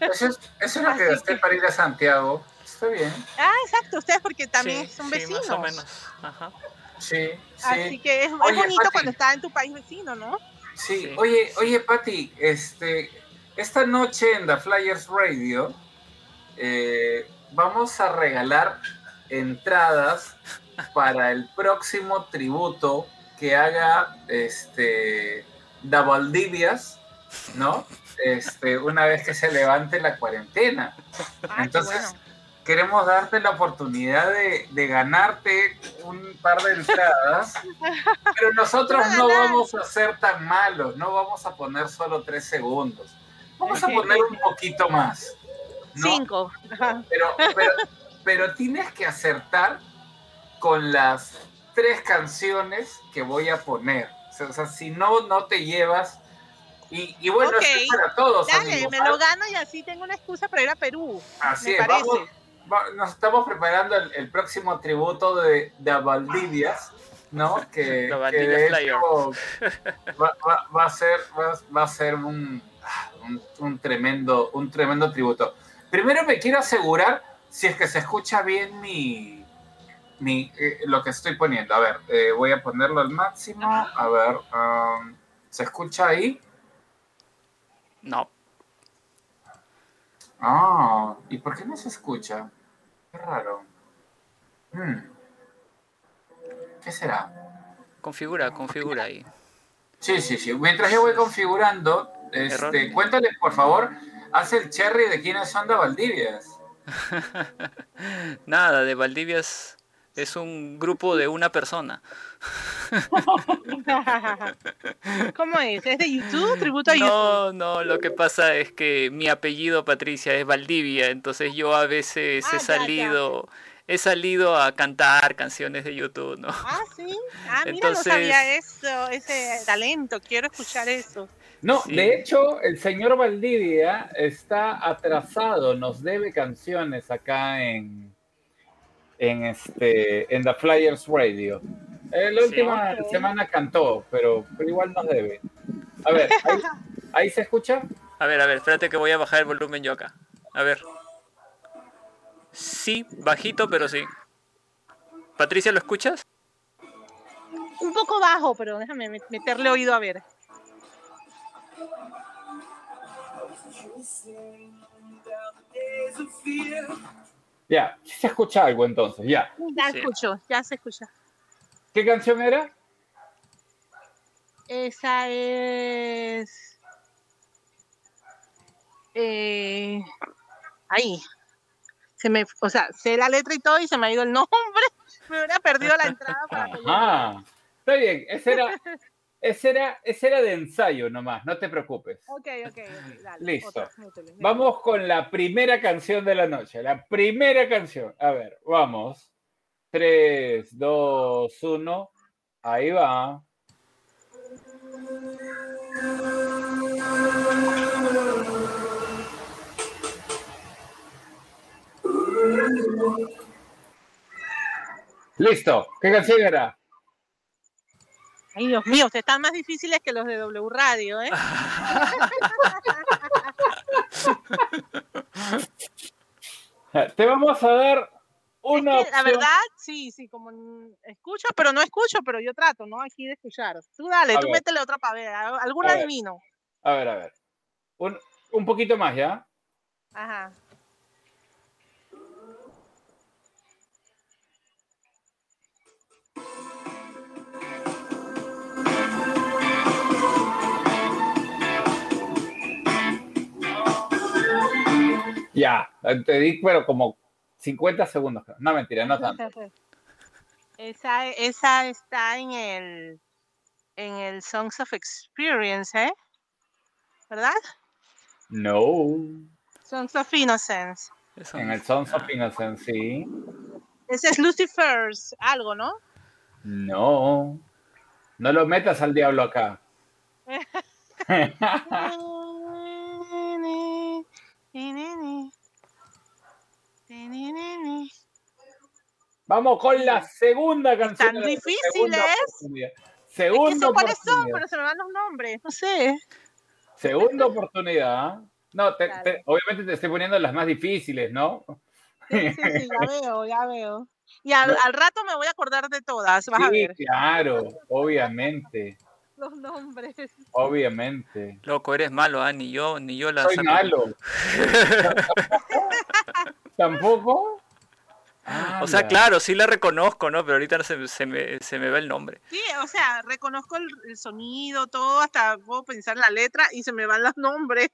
Eso es, lo que gasté para ir a Santiago. Está bien. Ah, exacto, ustedes porque también son vecinos. Sí, más o menos. Ajá. Sí, sí. Así que es, bonito cuando estás en tu país vecino, ¿no? Sí, oye, oye, Pati, este, esta noche en The Flyers Radio eh, vamos a regalar entradas para el próximo tributo que haga este Valdivias, ¿no? Este, una vez que se levante la cuarentena. Ah, Entonces, queremos darte la oportunidad de, de, ganarte un par de entradas, pero nosotros no vamos a ser tan malos, no vamos a poner solo tres segundos, vamos a poner un poquito más. Cinco. Pero, pero, pero tienes que acertar con las tres canciones que voy a poner. O sea, si no, no te llevas. Y, y bueno, es para todos. Dale, me lo gano y así tengo una excusa para ir a Perú. Así es, nos estamos preparando el, próximo tributo de, de Valdivias, ¿no? [LAUGHS] Que, de [LAUGHS] va, a ser, va, a ser un, un, tremendo, un tremendo tributo. Primero me quiero asegurar si es que se escucha bien mi, mi eh, lo que estoy poniendo. A ver, eh, voy a ponerlo al máximo. A ver, um, ¿se escucha ahí? No. Ah, ¿y por qué no se escucha? Qué raro. Hmm. ¿Qué será? Configura, configura ahí. Sí, sí, sí. Mientras yo voy configurando, este, cuéntales por favor hace el cherry de quiénes son de Valdivias. [LAUGHS] Nada, de Valdivias es un grupo de una persona. [LAUGHS] ¿Cómo es? ¿Es de YouTube? ¿Tributo a no, No, lo que pasa es que mi apellido, Patricia, es Valdivia, entonces yo a veces he ah, salido... He salido a cantar canciones de YouTube, ¿no? Ah, sí. Ah, mira, no sabía eso, ese talento. Quiero escuchar eso. No, de hecho, el señor Valdivia está atrasado, nos debe canciones acá en, en, este, en The Flyers Radio. Eh, la última semana cantó, pero, pero igual nos debe. A ver, [LAUGHS] ¿ahí, se escucha? A ver, a ver, espérate que voy a bajar el volumen yo acá. A ver. Sí, bajito, pero sí. Patricia, ¿lo escuchas? Un poco bajo, pero déjame meterle oído a ver. Ya, se escucha algo entonces, ya. Ya escucho, ya se escucha. ¿Qué canción era? Esa es. Eh... Ahí. Se me, o sea, sé la letra y todo y se me ha ido el nombre. [LAUGHS] Me hubiera perdido la entrada. Para Está bien, ese era, ese era, ese era de ensayo nomás, no te preocupes. Ok, ok, dale, Listo. Vamos con la primera canción de la noche. La primera canción. A ver, vamos. 3, 2, 1. Ahí va. Listo. ¿Qué canción era? Ay, Dios mío, ustedes están más difíciles que los de W Radio, ¿eh? [LAUGHS] Te vamos a dar una es que, la verdad, sí, sí, como escucho, pero no escucho, pero yo trato, ¿no? Aquí de escuchar. Tú dale, A tú ver. métele otra para ver, algún A ver. adivino. A ver, a ver. Un, un poquito más, ¿ya? Ajá. Ya. Te di, pero como 50 segundos. No, mentira, no tanto. [LAUGHS] Esa, esa está en el en el Songs of Experience, ¿eh? ¿Verdad? No. Songs of Innocence. Eso En el Sons of Innocence, sí. Ese es Lucifer's algo, ¿no? No. No lo metas al diablo acá. [LAUGHS] [LAUGHS] Vamos con la segunda canción. La difíciles. segunda oportunidad. Es que sé cuáles son, pero se me van los nombres. No sé. Segunda oportunidad. No, te- obviamente te estoy poniendo las más difíciles, ¿no? Sí, sí, sí, ya [LAUGHS] veo, ya veo. Y al, al rato me voy a acordar de todas, vas a Sí, ver claro, obviamente, [LAUGHS] los nombres. obviamente. Loco, eres malo, ah, ni yo, ni yo la Soy saco. malo. [LAUGHS] ¿Tampoco? O sea, claro, sí la reconozco, ¿no? Pero ahorita se, se me, se me va el nombre. Sí, o sea, reconozco el, el sonido, todo, hasta puedo pensar en la letra y se me van los nombres.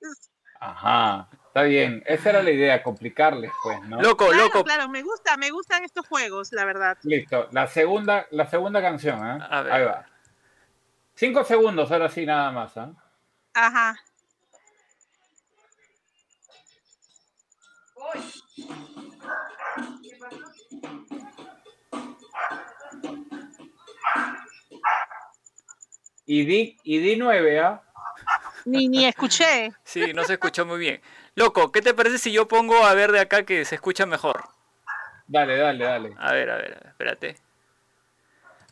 Ajá, está bien. Esa era la idea, complicarles, pues, ¿no? Loco, Claro, loco. claro, me gusta, me gustan estos juegos, la verdad. Listo, la segunda, la segunda canción, ¿eh? A ver. Ahí va. Cinco segundos, ahora sí, nada más, ¿eh? Ajá. Y di, y di nueve, ¿ah? Ni, ni escuché. [LAUGHS] Sí, no se escuchó muy bien. Loco, ¿qué te parece si yo pongo a ver de acá que se escucha mejor? Dale, dale, dale. A ver, a ver, a ver, espérate.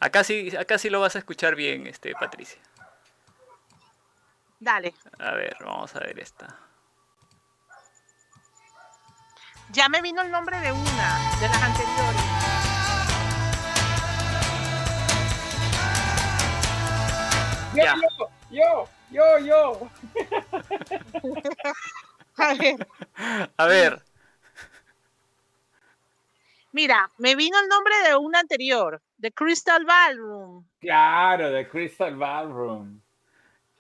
Acá sí, acá sí lo vas a escuchar bien, este, Patricia. Dale. A ver, vamos a ver esta. Ya me vino el nombre de una, de las anteriores. Yo, Ya. yo, yo, yo, yo. [LAUGHS] A ver, A ver, mira, me vino el nombre de una anterior, de Crystal Ballroom. Claro, de Crystal Ballroom.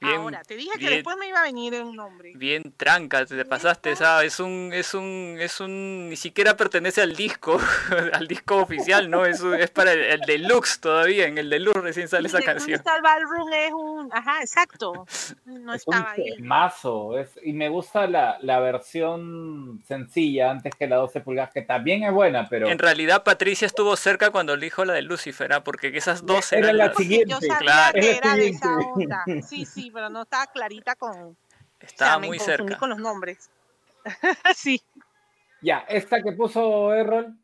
Bien, Ahora, te dije que bien, después me iba a venir un nombre. bien tranca, te pasaste, ¿sabes? Es un, es un, es un, ni siquiera pertenece al disco, [LAUGHS] al disco oficial, ¿no? Es, un- es para el, el deluxe todavía, en el deluxe recién sale esa De canción. Crystal Ballroom es un, ajá, exacto. No es un estaba ahí. temazo. Es, y me gusta la, la versión sencilla antes que la 12 pulgadas, que también es buena, pero En realidad Patricia estuvo cerca cuando dijo la de Lucifer, ¿ah? porque esas dos Era eran la las- siguiente. Yo sabía claro. que Es la era de esa onda. Sí, sí, pero no estaba clarita con. o estaba me muy confundí cerca. con los nombres. [LAUGHS] sí. ya, esta que puso Errol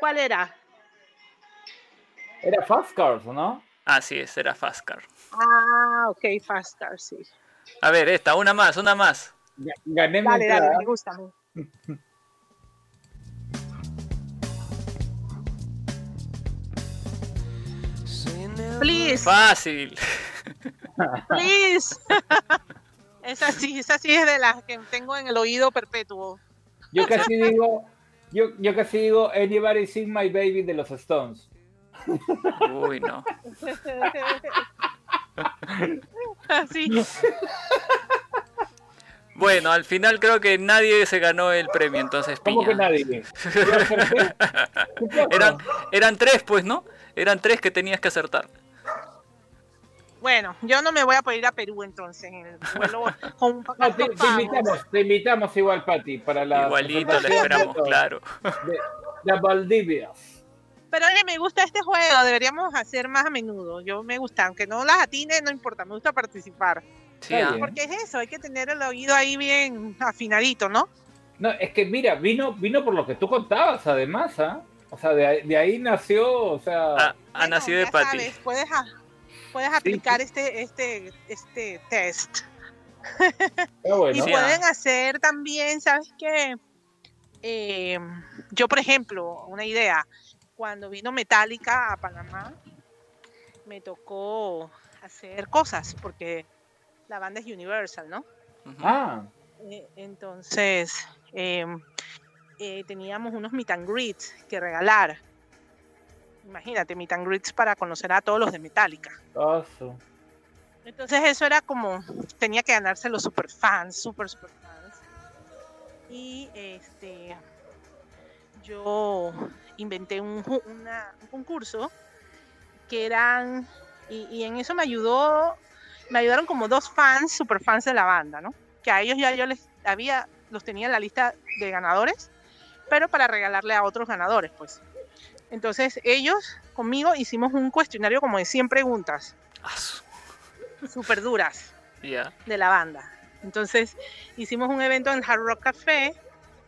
¿Cuál era? era Fast Cars, ¿no? Así es, era Fastcar. Ah, ok, Fast Car, sí. A ver, esta, una más, una más. Ga- Gané mi Dale, dale, entrada. me gusta. [LAUGHS] Please, Fácil. Please. [LAUGHS] esa sí, esa sí es de las que tengo en el oído perpetuo. Yo casi digo, yo, yo casi digo Anybody Sing My Baby de los Stones. Uy, no. [LAUGHS] Así. Bueno, al final creo que nadie se ganó el premio, entonces ¿Cómo que nadie? [LAUGHS] Eran, eran tres, pues, ¿no? Eran tres que tenías que acertar. Bueno, yo no me voy a poder ir a Perú entonces. En el vuelo [LAUGHS] con No, gastos te, invitamos, te invitamos igual, Pati, para la Igualito la esperamos, de- claro. De, de Valdivias. Pero oye, me gusta este juego, deberíamos hacer más a menudo. Yo me gusta, aunque no las atine, no importa, me gusta participar. Sí, ah. Porque es eso, hay que tener el oído ahí bien afinadito, ¿no? No, es que mira, vino, vino por lo que tú contabas, además, ¿ah? O O sea, de ahí, nació, o sea... Ha, nacido de Pati. puedes, puedes aplicar este, este, este test. y pueden hacer también, ¿sabes qué? Eh, yo, por ejemplo, una idea, cuando vino Metallica a Panamá, me tocó hacer cosas, porque la banda es Universal, ¿no? Ah. Eh, entonces, em, eh, teníamos unos meet and greets que regalar. Imagínate, meet and greets para conocer a todos los de Metallica. Entonces eso era como, tenía que ganarse los super fans, super, super fans. Y este, yo inventé un, un concurso que eran, y, y, en eso me ayudó, me ayudaron como dos fans, super fans de la banda, ¿no? Que a ellos ya yo les había, los tenía en la lista de ganadores pero para regalarle a otros ganadores, pues. Entonces ellos conmigo hicimos un cuestionario como de 100 preguntas. Súper duras. De la banda. Entonces hicimos un evento en Hard Rock Café.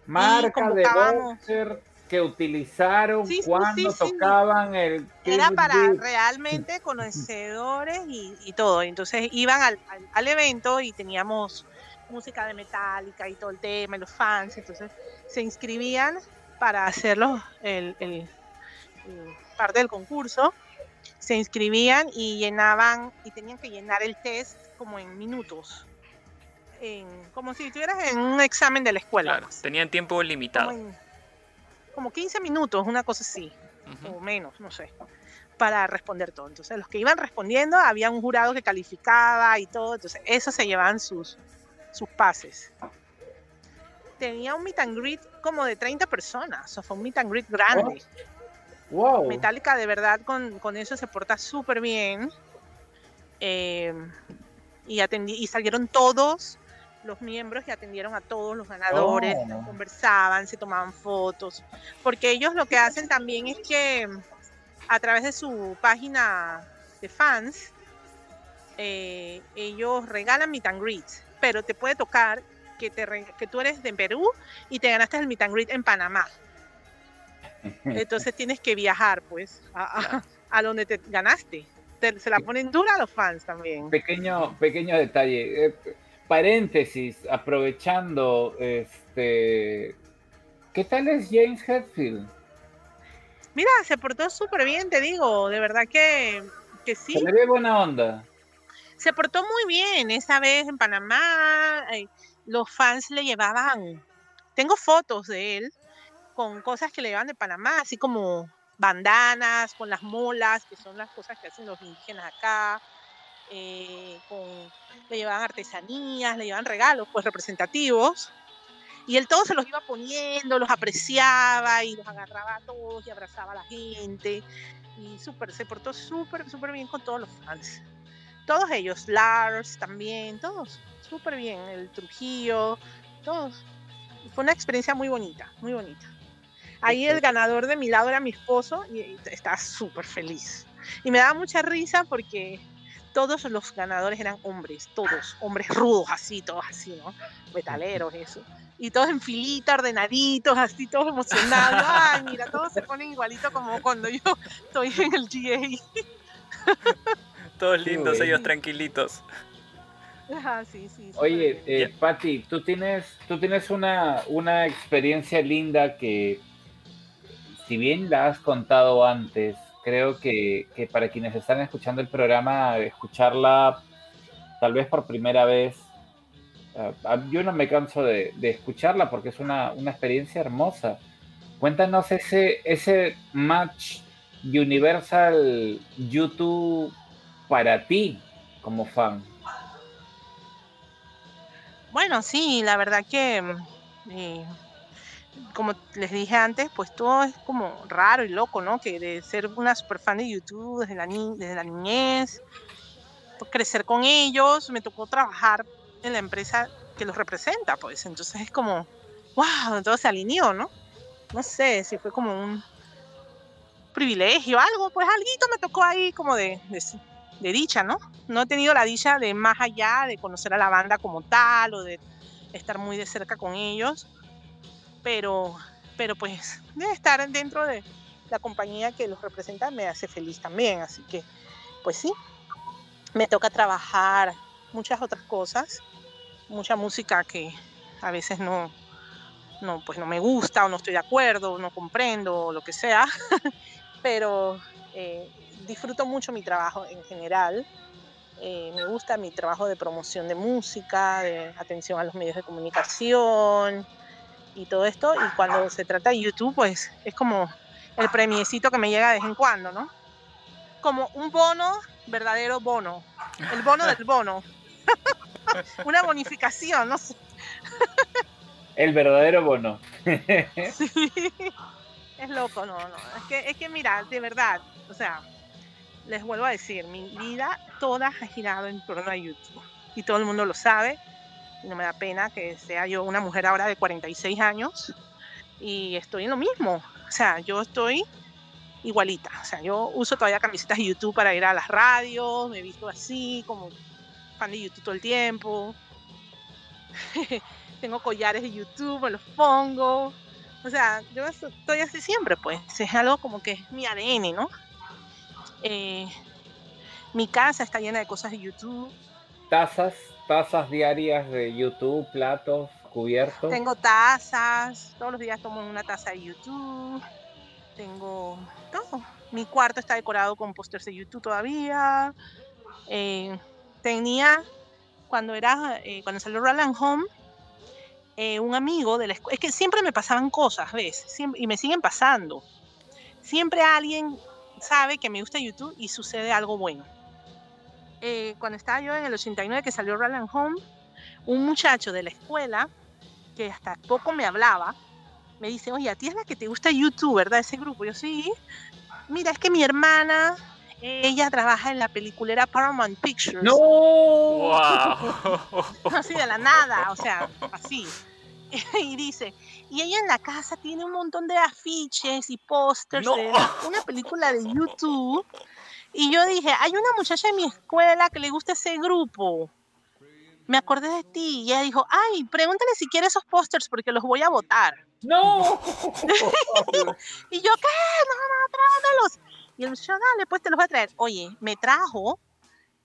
Marca de boxer que utilizaron cuando tocaban el... Era para realmente conocedores y, todo. Entonces iban al, al evento y teníamos música de Metallica y todo el tema, y los fans, entonces se inscribían para hacerlo el, el, parte del concurso, se inscribían y llenaban y tenían que llenar el test como en minutos. como si estuvieras en un examen de la escuela. Claro, pues. tenían tiempo limitado. Como, 15 minutos, una cosa así, o menos, no sé, para responder todo. Entonces, los que iban respondiendo, había un jurado que calificaba y todo, entonces, eso se llevaban sus, sus pases. Tenía un meet and greet como de 30 personas, o fue un meet and greet grande. Wow. Metallica de verdad con, con eso se porta súper bien. Eh, y, atendí, y salieron todos los miembros y atendieron a todos los ganadores, oh. conversaban, se tomaban fotos, porque ellos lo que hacen también es que a través de su página de fans, eh, ellos regalan meet and greets pero te puede tocar que, te, que tú eres de Perú y te ganaste el meet and greet en Panamá. [LAUGHS] Entonces tienes que viajar, pues, a, donde te ganaste. se la ponen dura a los fans también. Pequeño, pequeño detalle. Eh, paréntesis, aprovechando, este, ¿qué tal es James Hetfield? Mira, se portó súper bien, te digo, de verdad que, que sí. Se le ve buena onda se portó muy bien esa vez en Panamá. Eh, los fans le llevaban, tengo fotos de él con cosas que le llevan de Panamá, así como bandanas, con las molas, que son las cosas que hacen los indígenas acá. Eh, le llevaban artesanías, le llevaban regalos pues representativos. Y él todo se los iba poniendo, los apreciaba y los agarraba a todos y abrazaba a la gente. Y súper, se portó súper, súper bien con todos los fans todos ellos, Lars también, todos, súper bien, el Trujillo, todos. Fue una experiencia muy bonita, muy bonita. Ahí el ganador de mi lado era mi esposo y estaba súper feliz. Y me daba mucha risa porque todos los ganadores eran hombres, todos, hombres rudos, así, todos así, ¿no? Metaleros, eso. Y todos en filita, ordenaditos, así, todos emocionados. [LAUGHS] Ay, mira, todos se ponen igualito como cuando yo estoy en el GA. Todos lindos, ellos tranquilitos. Ah, sí, sí, Oye, eh, Patti, tú tienes, tú tienes una, una experiencia linda que, si bien la has contado antes, creo que, para quienes están escuchando el programa, escucharla tal vez por primera vez, eh, yo no me canso de, escucharla porque es una, una, experiencia hermosa. Cuéntanos ese, ese match Universal YouTube para ti como fan? Bueno, sí, la verdad que, eh, como les dije antes, pues todo es como raro y loco, ¿no? Que de ser una super fan de YouTube desde la, desde la niñez, pues crecer con ellos, me tocó trabajar en la empresa que los representa, pues entonces es como, wow, todo se alineó, ¿no? No sé si fue como un privilegio, algo, pues algo me tocó ahí como de, de de dicha, ¿no? No he tenido la dicha de más allá de conocer a la banda como tal o de estar muy de cerca con ellos, pero, pero pues de estar dentro de, la compañía que los representa me hace feliz también. Así que, pues sí, me toca trabajar muchas otras cosas, mucha música que a veces no, no, pues no me gusta o no estoy de acuerdo, o no comprendo o lo que sea, [LAUGHS] pero eh, disfruto mucho mi trabajo en general. Eh, me gusta mi trabajo de promoción de música, de atención a los medios de comunicación y todo esto. Y cuando se trata de YouTube, pues es como el premiecito que me llega de vez en cuando, ¿no? Como un bono, verdadero bono. El bono del bono. [LAUGHS] Una bonificación, no sé. El verdadero bono. [LAUGHS] sí. Es loco, no, no. Es que, es que mira, de verdad, o sea, les vuelvo a decir, mi vida toda ha girado en torno a YouTube. Y todo el mundo lo sabe. Y no me da pena que sea yo una mujer ahora de 46 años y estoy en lo mismo. O sea, yo estoy igualita. O sea, yo uso todavía camisetas de YouTube para ir a las radios, me he visto así, como fan de YouTube todo el tiempo. [LAUGHS] Tengo collares de YouTube, me los pongo. O sea, yo estoy así siempre, pues. Es algo como que es mi ADN, ¿no? Eh, mi casa está llena de cosas de YouTube. Tazas, tazas diarias de YouTube, platos, cubiertos. Tengo tazas, todos los días tomo una taza de YouTube. Tengo todo. Mi cuarto está decorado con pósters de YouTube todavía. Eh, tenía, cuando era, eh, cuando salió Roland Home, un amigo de la escuela, es que siempre me pasaban cosas, ¿ves? y me siguen pasando. Siempre alguien sabe que me gusta YouTube y sucede algo bueno. Eh, cuando estaba yo en el 89 que salió Roland Home, un muchacho de la escuela, que hasta poco me hablaba, me dice, oye, a ti es la que te gusta YouTube, ¿verdad? Ese grupo. Yo sí. Mira, es que mi hermana, ella trabaja en la peliculera Paramount Pictures. ¡No! ¡Wow! [LAUGHS] así de la nada, o sea, así. [LAUGHS] y dice, y ella en la casa tiene un montón de afiches y pósters de una película de YouTube. Y yo dije, hay una muchacha en mi escuela que le gusta ese grupo. Me acordé de ti. Y ella dijo, ay, pregúntale si quiere esos pósters porque los voy a votar. ¡No! [LAUGHS] y yo, ¿qué? No, no, tráemelos. Y el muchacho, dale, pues te los voy a traer. Oye, me trajo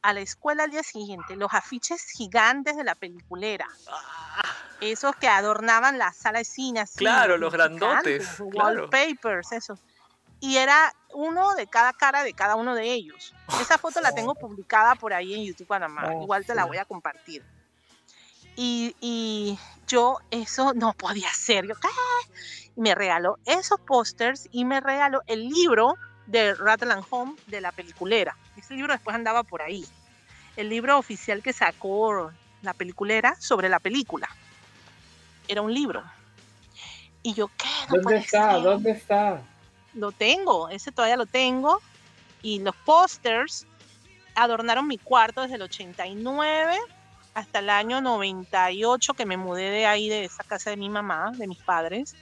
a la escuela al día siguiente los afiches gigantes de la peliculera. Ah. Esos que adornaban la sala de cine. Así, claro, los grandotes. Claro. Wallpapers, eso. Y era uno de cada cara de cada uno de ellos. Esa foto la tengo publicada por ahí en YouTube Panamá. Oh, Igual te la voy a compartir. Y, y yo eso no podía ser. Yo. Y me regaló esos pósters y me regaló el libro de Rattle Home de la peliculera. Ese libro después andaba por ahí. El libro oficial que sacó la peliculera sobre la película. Era un libro. Y yo, ¿qué? No ¿Dónde está? ser. ¿Dónde está? Lo tengo, ese todavía lo tengo. Y los pósters adornaron mi cuarto desde el 89 hasta el año 98 que me mudé de ahí, de esa casa de mi mamá, de mis padres.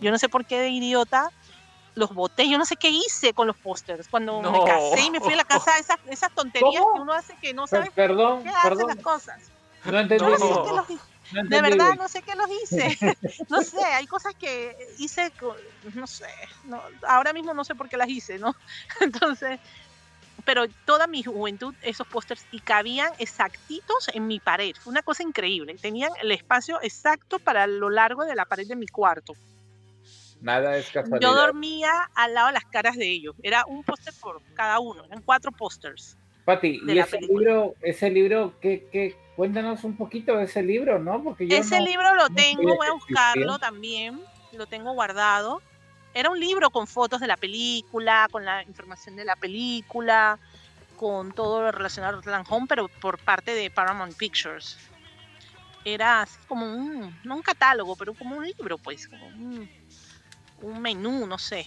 Yo no sé por qué de idiota los boté, yo no sé qué hice con los pósters. Cuando No. me casé y me fui a la casa, [LAUGHS] esas, esas tonterías ¿Cómo? que uno hace que no sabe perdón, qué hace perdón. las cosas. No entendí. No No. No De verdad, no sé qué los hice. [LAUGHS] [LAUGHS] No sé, hay cosas que hice, no sé, no, ahora mismo no sé por qué las hice, ¿no? [LAUGHS] Entonces, pero toda mi juventud, esos pósters, y cabían exactitos en mi pared. Fue una cosa increíble. Tenían el espacio exacto para lo largo de la pared de mi cuarto. Nada es casualidad. Yo dormía al lado de las caras de ellos. Era un póster por cada uno, eran cuatro pósters. Pati, y ese película. libro, ese libro, ¿qué, qué? Cuéntanos un poquito de ese libro, ¿no? Porque yo Ese no- libro lo no tengo, voy a buscarlo también, lo tengo guardado. Era un libro con fotos de la película, con la información de la película, con todo lo relacionado a Home, pero por parte de Paramount Pictures. Era así como un, no un catálogo, pero como un libro, pues, como un, un menú, no sé.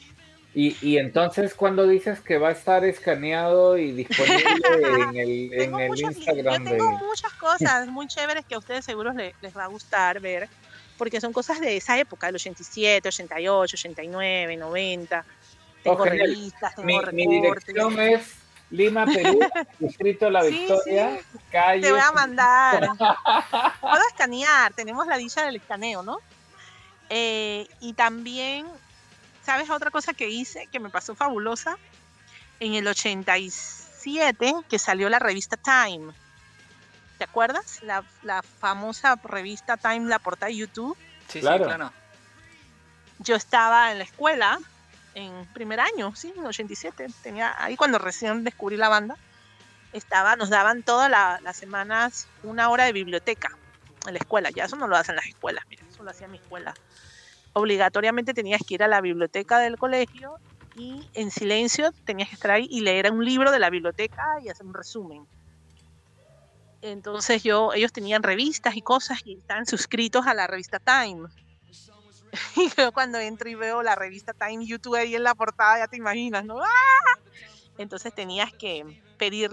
Y, y entonces, cuando dices que va a estar escaneado y disponible en el, [LAUGHS] en el muchos Instagram yo de... tengo muchas cosas muy chéveres que a ustedes seguro le- les va a gustar ver, porque son cosas de esa época, del 87, 88, 89, 90. Tengo Oh, revistas, tengo Mi, mi dirección es Lima, Perú, [LAUGHS] Distrito La Sí, Victoria, sí. calle... Te voy a mandar. [LAUGHS] Puedo escanear, tenemos la dicha del escaneo, ¿no? Eh, y también ¿sabes otra cosa que hice que me pasó fabulosa? En el 87 que salió la revista Time. ¿Te acuerdas? La, la famosa revista Time, la portada de YouTube. Sí, claro. sí, claro. Yo estaba en la escuela en primer año, sí, en 87. Tenía, ahí cuando recién descubrí la banda, estaba, nos daban todas las semanas una hora de biblioteca en la escuela. Ya eso no lo hacen las escuelas, mira, eso lo hacía mi escuela. Obligatoriamente tenías que ir a la biblioteca del colegio y en silencio tenías que estar ahí y leer un libro de la biblioteca y hacer un resumen. Entonces yo, ellos tenían revistas y cosas y estaban suscritos a la revista Time. [LAUGHS] Y yo cuando entro y veo la revista Time YouTube ahí en la portada, ya te imaginas, ¿no? ¡Ah! Entonces tenías que pedir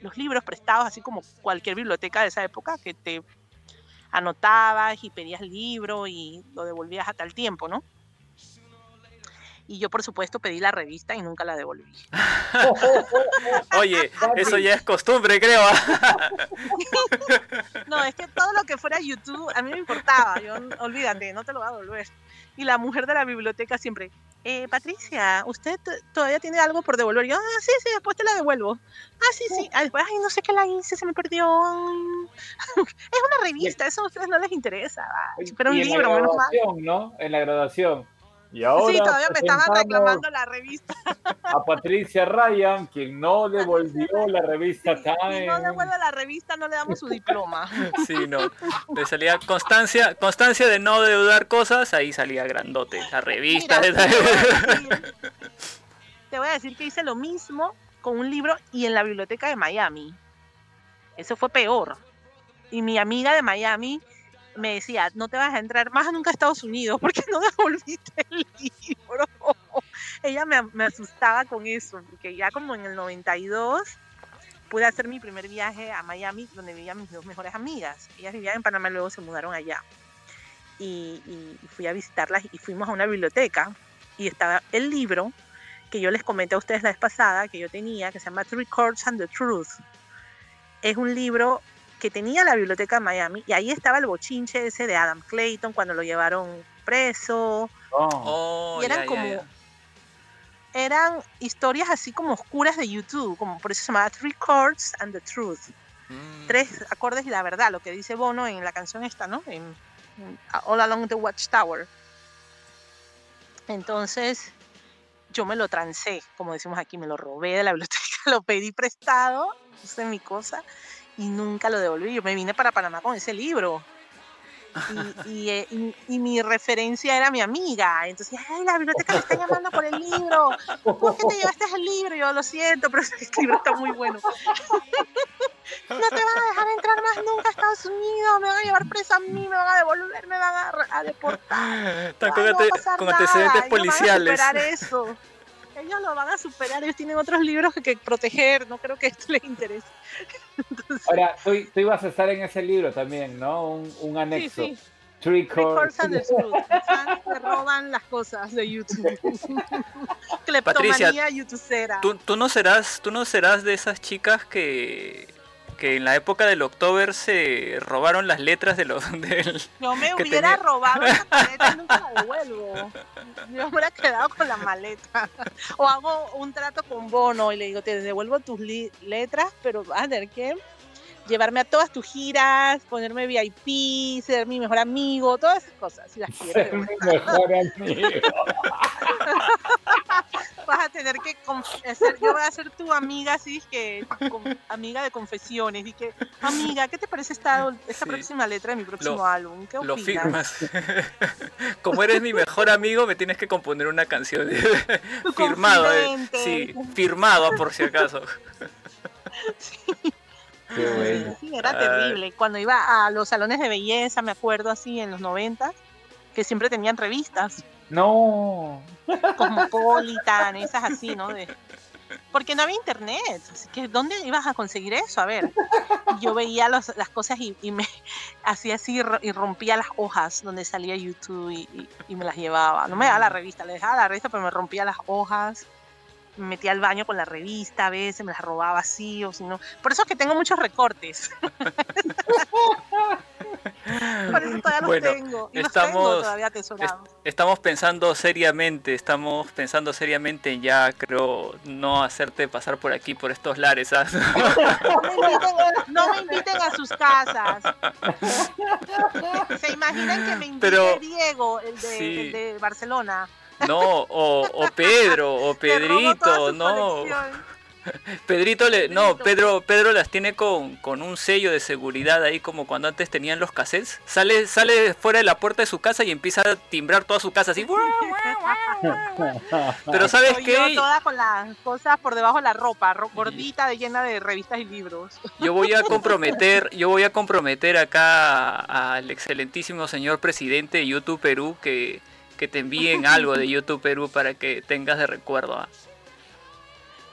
los libros prestados, así como cualquier biblioteca de esa época, que te anotabas y pedías el libro y lo devolvías a tal tiempo, ¿no? Y yo, por supuesto, pedí la revista y nunca la devolví. [LAUGHS] Oye, eso ya es costumbre, creo. [LAUGHS] no, es que todo lo que fuera YouTube, a mí me importaba. Yo, olvídate, no te lo voy a devolver. Y la mujer de la biblioteca siempre, eh, Patricia, ¿usted todavía tiene algo por devolver? yo, ah, sí, sí, después te la devuelvo. Ah, sí, sí. Ah, después, ay, no sé qué la hice, se me perdió. [LAUGHS] es una revista, eso a ustedes no les interesa. Pero un libro, menos mal. ¿no? En la graduación. Y ahora sí, todavía me estaban reclamando la revista. [LAUGHS] A Patricia Ryan, quien no devolvió la revista Time. Si no devuelve la revista, no le damos su diploma. [LAUGHS] Sí, no. Le salía constancia, constancia de no deudar cosas, ahí salía grandote. La revista. te, voy a decir que hice lo mismo con un libro y en la biblioteca de Miami. Eso fue peor. Y mi amiga de Miami me decía, no te vas a entrar más nunca a Estados Unidos porque [LAUGHS] no devolviste el libro. Ella me, me, asustaba con eso, porque ya como en el 92 pude hacer mi primer viaje a Miami, donde vivían mis dos mejores amigas. Ellas vivían en Panamá y luego se mudaron allá. Y, y fui a visitarlas y fuimos a una biblioteca y estaba el libro que yo les comenté a ustedes la vez pasada, que yo tenía, que se llama Three Chords and the Truth. Es un libro que tenía la biblioteca de Miami y ahí estaba el bochinche ese de Adam Clayton cuando lo llevaron preso. Oh. y eran como eran historias así como oscuras de YouTube, como por eso se llamaba Three Chords and the Truth. Mm. Tres acordes y la verdad, lo que dice Bono en la canción esta, ¿no? En, All Along the Watchtower. Entonces, yo me lo trancé, como decimos aquí, me lo robé de la [LAUGHS] biblioteca, lo pedí prestado, puse mi cosa y nunca lo devolví. Yo me vine para Panamá con ese libro. Y, eh, y, mi referencia era mi amiga. Entonces, ay, la biblioteca me está llamando por el libro. ¿Por qué te llevaste el libro? Yo lo siento, pero [LAUGHS] ese libro está muy bueno. [LAUGHS] no te van a dejar entrar más nunca a Estados Unidos. Me van a llevar presa a mí, me van a devolver, me van a, deportar. Están con, antecedentes policiales. Van a eso. Ellos lo van a superar. Ellos tienen otros libros que, que proteger. No creo que esto les interese. [LAUGHS] Ahora, tú, ibas a estar en ese libro también, ¿no? Un, un anexo. Sí, sí. Three Chords and the Truth. Se roban las cosas de YouTube. [LAUGHS] Patricia, ¿tú, tú, no serás, tú no serás de esas chicas que que en la época del October se robaron las letras de los [LAUGHS] del Yo me hubiera robado esa [LAUGHS] maleta y nunca la devuelvo. Yo me hubiera quedado con la maleta. O hago un trato con Bono y le digo, te devuelvo tus letras, pero vas a tener que llevarme a todas tus giras, ponerme VIP, ser mi mejor amigo, todas esas cosas. Si las ser mi mejor amigo. [LAUGHS] Tener que ser, yo voy a ser tu amiga, así que amiga de confesiones. Y que, amiga, ¿qué te parece esta, esta próxima letra de mi próximo álbum? ¿Qué opinas? Lo firmas. [LAUGHS] Como eres mi mejor amigo, me tienes que componer una canción. [LAUGHS] firmado, eh. sí, firmado por si acaso. [LAUGHS] Sí. Sí, era terrible. Cuando iba a los salones de belleza, me acuerdo así en los 90, que siempre tenían revistas. No. Cosmopolitan, esas así, ¿no? Porque no había internet. Así que, ¿dónde ibas a conseguir eso? A ver. Yo veía las cosas y, me hacía así y rompía las hojas donde salía YouTube y, y me las llevaba. No me daba la revista, le dejaba la revista, pero me rompía las hojas me metía al baño con la revista a veces, me la robaba así o si no. Por eso es que tengo muchos recortes. [LAUGHS] [LAUGHS] por eso todavía los tengo. Y estamos, los tengo todavía atesorados. estamos pensando seriamente, estamos pensando seriamente en ya, creo, no hacerte pasar por aquí, por estos lares. ¿ah? [LAUGHS] No, me inviten, a sus casas. [LAUGHS] ¿Se imaginan que me invite Diego, el de, el de Barcelona? No, o, o Pedro, o Pedrito, no. [LAUGHS] Pedrito le, no, Pedro, Pedro las tiene con, con, un sello de seguridad ahí como cuando antes tenían los cassettes. Sale, sale fuera de la puerta de su casa y empieza a timbrar toda su casa así. [LAUGHS] Pero sabes qué? toda con las cosas por debajo de la ropa, gordita, llena de revistas y libros. Yo voy a [LAUGHS] comprometer, yo voy a comprometer acá al excelentísimo señor presidente de YouTube Perú que, que te envíen algo de YouTube Perú para que tengas de recuerdo. ¿ah?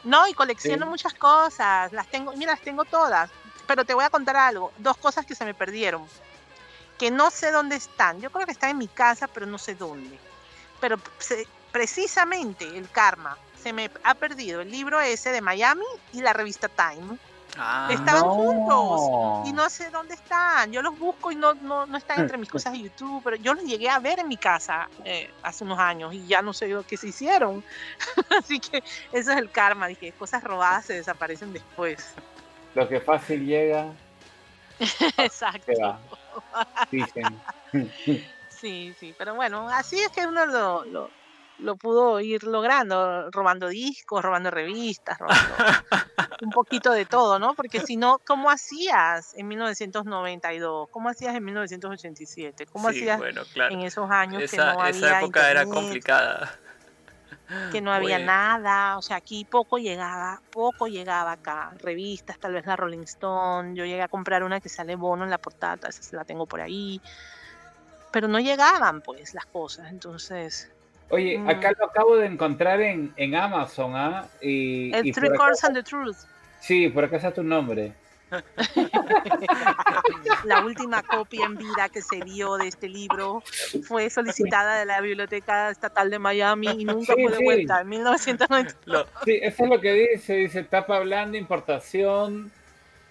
No, y colecciono muchas cosas. Las tengo, mira, las tengo todas. Pero te voy a contar algo. Dos cosas que se me perdieron. Que no sé dónde están. Yo creo que están en mi casa, pero no sé dónde. Pero precisamente el karma. Se me ha perdido el libro ese de Miami y la revista Time. Ah, Estaban juntos y no sé dónde están. Yo los busco y no, no, no, están entre mis [LAUGHS] cosas de YouTube, pero yo los llegué a ver en mi casa eh, hace unos años y ya no sé qué se hicieron. [LAUGHS] Así que eso es el karma, dije, cosas robadas se desaparecen después. Lo que fácil llega. [LAUGHS] Exacto. sí, sí, pero bueno, así es que uno lo lo pudo ir logrando, robando discos, robando revistas, robando un poquito de todo, ¿no? Porque si no, ¿cómo hacías en 1992? ¿Cómo hacías en 1987? ¿Cómo hacías en esos años que no había Esa época era complicada. Que no [LAUGHS] había nada, o sea, aquí poco llegaba, poco llegaba acá. Revistas, tal vez la Rolling Stone, yo llegué a comprar una que sale bono en la portada, esa se la tengo por ahí. Pero no llegaban, pues, las cosas, entonces Oye, mm. acá lo acabo de encontrar en, en Amazon, ¿ah? Y, el Three Chords and the Truth. Sí, por acá está tu nombre. [LAUGHS] la última copia en vida que se dio de este libro fue solicitada de la Biblioteca Estatal de Miami y nunca fue de vuelta en 1990. Sí, eso es lo que dice, dice tapa blanda, importación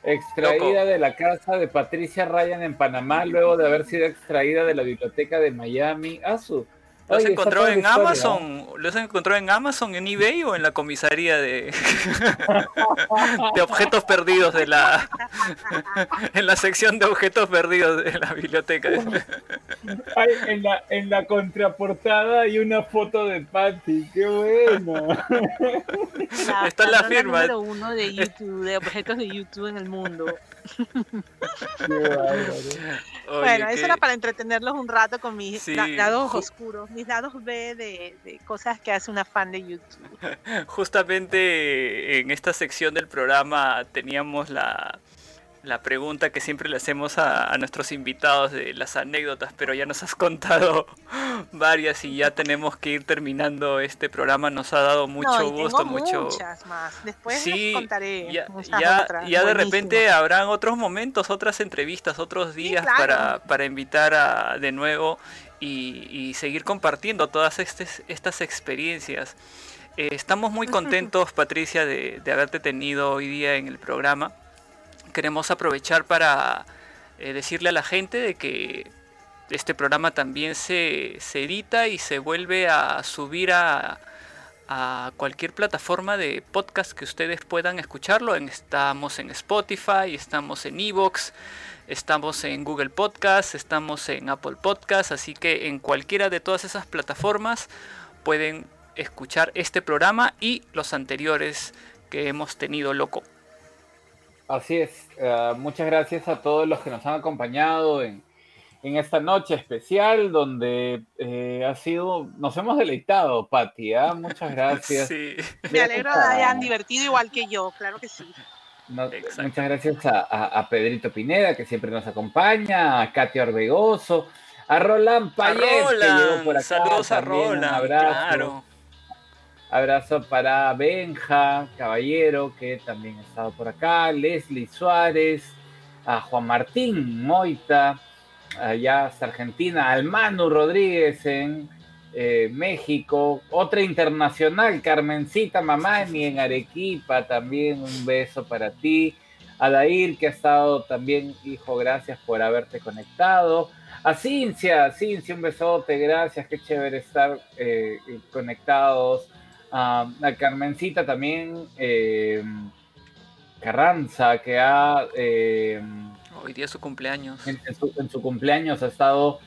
extraída de la casa de Patricia Ryan en Panamá luego de haber sido extraída de la Biblioteca de Miami. Ah, ¿Los encontró en Amazon? ¿Los encontró en Amazon, en eBay o en la comisaría de, [LAUGHS] de objetos perdidos de la [LAUGHS] en la sección de objetos perdidos de la biblioteca? Hay, en la en la contraportada hay una foto de Patty, qué bueno. La, Está la, firma. número uno de YouTube, de objetos de YouTube en el mundo. Bueno, eso era para entretenerlos un rato con mis lados oscuros, mis lados B de, cosas que hace una fan de YouTube. [LAUGHS] Justamente en esta sección del programa teníamos la, la pregunta que siempre le hacemos a, nuestros invitados de las anécdotas, pero ya nos has [LAUGHS] contado varias y ya tenemos que ir terminando este programa. Nos ha dado mucho gusto, mucho. Muchas más. Después sí, contaré. Ya, ya, de repente habrán otros momentos, otras entrevistas, otros días para, para invitar a, de nuevo y, seguir compartiendo todas estas experiencias. Eh, estamos muy contentos, Patricia, de, de haberte tenido hoy día en el programa queremos aprovechar para eh, decirle a la gente de que este programa también se, edita y se vuelve a subir a, cualquier plataforma de podcast que ustedes puedan escucharlo. estamos en Spotify, estamos en Evox, estamos en Google Podcast, estamos en Apple Podcast, así que en cualquiera de todas esas plataformas pueden escuchar este programa y los anteriores que hemos tenido, loco. Así es. Eh, muchas gracias a todos los que nos han acompañado en, esta noche especial donde eh, ha sido, nos hemos deleitado, Pati. ¿ah? Muchas [LAUGHS] gracias. Me alegro de que hayan divertido igual que yo, claro que sí. muchas gracias a, Pedrito Pineda, que siempre nos acompaña, a Katia Orbegoso, a Roland Payet, que llegó por acá. Saludos a Roland, un abrazo. Abrazo para Benja Caballero, que también ha estado por acá, Leslie Suárez, a Juan Martín Moita, allá hasta Argentina, al Manu Rodríguez en eh, México, otra internacional, Carmencita Mamani en Arequipa, también un beso para ti, A Dair, que ha estado también, hijo, gracias por haberte conectado. A Cincia, Cincia, un besote, gracias, qué chévere estar eh, conectados. A Carmencita también, eh, Carranza, que ha... Eh, Hoy día es su cumpleaños. En, su, cumpleaños ha estado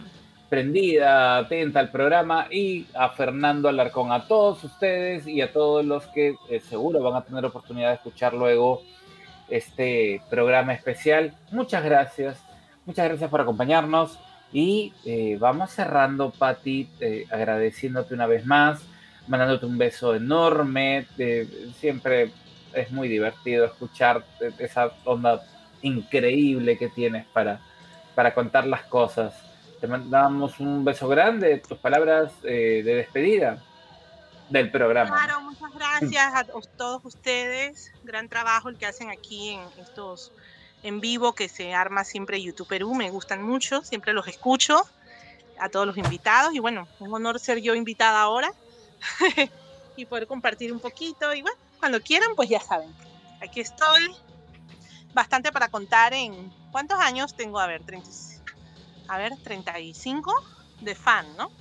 prendida, atenta al programa y a Fernando Alarcón, a todos ustedes y a todos los que seguro van a tener oportunidad de escuchar luego este programa especial. Muchas gracias, muchas gracias por acompañarnos. Y eh, vamos cerrando, Patti, eh, agradeciéndote una vez más, mandándote un beso enorme. Eh, siempre es muy divertido escuchar esa onda increíble que tienes para, para contar las cosas. Te mandamos un beso grande, tus palabras de despedida del programa. Claro, muchas gracias a todos ustedes. Gran trabajo el que hacen aquí en estos en vivo que se arma siempre YouTube Perú, me gustan mucho, siempre los escucho, a todos los invitados y bueno, un honor ser yo invitada ahora [LAUGHS] y poder compartir un poquito y bueno, cuando quieran pues ya saben, aquí estoy, bastante para contar en cuántos años tengo, a ver, 30, a ver, 35 de fan, ¿no?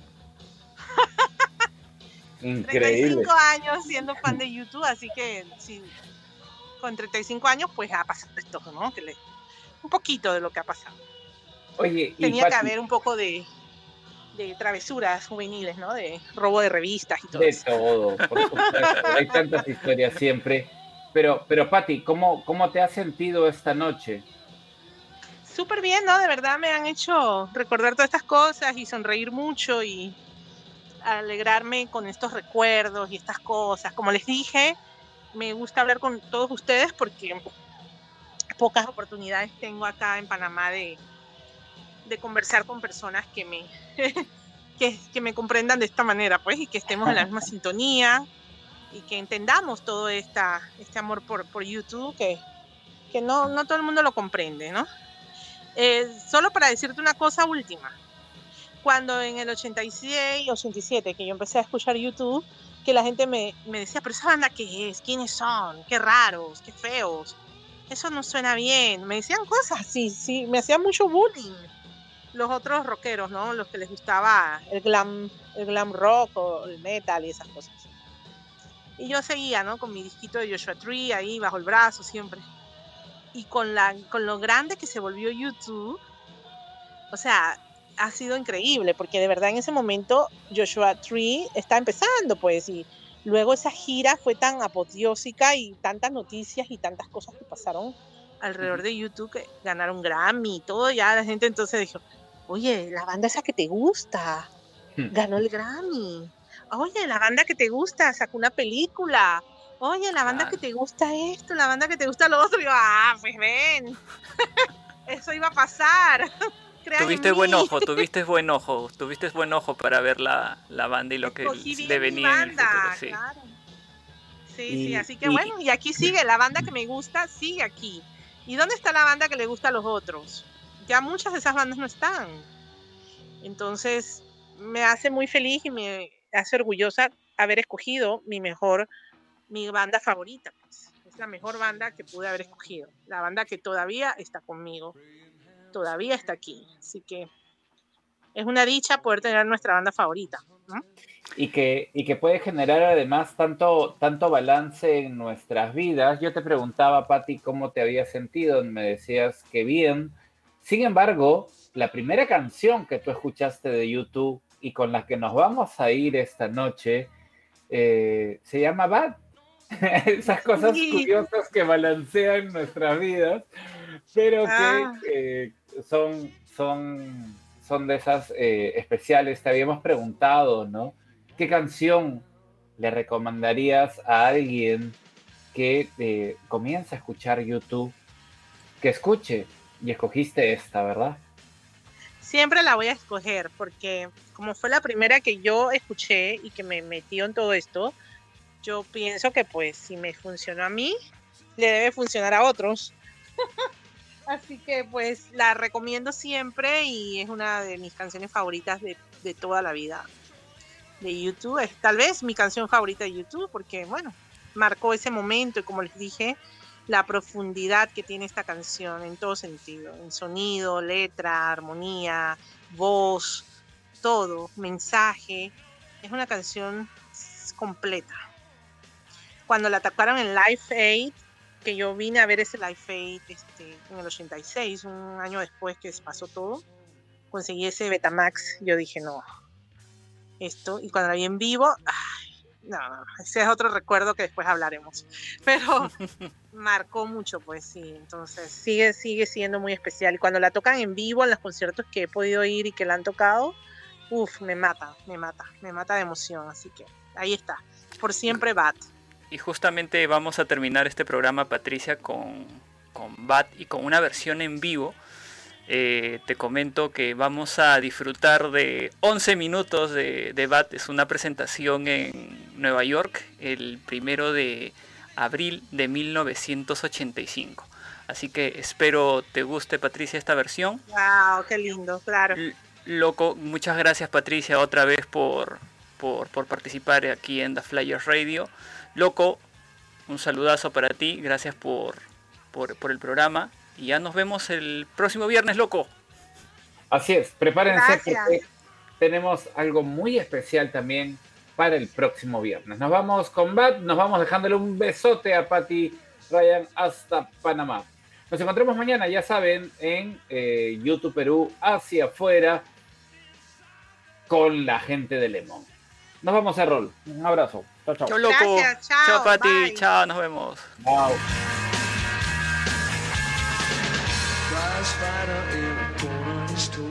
[LAUGHS] Increíble. 35 años siendo fan de YouTube, así que sí, con 35 años, pues ha pasado esto, ¿no? Que le, un poquito de lo que ha pasado. Oye, tenía que haber un poco de, de travesuras juveniles, ¿no? De robo de revistas y todo de todo, por supuesto. [LAUGHS] Hay tantas historias siempre. Pero, pero Patti, ¿cómo, ¿cómo te has sentido esta noche? Súper bien, ¿no? De verdad me han hecho recordar todas estas cosas y sonreír mucho y alegrarme con estos recuerdos y estas cosas. Como les dije, me gusta hablar con todos ustedes porque pocas oportunidades tengo acá en Panamá de, de conversar con personas que me, [LAUGHS] que, me comprendan de esta manera, pues, y que estemos en la misma sintonía y que entendamos todo esta, este amor por, por YouTube que, que no, no todo el mundo lo comprende, ¿no? Eh, solo para decirte una cosa última. Cuando en el 86, 87, que yo empecé a escuchar YouTube, que la gente me, me decía, pero esa banda qué es, quiénes son, qué raros, qué feos, eso no suena bien. Me decían cosas así, sí, me hacían mucho bullying. Los otros rockeros, ¿no? Los que les gustaba el glam, el glam rock o el metal y esas cosas. Y yo seguía, ¿no? Con mi disquito de Joshua Tree ahí bajo el brazo siempre. Y con, la, con lo grande que se volvió YouTube, o sea, ha sido increíble, porque de verdad en ese momento Joshua Tree está empezando, pues, y luego esa gira fue tan apoteósica y tantas noticias y tantas cosas que pasaron alrededor de YouTube que ganaron Grammy y todo, ya la gente entonces dijo, oye, la banda esa que te gusta, hmm. ganó el Grammy, oye, la banda que te gusta, sacó una película, oye, la banda que te gusta esto, la banda que te gusta lo otro, y yo, ah, pues ven, [LAUGHS] eso iba a pasar. [LAUGHS] tuviste buen ojo, [LAUGHS] tuviste buen ojo, tuviste buen ojo para ver la, la banda y lo que le venía en el futuro. Sí, claro. sí, sí, así que bueno, y aquí sigue, la banda que me gusta sigue aquí. ¿Y dónde está la banda que le gusta a los otros? Ya muchas de esas bandas no están. Entonces, me hace muy feliz y me hace orgullosa haber escogido mi mejor, mi banda favorita. Pues. Es la mejor banda que pude haber escogido. La banda que todavía está conmigo todavía está aquí. Así que es una dicha poder tener nuestra banda favorita. Y, que, y que puede generar además tanto, tanto balance en nuestras vidas. Yo te preguntaba, Patti, cómo te había sentido. Me decías que bien. Sin embargo, la primera canción que tú escuchaste de YouTube y con la que nos vamos a ir esta noche eh, se llama Bad. [LAUGHS] Esas cosas curiosas que balancean nuestras vidas, pero que ah. eh, son, son, son de esas eh, especiales. Te habíamos preguntado, ¿no? ¿Qué canción le recomendarías a alguien que comienza a escuchar YouTube? Que escuche. Y escogiste esta, ¿verdad? Siempre la voy a escoger porque como fue la primera que yo escuché y que me metió en todo esto, yo pienso que pues si me funcionó a mí, le debe funcionar a otros. [LAUGHS] Así que pues la recomiendo siempre y es una de mis canciones favoritas de, toda la vida de YouTube. Es tal vez mi canción favorita de YouTube porque, bueno, marcó ese momento y como les dije, la profundidad que tiene esta canción en todo sentido, en sonido, letra, armonía, voz, todo, mensaje. Es una canción completa. Cuando la atacaron en Live Aid, que yo vine a ver ese Live Aid este, en el 86, un año después que pasó todo, conseguí ese Betamax, yo dije, no, esto, y cuando la vi en vivo, no, ese es otro recuerdo que después hablaremos. [LAUGHS] Pero [LAUGHS] marcó mucho, pues sí. Entonces sigue, sigue siendo muy especial. Y cuando la tocan en vivo en los conciertos que he podido ir y que la han tocado, uff, me mata, me mata, me mata de emoción. Así que ahí está. Por siempre Bat. Y justamente vamos a terminar este programa, Patricia, con, con Bat y con una versión en vivo eh, te comento que vamos a disfrutar de 11 minutos de, de Es una presentación en Nueva York el primero de abril de 1985. Así que espero te guste, Patricia, esta versión. ¡Wow! ¡Qué lindo! Claro. loco, muchas gracias, Patricia, otra vez por, por, por participar aquí en The Flyers Radio. Loco, un saludazo para ti. Gracias por, por, por el programa y ya nos vemos el próximo viernes, loco. Así es, prepárense porque tenemos algo muy especial también para el próximo viernes. Nos vamos con Bat, nos vamos dejándole un besote a Patty Ryan hasta Panamá. Nos encontramos mañana, ya saben, en eh, YouTube Perú, hacia afuera, con la gente de Lemon. Nos vamos a rol. Un abrazo. Chao, chao. Chao, loco. chao, Pati. Chao, nos vemos. Chao.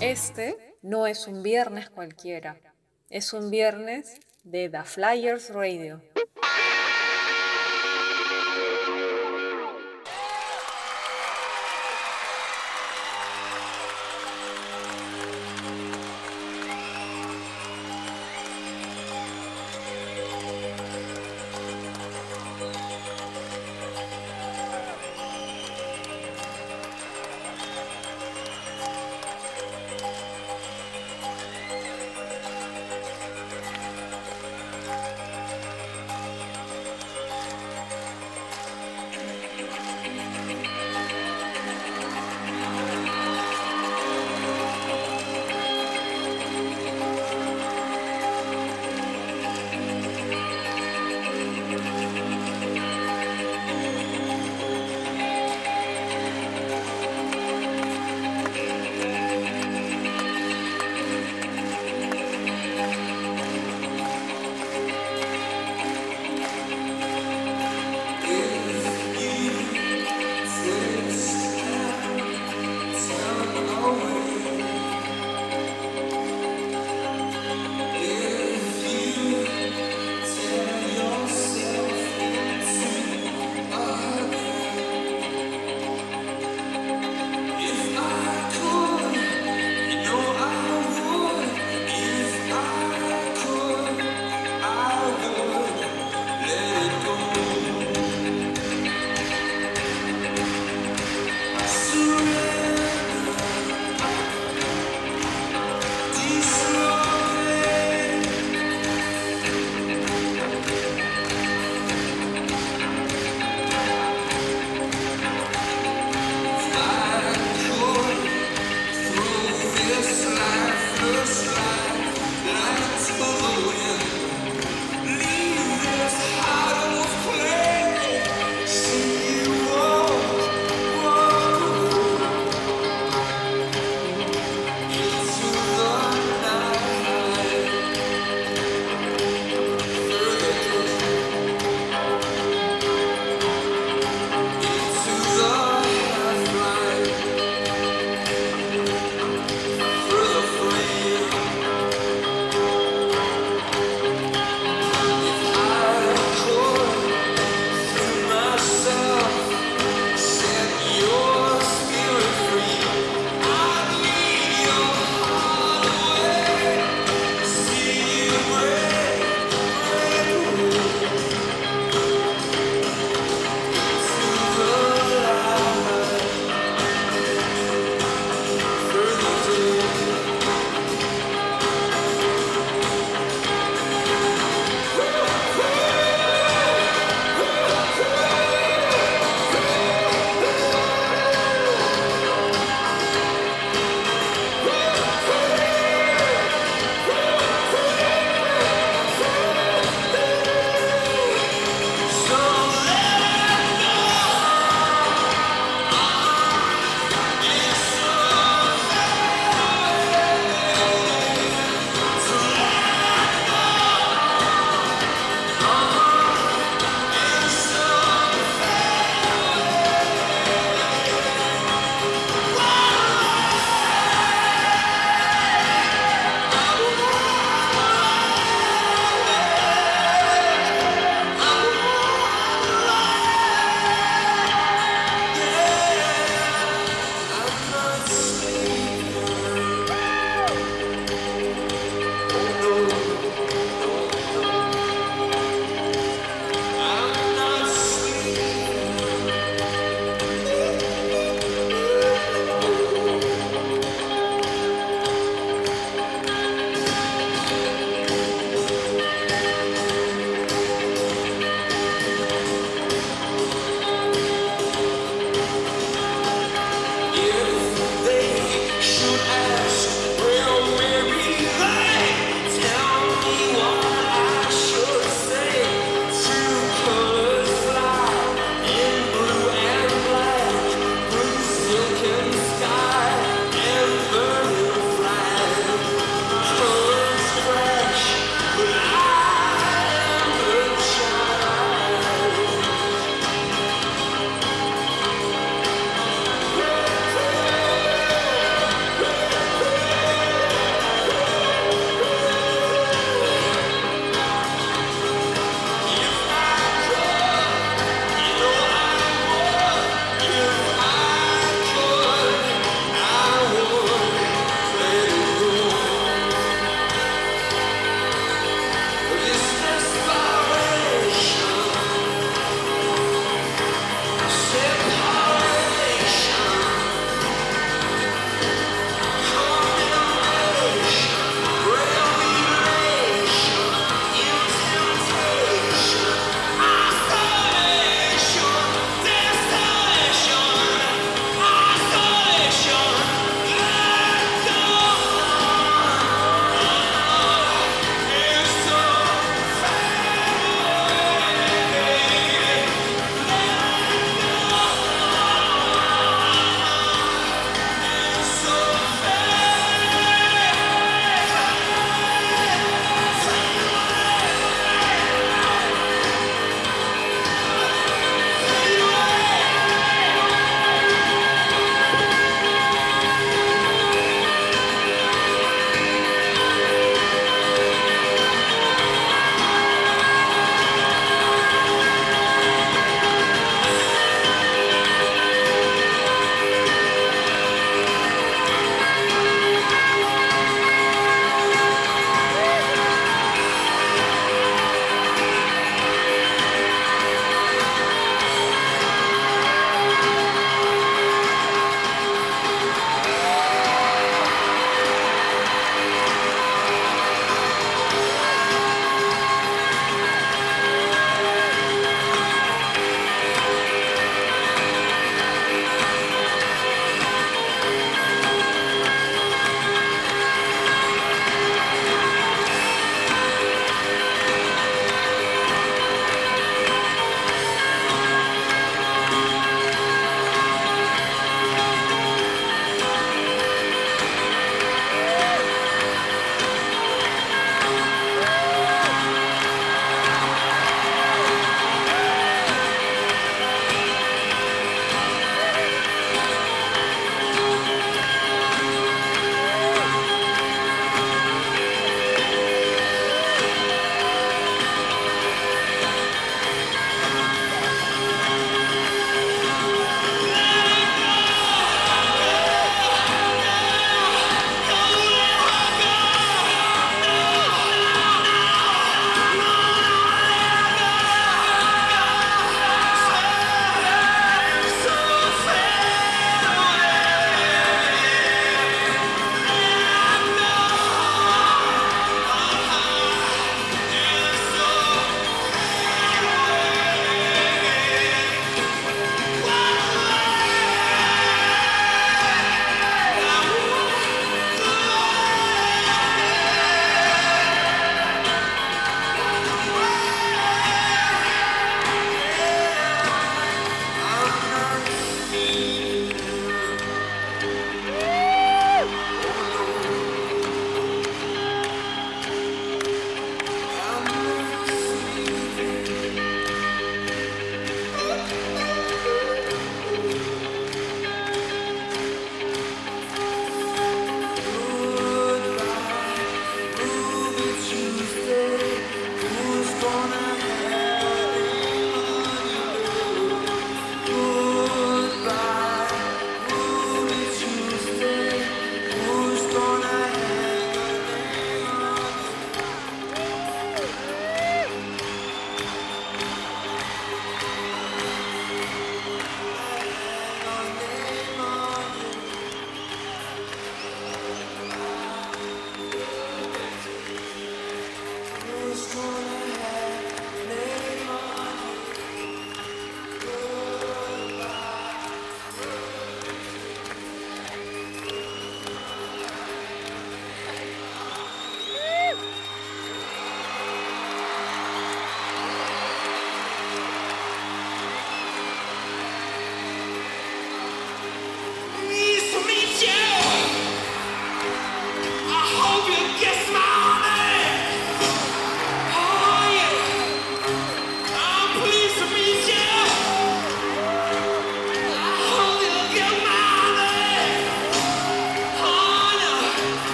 Este no es un viernes cualquiera, es un viernes de The Flyers Radio.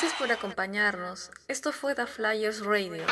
Gracias por acompañarnos. Esto fue The Flyers Radio.